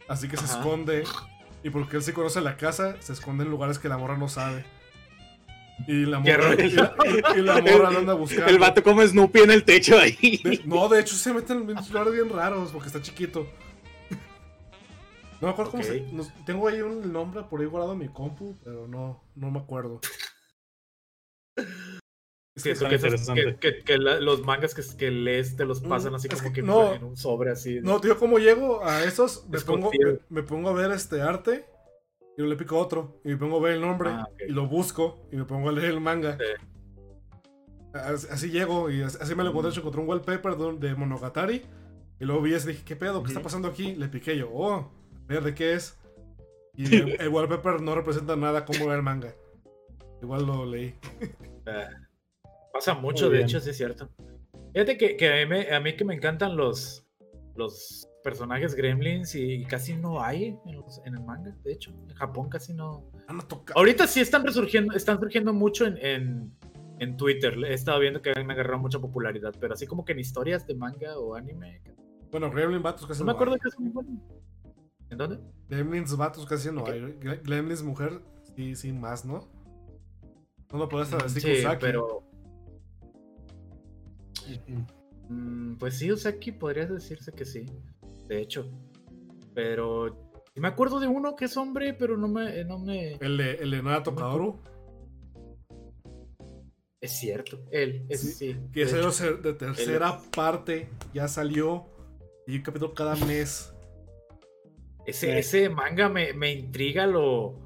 Speaker 2: Así que se
Speaker 3: Ajá.
Speaker 2: esconde. Y porque él sí conoce la casa, se esconde en lugares que la morra no sabe. Y la morra, y la, y- la morra lo anda buscando.
Speaker 4: El vato como Snoopy en el techo ahí.
Speaker 2: De- no, de hecho se meten en lugares bien raros porque está chiquito. No me acuerdo cómo se. no- tengo ahí un nombre por ahí guardado en mi compu, pero no, no me acuerdo.
Speaker 3: Siento que, esos-
Speaker 4: interesante.
Speaker 3: que, que- que la- los mangas que, que lees te los pasan
Speaker 2: Mm,
Speaker 3: así
Speaker 2: es
Speaker 3: como
Speaker 2: que
Speaker 3: que,
Speaker 2: no.
Speaker 3: en un sobre así.
Speaker 2: No, tío, ¿cómo llego a esos? Me pongo, me,
Speaker 3: Desconfío.
Speaker 2: me pongo a ver este arte y le pico otro. Y me pongo a ver el nombre
Speaker 3: Ah,
Speaker 2: y lo busco y me pongo a leer el manga.
Speaker 3: Sí.
Speaker 2: Así, así llego y así, así me lo encontré. hecho, Encontré un wallpaper de, de Monogatari y luego vi ese y dije, ¿qué pedo? ¿Qué está pasando aquí? Le piqué yo, oh, a ver de qué es. Y el, el wallpaper no representa nada como ver el manga. Igual lo leí.
Speaker 3: Pasa mucho, de hecho, sí es cierto. Fíjate que, que a, mí, a mí que me encantan los, los personajes gremlins y casi no hay en, los- en el manga, de hecho. En Japón casi no.
Speaker 2: Ah.
Speaker 3: Ahorita sí están resurgiendo, están surgiendo mucho en, en, en Twitter. He estado viendo que han agarrado mucha popularidad, pero así como que en historias de manga o anime.
Speaker 2: Bueno, Gremlin Vatos casi
Speaker 3: No
Speaker 2: no,
Speaker 3: me acuerdo
Speaker 2: hay.
Speaker 3: que es muy bueno. ¿En dónde?
Speaker 2: Gremlins Vatos casi no hay. Gre- Gremlins Mujer, sí, sí, más, ¿no? No lo podés decir
Speaker 3: Sí,
Speaker 2: Kusaki.
Speaker 3: pero. Mm, pues sí, Usaki podría decirse que sí. De hecho. Pero. Me acuerdo de uno que es hombre, pero no me. No me...
Speaker 2: El de, el de Nara Tokadoru,
Speaker 3: Es cierto. Él, es,
Speaker 2: Sí,
Speaker 3: sí.
Speaker 2: que
Speaker 3: de
Speaker 2: tercera parte, ya salió. Y un capítulo cada mes.
Speaker 3: Ese,
Speaker 4: Eh.
Speaker 3: ese manga me, me intriga lo,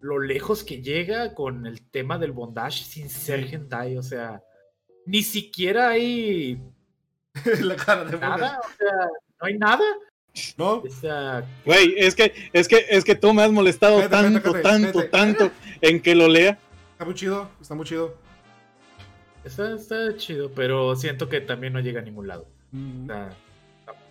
Speaker 3: lo lejos que llega con el tema del bondage sin ser hentai. O sea, ni siquiera hay
Speaker 2: la cara de
Speaker 3: nada. O sea, no hay nada.
Speaker 2: ¿No?
Speaker 3: O sea,
Speaker 4: Güey, es que, es que, es que tú me has molestado
Speaker 2: Vete,
Speaker 4: tanto,
Speaker 2: vete,
Speaker 4: tanto,
Speaker 2: vete.
Speaker 4: tanto en que lo lea.
Speaker 2: Está muy chido, está muy chido.
Speaker 3: está, está chido, pero siento que también no llega a ningún lado.
Speaker 2: Mm,
Speaker 3: O sea,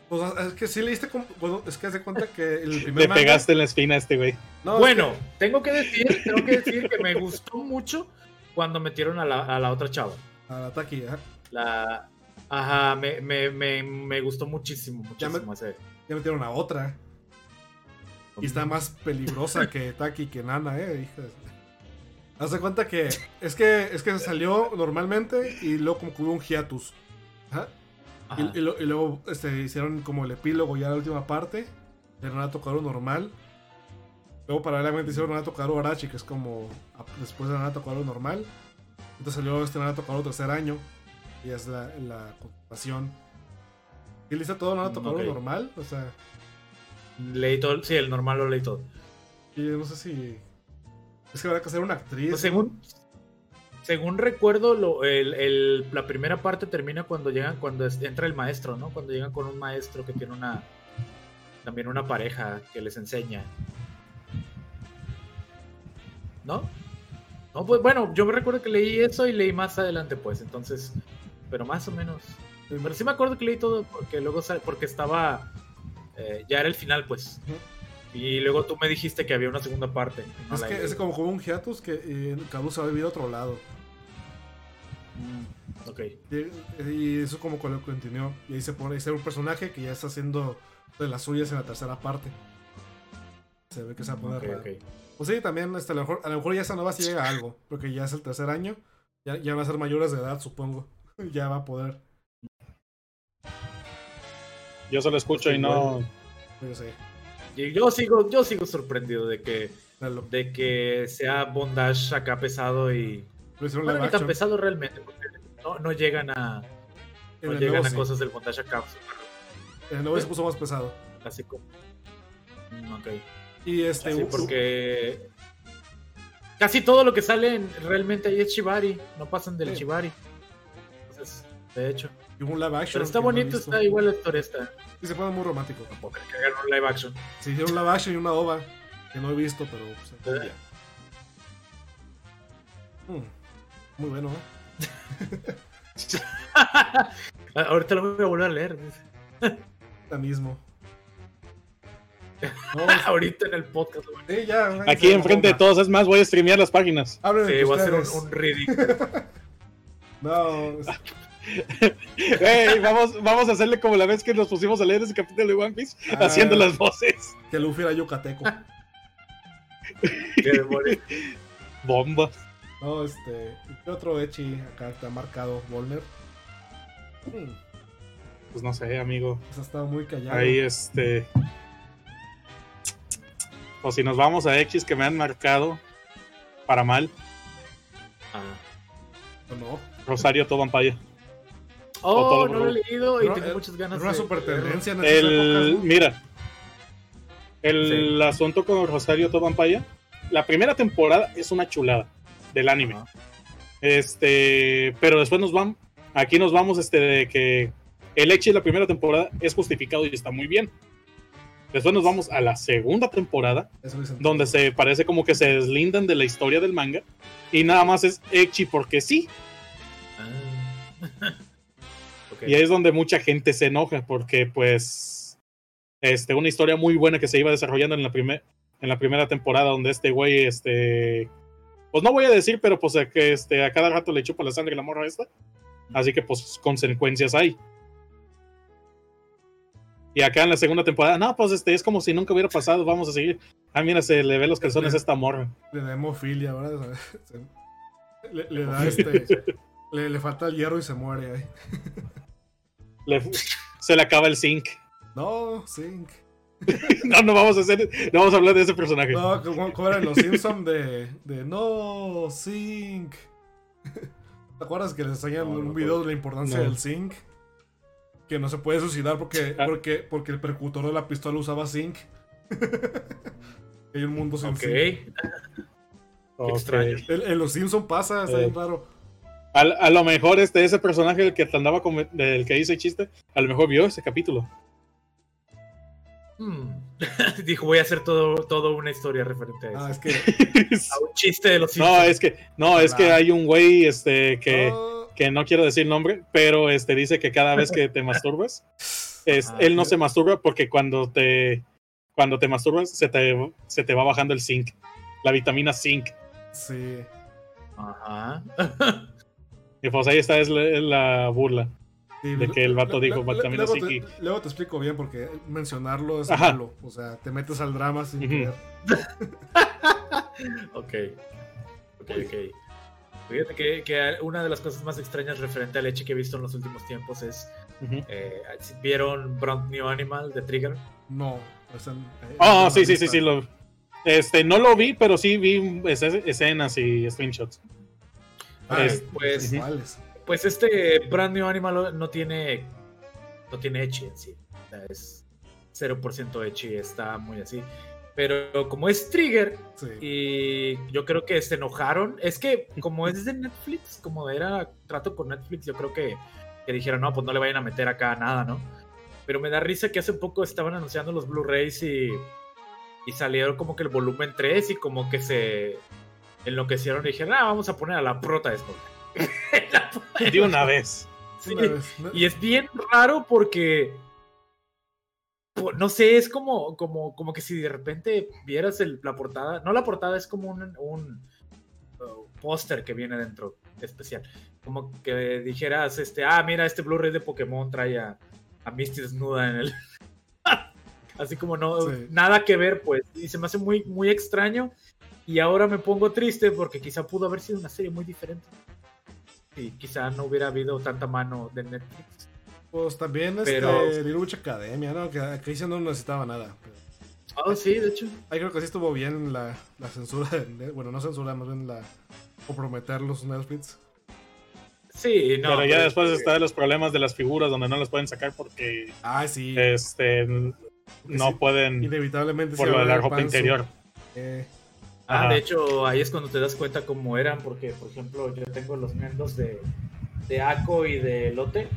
Speaker 2: Pues es que sí leíste como. Bueno, es que haz de cuenta que el primer
Speaker 4: Le
Speaker 2: manga-
Speaker 4: pegaste en la espina a este güey.
Speaker 2: No, es
Speaker 3: bueno, tengo que decir, tengo que decir que me gustó mucho cuando metieron a la, a la otra chava.
Speaker 2: Que- a la Taki, ajá.
Speaker 3: La, ajá, me, me, me, me gustó muchísimo,
Speaker 2: Ya me-
Speaker 3: muchísimo ese.
Speaker 2: Ya metieron a otra. Y está más peligrosa que Taki que Nana, eh, Haz de cuenta que es que es que salió normalmente y luego como que hubo un hiatus. Ajá. Y,
Speaker 3: Ajá.
Speaker 2: y lo- y luego este, hicieron como el epílogo ya la última parte de Renato Caro normal. Luego paralelamente hicieron Renato Caro Arachi, que es como después de Renato Caro normal. Entonces salió este Renato Caro tercer año. Y es la, la continuación. ¿Y listo todo Renato
Speaker 3: Mm,
Speaker 2: Caro
Speaker 3: ok.
Speaker 2: normal? O sea,
Speaker 3: Leí todo, sí, el normal lo leí todo.
Speaker 2: y no sé si. Es que habrá que hacer una actriz.
Speaker 3: Pues
Speaker 2: ¿no?
Speaker 3: según, según recuerdo, lo, el, el- la primera parte termina cuando llegan, cuando entra el maestro, ¿no? Cuando llegan con un maestro que tiene una también una pareja que les enseña. ¿No? No, pues bueno, yo me recuerdo que leí eso y leí más adelante, pues, entonces, pero más o menos. Pero sí me acuerdo que leí todo porque luego porque estaba eh, ya era el final, pues. Y luego tú me dijiste que había una segunda parte. no
Speaker 2: Es que es como, como un hiatus que eh, Cabo se va a vivir a otro lado.
Speaker 3: Mm, ok.
Speaker 2: Y, y eso como que lo continuó. Y ahí se pone ahí se ve un personaje que ya está haciendo de las suyas en la tercera parte. Se ve que se va a poner
Speaker 3: Ok,
Speaker 2: raro.
Speaker 3: ok.
Speaker 2: Pues sí, también este, a, lo mejor, a lo mejor ya esa nueva sí llega a algo. Porque ya es el tercer año. Ya, ya van a ser mayores de edad, supongo. ya va a poder.
Speaker 4: Yo solo escucho y no.
Speaker 2: Yo sé.
Speaker 3: Y yo sigo, yo sigo sorprendido de que, de que sea bondage acá pesado y. Bueno, ni tan
Speaker 2: action.
Speaker 3: pesado realmente, porque no, no llegan a.
Speaker 2: En
Speaker 3: No llegan
Speaker 2: nuevo
Speaker 3: a
Speaker 2: sí.
Speaker 3: cosas del bondage acá.
Speaker 2: En el nuevo se puso más pesado.
Speaker 3: Así como. Mm, ok.
Speaker 2: Y este.
Speaker 3: Sí, porque. Casi todo lo que sale en- realmente ahí es Shibari. No pasan del
Speaker 2: Sí.
Speaker 3: Shibari. Entonces, de hecho.
Speaker 2: y un live action.
Speaker 3: Pero está
Speaker 2: no
Speaker 3: bonito, está igual la historia. Está.
Speaker 2: Y se pone muy romántico.
Speaker 3: Tampoco que hagan un live action.
Speaker 2: Se hicieron un live action y una ova. Que no he visto, pero. pues, algún día. Mm, muy bueno, ¿eh?
Speaker 3: Ah, Ahorita lo voy a volver a leer.
Speaker 2: Ya mismo. No,
Speaker 3: Ahorita en el podcast.
Speaker 2: sí, ya, güey,
Speaker 4: Aquí enfrente de todos, es más, voy a streamear las páginas.
Speaker 2: Hablen
Speaker 3: Sí, voy a hacer un, un ridículo.
Speaker 2: No, es-
Speaker 4: Ey, vamos, vamos a hacerle como la vez que nos pusimos a leer ese capítulo de One Piece,
Speaker 2: Ah.
Speaker 4: haciendo las voces.
Speaker 2: que Luffy era yucateco.
Speaker 3: Qué demonios.
Speaker 4: Bomba.
Speaker 2: No, este. ¿Qué otro Echi acá te ha marcado, Volner? Hmm,
Speaker 4: Pues no sé, amigo.
Speaker 2: pues ha estado muy callado.
Speaker 4: Ahí este. O si nos vamos a X que me han marcado para mal,
Speaker 3: Ah.
Speaker 2: ¿O no?
Speaker 4: Rosario Tobampaya.
Speaker 3: Oh,
Speaker 4: todo
Speaker 3: no lo he leído y tengo muchas ganas
Speaker 2: una
Speaker 3: de
Speaker 2: super tendencia en
Speaker 4: El,
Speaker 2: épocas, ¿no?
Speaker 4: mira, el asunto con Rosario Tobampaya, la primera temporada es una chulada del anime. Este, pero después nos vamos, aquí nos vamos este de que el Echi de la primera temporada es justificado y está muy bien. Después nos vamos a la segunda temporada,
Speaker 2: Eso
Speaker 4: donde se parece como que se deslindan de la historia del manga y nada más es Echi porque sí.
Speaker 3: Ah.
Speaker 4: Y ahí es donde mucha gente se enoja porque pues este una historia muy buena que se iba desarrollando en la primer en la primera temporada donde este güey este pues no voy a decir, pero pues a que este a cada rato le chupa la sangre la morra esta. Así que pues consecuencias hay. Y acá en la segunda temporada, no, pues este es como si nunca hubiera pasado, vamos a seguir. Ah, mira, se le ve los calzones a esta morra.
Speaker 2: Le da hemofilia ahora. Se- Le, le da este. Le, le falta el hierro y se muere ahí.
Speaker 4: Le- se le acaba el zinc.
Speaker 2: No, Zinc.
Speaker 4: No, no vamos a hacer, no vamos a hablar de ese personaje.
Speaker 2: No, como, como eran los Simpsons de, de no, Zinc. ¿Te acuerdas que les enseñan
Speaker 3: No, no
Speaker 2: un video de la importancia
Speaker 4: No.
Speaker 2: del Zinc? Que no se puede suicidar porque,
Speaker 4: Ah.
Speaker 2: porque, porque el percutor de la pistola usaba Zinc. Hay un mundo sin
Speaker 3: Ok.
Speaker 2: Zinc.
Speaker 3: Extraño.
Speaker 2: En, en los Simpsons pasa, está
Speaker 4: Eh.
Speaker 2: bien raro.
Speaker 4: A, a lo mejor este ese personaje el que andaba con, del que hice chiste, a lo mejor vio ese capítulo.
Speaker 3: Hmm. Dijo, voy a hacer todo, todo una historia referente a eso.
Speaker 2: Ah, es que.
Speaker 3: A un chiste de los
Speaker 4: no,
Speaker 3: Simpsons.
Speaker 4: es que no, es que
Speaker 2: Claro.
Speaker 4: hay un güey este que,
Speaker 2: Oh,
Speaker 4: que no quiero decir nombre, pero este dice que cada vez que te masturbas, es,
Speaker 3: Ah,
Speaker 4: él no se masturba porque cuando te cuando te masturbas se te, se te va bajando el zinc, la vitamina zinc.
Speaker 2: sí.
Speaker 3: Ajá.
Speaker 4: Y pues ahí está es la, es la burla.
Speaker 2: Sí,
Speaker 4: De que el vato dijo vitamina
Speaker 2: luego
Speaker 4: C
Speaker 2: te, luego te explico bien porque mencionarlo es
Speaker 4: Ajá.
Speaker 2: malo. O sea, te metes al drama sin
Speaker 4: Ujú.
Speaker 2: querer.
Speaker 3: Ok. Ok, ok. Fíjate que, que una de las cosas más extrañas referente a leche que he visto en los últimos tiempos es. Eh, ¿Vieron Brand New Animal de Trigger?
Speaker 2: No. eh,
Speaker 4: Ah,
Speaker 2: en
Speaker 4: sí, sí, sí, sí. Lo, este, no lo vi, pero sí vi es- escenas y screenshots.
Speaker 2: Ah,
Speaker 4: Es-
Speaker 3: pues-. Pues este Brand New Animal no tiene. No tiene Echi en sí. O sea, es 0% Echi, está muy así. Pero como es Trigger,
Speaker 2: Sí.
Speaker 3: y yo creo que se enojaron. Es que como es de Netflix, como era trato con Netflix, yo creo que, que dijeron, no, pues no le vayan a meter acá nada, ¿no? Pero me da risa que hace poco estaban anunciando los Blu-rays y, y salieron como que el volumen 3 y como que se enloquecieron y dijeron, ah, vamos a poner a la prota de esto.
Speaker 4: De una vez.
Speaker 3: Sí.
Speaker 2: Una vez, ¿no?
Speaker 3: Y es bien raro porque. No sé, es como, como, como que si de repente vieras el- la portada. No la portada, es como un, un uh, póster que viene dentro especial. Como que dijeras, este, ah, mira, este Blu-ray de Pokémon trae a, a Misty desnuda en el. Así como no,
Speaker 2: Sí.
Speaker 3: nada que ver, pues. Y se me hace muy, muy extraño. Y ahora me pongo triste porque quizá pudo haber sido una serie muy diferente. Y quizá no hubiera habido tanta mano de Netflix.
Speaker 2: Pues también este,
Speaker 3: Pero-
Speaker 2: Little Witch Academia, ¿no? Que aquí sí no necesitaba nada. pero
Speaker 3: Oh, sí, de hecho.
Speaker 2: ahí creo que sí estuvo bien la, la censura. de bueno, no censura, más bien la comprometer los Netflix.
Speaker 3: Sí, no.
Speaker 4: pero ya
Speaker 3: pues,
Speaker 4: después
Speaker 3: eh,
Speaker 4: están los problemas de las figuras donde no las pueden sacar porque
Speaker 2: Ah, sí.
Speaker 4: este no
Speaker 2: sí,
Speaker 4: pueden
Speaker 2: Inevitablemente
Speaker 4: por lo de la ropa
Speaker 2: panzo.
Speaker 4: interior.
Speaker 2: Eh,
Speaker 3: Ah,
Speaker 4: Ajá.
Speaker 3: de hecho, ahí es cuando te das cuenta cómo eran, porque, por ejemplo, yo tengo los mendos de, de Ako y de Lote,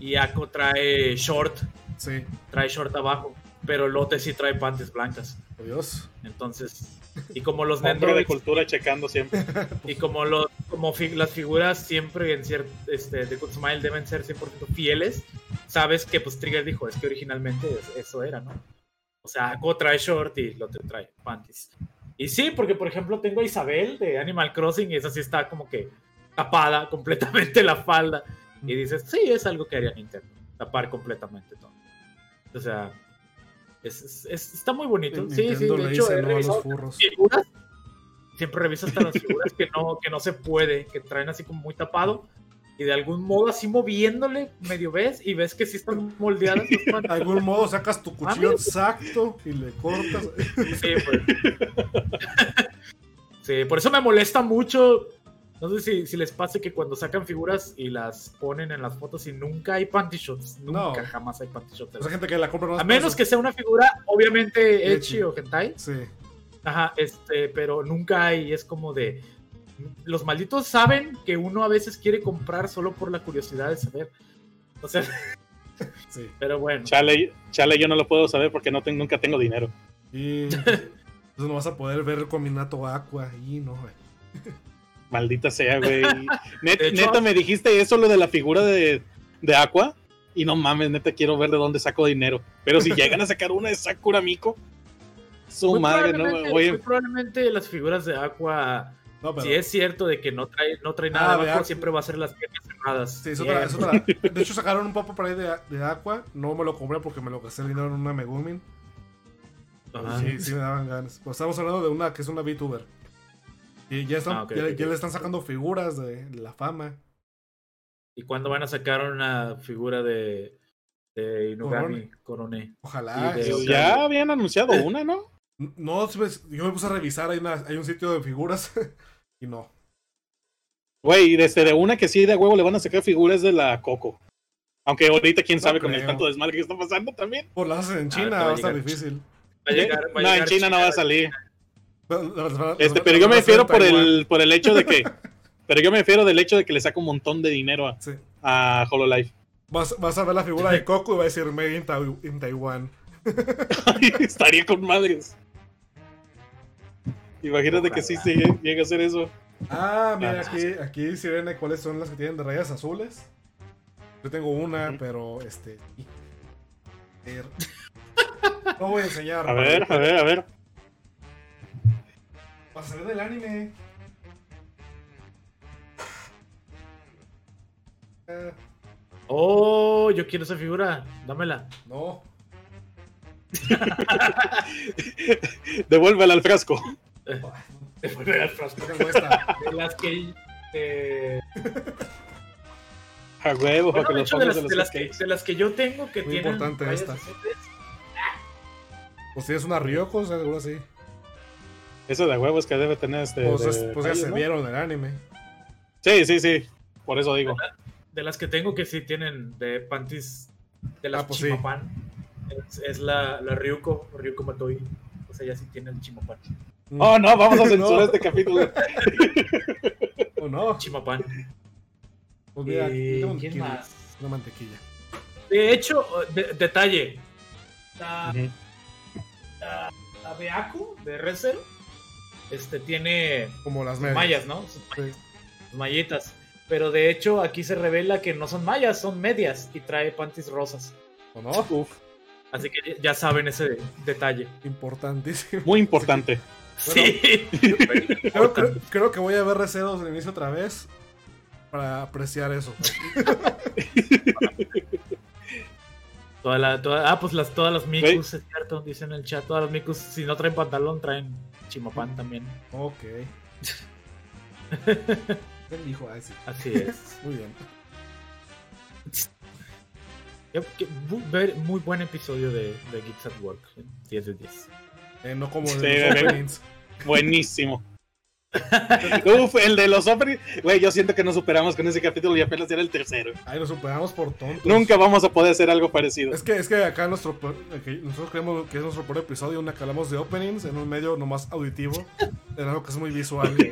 Speaker 3: y Ako trae short,
Speaker 2: sí,
Speaker 3: trae short abajo, pero Lote sí trae panties blancas.
Speaker 2: adiós.
Speaker 3: Entonces, y como los
Speaker 4: Hombre de
Speaker 3: Nendoroids,
Speaker 4: cultura checando siempre.
Speaker 3: y como, los, como fi- las figuras siempre en cierto, este, de Good Smile deben ser 100% fieles, sabes que pues Trigger dijo, es que originalmente es- eso era, ¿no? O sea, Ako trae short y Lote trae panties. Y sí, porque por ejemplo tengo a Isabel de Animal Crossing y esa sí está como que tapada completamente la falda. Y dices, sí, es algo que haría Nintendo, tapar completamente todo. O sea, es, es- es- está muy bonito. Sí, sí,
Speaker 2: Nintendo
Speaker 3: de hecho he
Speaker 2: los
Speaker 3: revisado
Speaker 2: furros.
Speaker 3: figuras. Siempre reviso hasta las figuras que no, que no se puede, que traen así como muy tapado. Y de algún modo así moviéndole, medio ves, y ves que sí están moldeadas.
Speaker 2: De algún modo sacas tu cuchillo exacto y le cortas.
Speaker 3: Sí, pues. Sí, por eso me molesta mucho. No sé si, si les pase que cuando sacan figuras y las ponen en las fotos y nunca hay panty shots. Nunca,
Speaker 2: No.
Speaker 3: jamás hay panty shots.
Speaker 2: Esa gente que la compra no
Speaker 3: A menos que sea una figura, obviamente. Echi o Hentai.
Speaker 2: Sí.
Speaker 3: Ajá, este, pero nunca hay, es como de. Los malditos saben que uno a veces quiere comprar solo por la curiosidad de saber. O sea,
Speaker 2: Sí.
Speaker 3: pero bueno.
Speaker 4: Chale, chale, yo no lo puedo saber porque no nunca tengo dinero.
Speaker 2: Y entonces no vas a poder ver Combinato Aqua y no, güey.
Speaker 4: Maldita sea, güey. Net-
Speaker 3: De hecho-
Speaker 4: neta, me dijiste eso, lo de la figura de, de Aqua. Y no mames, neta, quiero ver de dónde saco dinero. Pero si llegan a sacar una de Sakura Miko, su
Speaker 3: Muy
Speaker 4: madre, no
Speaker 3: muy probablemente las figuras de Aqua,
Speaker 2: No, pero
Speaker 3: si es cierto de que no trae, no trae
Speaker 2: Ah,
Speaker 3: nada
Speaker 2: de
Speaker 3: abajo,
Speaker 2: Aqua.
Speaker 3: siempre va a ser las piezas en animadas.
Speaker 2: Sí, es otra, es otra. De hecho, sacaron un pop por ahí de, de Aqua. No me lo compré porque me lo gasté el dinero en una Megumin.
Speaker 3: Ajá.
Speaker 2: Sí, sí me daban ganas. Pues estamos hablando de una que es una VTuber. Y ya, están,
Speaker 3: Ah,
Speaker 2: ya, le están sacando figuras de la fama.
Speaker 3: ¿Y cuándo van a sacar una figura de, de Inugami Korone?
Speaker 2: Ojalá.
Speaker 3: De-.
Speaker 4: Pues ya habían anunciado una, ¿no?
Speaker 2: No, ¿sabes? yo me puse a revisar. Hay, una- hay un sitio de figuras. y no.
Speaker 4: Güey, desde de una que sí de huevo le van a sacar figuras de la Coco. Aunque ahorita quién
Speaker 2: No
Speaker 4: sabe con el tanto desmadre que está pasando también.
Speaker 2: Por las hacen en
Speaker 3: Ah,
Speaker 2: China,
Speaker 3: va a
Speaker 2: va a estar
Speaker 3: llegar.
Speaker 2: difícil.
Speaker 3: Va a llegar- va a
Speaker 4: no, en China no va a salir.
Speaker 2: Las- las- las-
Speaker 4: Este, pero yo me refiero por el, por el hecho de que. Pero yo me refiero del hecho de que le saca un montón de dinero a,
Speaker 2: Sí.
Speaker 4: a HoloLive.
Speaker 2: Vas, vas a ver la figura de Coco y va a decir Made in, Tai- in Taiwan.
Speaker 4: Estaría con madres. Imagínate que sí se llega a hacer eso.
Speaker 2: Ah, mira,
Speaker 4: Ah,
Speaker 2: aquí, aquí sí ven cuáles son las que tienen de rayas azules. Yo tengo una, pero este. No voy a enseñar.
Speaker 4: A ver, a ver, a ver.
Speaker 2: Va a salir del anime. Eh,
Speaker 3: Oh, yo quiero esa figura. Dámela.
Speaker 2: no.
Speaker 4: Devuélvela al frasco.
Speaker 2: No tengo esta.
Speaker 3: De las que. de-
Speaker 4: A huevo,
Speaker 3: Bueno,
Speaker 4: para que
Speaker 3: de hecho, de las, de, las que, de las que yo tengo que
Speaker 2: Muy
Speaker 3: tienen.
Speaker 2: importante esta. Pues si es una Ryoko, seguro sí.
Speaker 4: Eso de huevos que debe tener este.
Speaker 2: Pues,
Speaker 4: de
Speaker 2: pues ya se
Speaker 4: ¿no?
Speaker 2: vieron el anime.
Speaker 4: Sí, sí, sí. Por eso digo.
Speaker 3: De las que tengo que sí tienen de panties de las
Speaker 2: Ah, pues sí.
Speaker 3: Chimapan. Es, es la, la Ryuko, Ryuko Matoi. O sea, ya sí tiene el Chimapan.
Speaker 4: Oh, no, vamos a censurar
Speaker 2: No.
Speaker 4: este capítulo.
Speaker 2: ¿O no?
Speaker 3: Chimapan.
Speaker 2: Pues mira,
Speaker 3: Eh, ¿Quién más?
Speaker 2: una mantequilla.
Speaker 3: De hecho, de- detalle. La, la Beaku de Rezel este, tiene
Speaker 2: Como las medias.
Speaker 3: mallas, ¿no? Sus
Speaker 2: Sí.
Speaker 3: mallitas. Pero de hecho, aquí se revela que no son mallas, son medias y trae panties rosas.
Speaker 2: ¿O no?
Speaker 4: Uf,
Speaker 3: Así que ya saben ese detalle.
Speaker 2: Importantísimo.
Speaker 4: muy importante.
Speaker 2: Bueno,
Speaker 3: sí.
Speaker 2: Creo, creo- creo que voy a ver Recedos de inicio otra vez para apreciar eso.
Speaker 3: Toda la, toda- ah, pues las, todas las. Mikus, es cierto, dicen en el chat. Todas las Mikus, si no traen pantalón, traen chimapan también.
Speaker 2: Ok. ¿Quién dijo? Ah, sí.
Speaker 3: Así es.
Speaker 2: Muy bien.
Speaker 3: Muy, ver- muy buen episodio de, de Geeks at Work. 10 de 10.
Speaker 2: Eh, no como
Speaker 4: Sí,
Speaker 2: de.
Speaker 4: Buenísimo. Uf, el de los openings. Güey, yo siento que no superamos con ese capítulo y apenas era el tercero.
Speaker 2: Ahí nos superamos por tontos.
Speaker 4: Nunca vamos a poder hacer algo parecido.
Speaker 2: Es que, es que acá nuestro, nosotros creemos que es nuestro peor episodio, una que hablamos de openings en un medio nomás auditivo, en algo que es muy visual.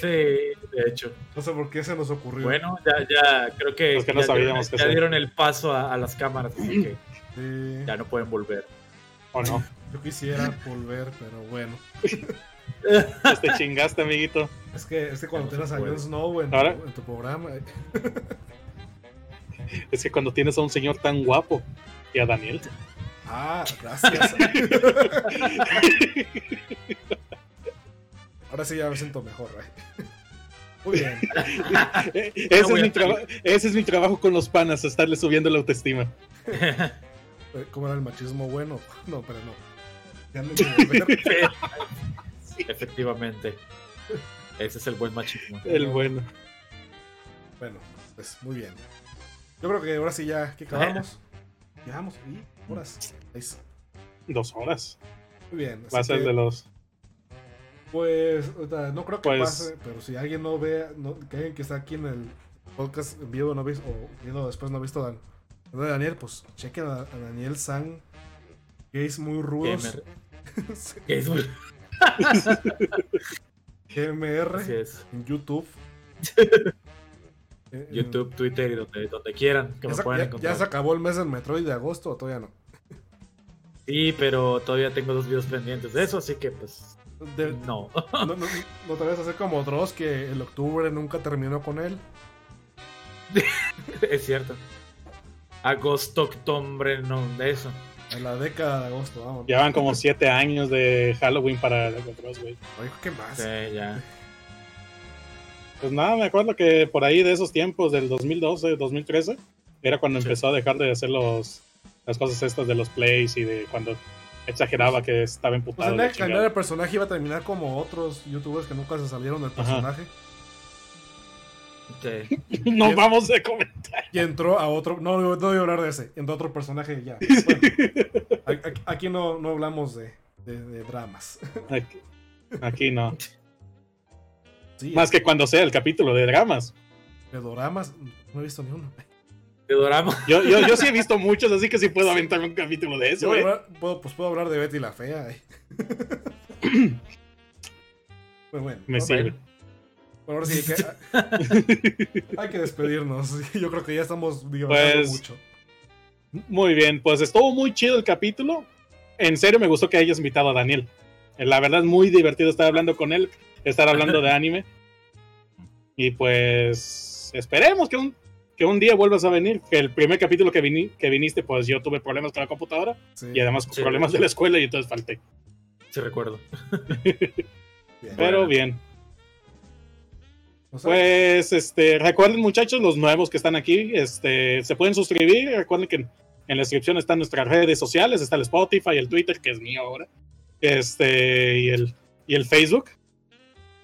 Speaker 3: Sí, de hecho.
Speaker 2: No sé por qué se nos ocurrió.
Speaker 3: Bueno, ya, ya creo que,
Speaker 4: Los que no
Speaker 3: ya,
Speaker 4: sabíamos
Speaker 3: dieron, ya el paso a, a las cámaras, así que
Speaker 2: Sí,
Speaker 3: ya no pueden volver.
Speaker 4: ¿O no?
Speaker 2: yo quisiera volver, pero bueno.
Speaker 4: Pues te chingaste, amiguito.
Speaker 2: Es que, es que cuando tienes a. Jon Snow en,
Speaker 4: Ahora-
Speaker 2: tu, en tu programa,
Speaker 4: Es que cuando tienes a un señor tan guapo y a Daniel.
Speaker 2: Ah, gracias. Ahora sí ya me siento mejor, eh. Muy bien.
Speaker 4: Ese, es mi ese es mi trabajo con los panas, estarle subiendo la autoestima.
Speaker 2: Eh, ¿Cómo era el machismo bueno? No, pero no. Ya no
Speaker 3: Efectivamente. Ese es el buen machismo.
Speaker 4: El bueno.
Speaker 2: Bueno, pues muy bien. Yo creo que ahora sí ya que acabamos. Llevamos y horas. Seis.
Speaker 4: Dos horas.
Speaker 2: Muy bien.
Speaker 4: Va a ser
Speaker 2: que,
Speaker 4: de los.
Speaker 2: Pues no creo que
Speaker 4: Pues-
Speaker 2: pase, pero si alguien no ve, no, que alguien que está aquí en el podcast en vivo no ha visto, o viendo después no ha visto a Dan- a Daniel, pues chequen a, a Daniel San, gays muy rudos.
Speaker 3: Gamer.
Speaker 2: Sí,
Speaker 3: Que es muy-
Speaker 2: GMR en YouTube.
Speaker 3: YouTube, Twitter y donde, donde quieran que
Speaker 2: Ya
Speaker 3: me
Speaker 2: se,
Speaker 3: puedan
Speaker 2: ya-
Speaker 3: encontrar.
Speaker 2: ya se acabó el mes del Metroid de agosto o todavía no.
Speaker 3: Sí, pero todavía tengo dos videos pendientes de eso, así que pues
Speaker 2: De-
Speaker 3: no.
Speaker 2: no, no, no te vayas a hacer como Dross que el octubre nunca terminó con él.
Speaker 3: es cierto. Agosto, octubre, no, de eso.
Speaker 2: En la década de agosto, vamos.
Speaker 4: Llevan como siete años de Halloween para los otros, güey.
Speaker 2: Oye, ¿qué más?
Speaker 3: Sí, ya.
Speaker 4: Pues nada, me acuerdo que por ahí de esos tiempos, del 2012, 2013, era cuando
Speaker 3: Sí.
Speaker 4: empezó a dejar de hacer los, las cosas estas de los plays y de cuando exageraba que estaba
Speaker 2: Pues
Speaker 4: emputado.
Speaker 2: cambiar
Speaker 4: chingada.
Speaker 2: el personaje iba a terminar como otros youtubers que nunca se salieron del personaje.
Speaker 3: Sí.
Speaker 4: No vamos a comentar.
Speaker 2: Y entró a otro. No, no, voy a hablar de ese. Entró a otro personaje y ya. Bueno, aquí no, no hablamos de, de- de dramas.
Speaker 4: Aquí, aquí no.
Speaker 2: Sí,
Speaker 4: Más que cuando sea el capítulo de dramas.
Speaker 2: de doramas. No he visto ni uno.
Speaker 3: De.
Speaker 4: Yo, yo, yo sí he visto muchos, así que sí puedo aventar un capítulo de eso,
Speaker 2: Yo
Speaker 4: ¿eh?
Speaker 2: puedo, pues puedo hablar de Betty la Fea. eh. Pues bueno.
Speaker 4: Me sirve.
Speaker 2: Bueno, ahora sí que hay que despedirnos. Yo creo que ya estamos divagando
Speaker 4: Pues,
Speaker 2: mucho.
Speaker 4: Muy bien, pues estuvo muy chido el capítulo. En serio me gustó que hayas invitado a Daniel. Eh, La verdad es muy divertido estar hablando con él, estar hablando de anime. Y pues esperemos que un, que un día vuelvas a venir. Que el primer capítulo que, vini- que viniste, pues yo tuve problemas con la computadora
Speaker 2: Sí,
Speaker 4: y además
Speaker 3: Sí.
Speaker 4: problemas de la escuela y entonces falté.
Speaker 3: Sí, recuerdo.
Speaker 2: bien.
Speaker 4: Pero bien. Pues este, recuerden muchachos, los nuevos que están aquí, este, se pueden suscribir. Recuerden que en, en la descripción están nuestras redes sociales, está el Spotify, el Twitter, que es mío ahora, este, y el, y el Facebook.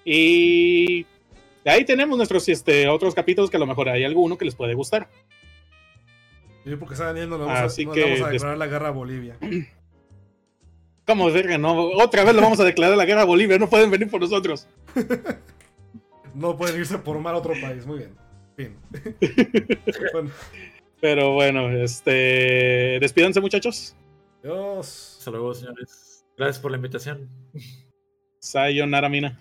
Speaker 4: Y ahí tenemos nuestros este, otros capítulos que a lo mejor hay alguno que les puede gustar.
Speaker 2: sí, porque Daniel, no le vamos, a-
Speaker 4: Así
Speaker 2: no
Speaker 4: que
Speaker 2: le vamos a declarar la guerra a Bolivia.
Speaker 4: ¿Cómo verga? No, otra vez le vamos a declarar la guerra a Bolivia, no pueden venir por nosotros.
Speaker 2: No pueden irse por mar a otro país. Muy bien. Fin. bueno,
Speaker 4: Pero bueno, este, despídanse muchachos.
Speaker 2: adiós.
Speaker 3: Hasta luego, señores. Gracias por la invitación.
Speaker 4: Sayonara, mina.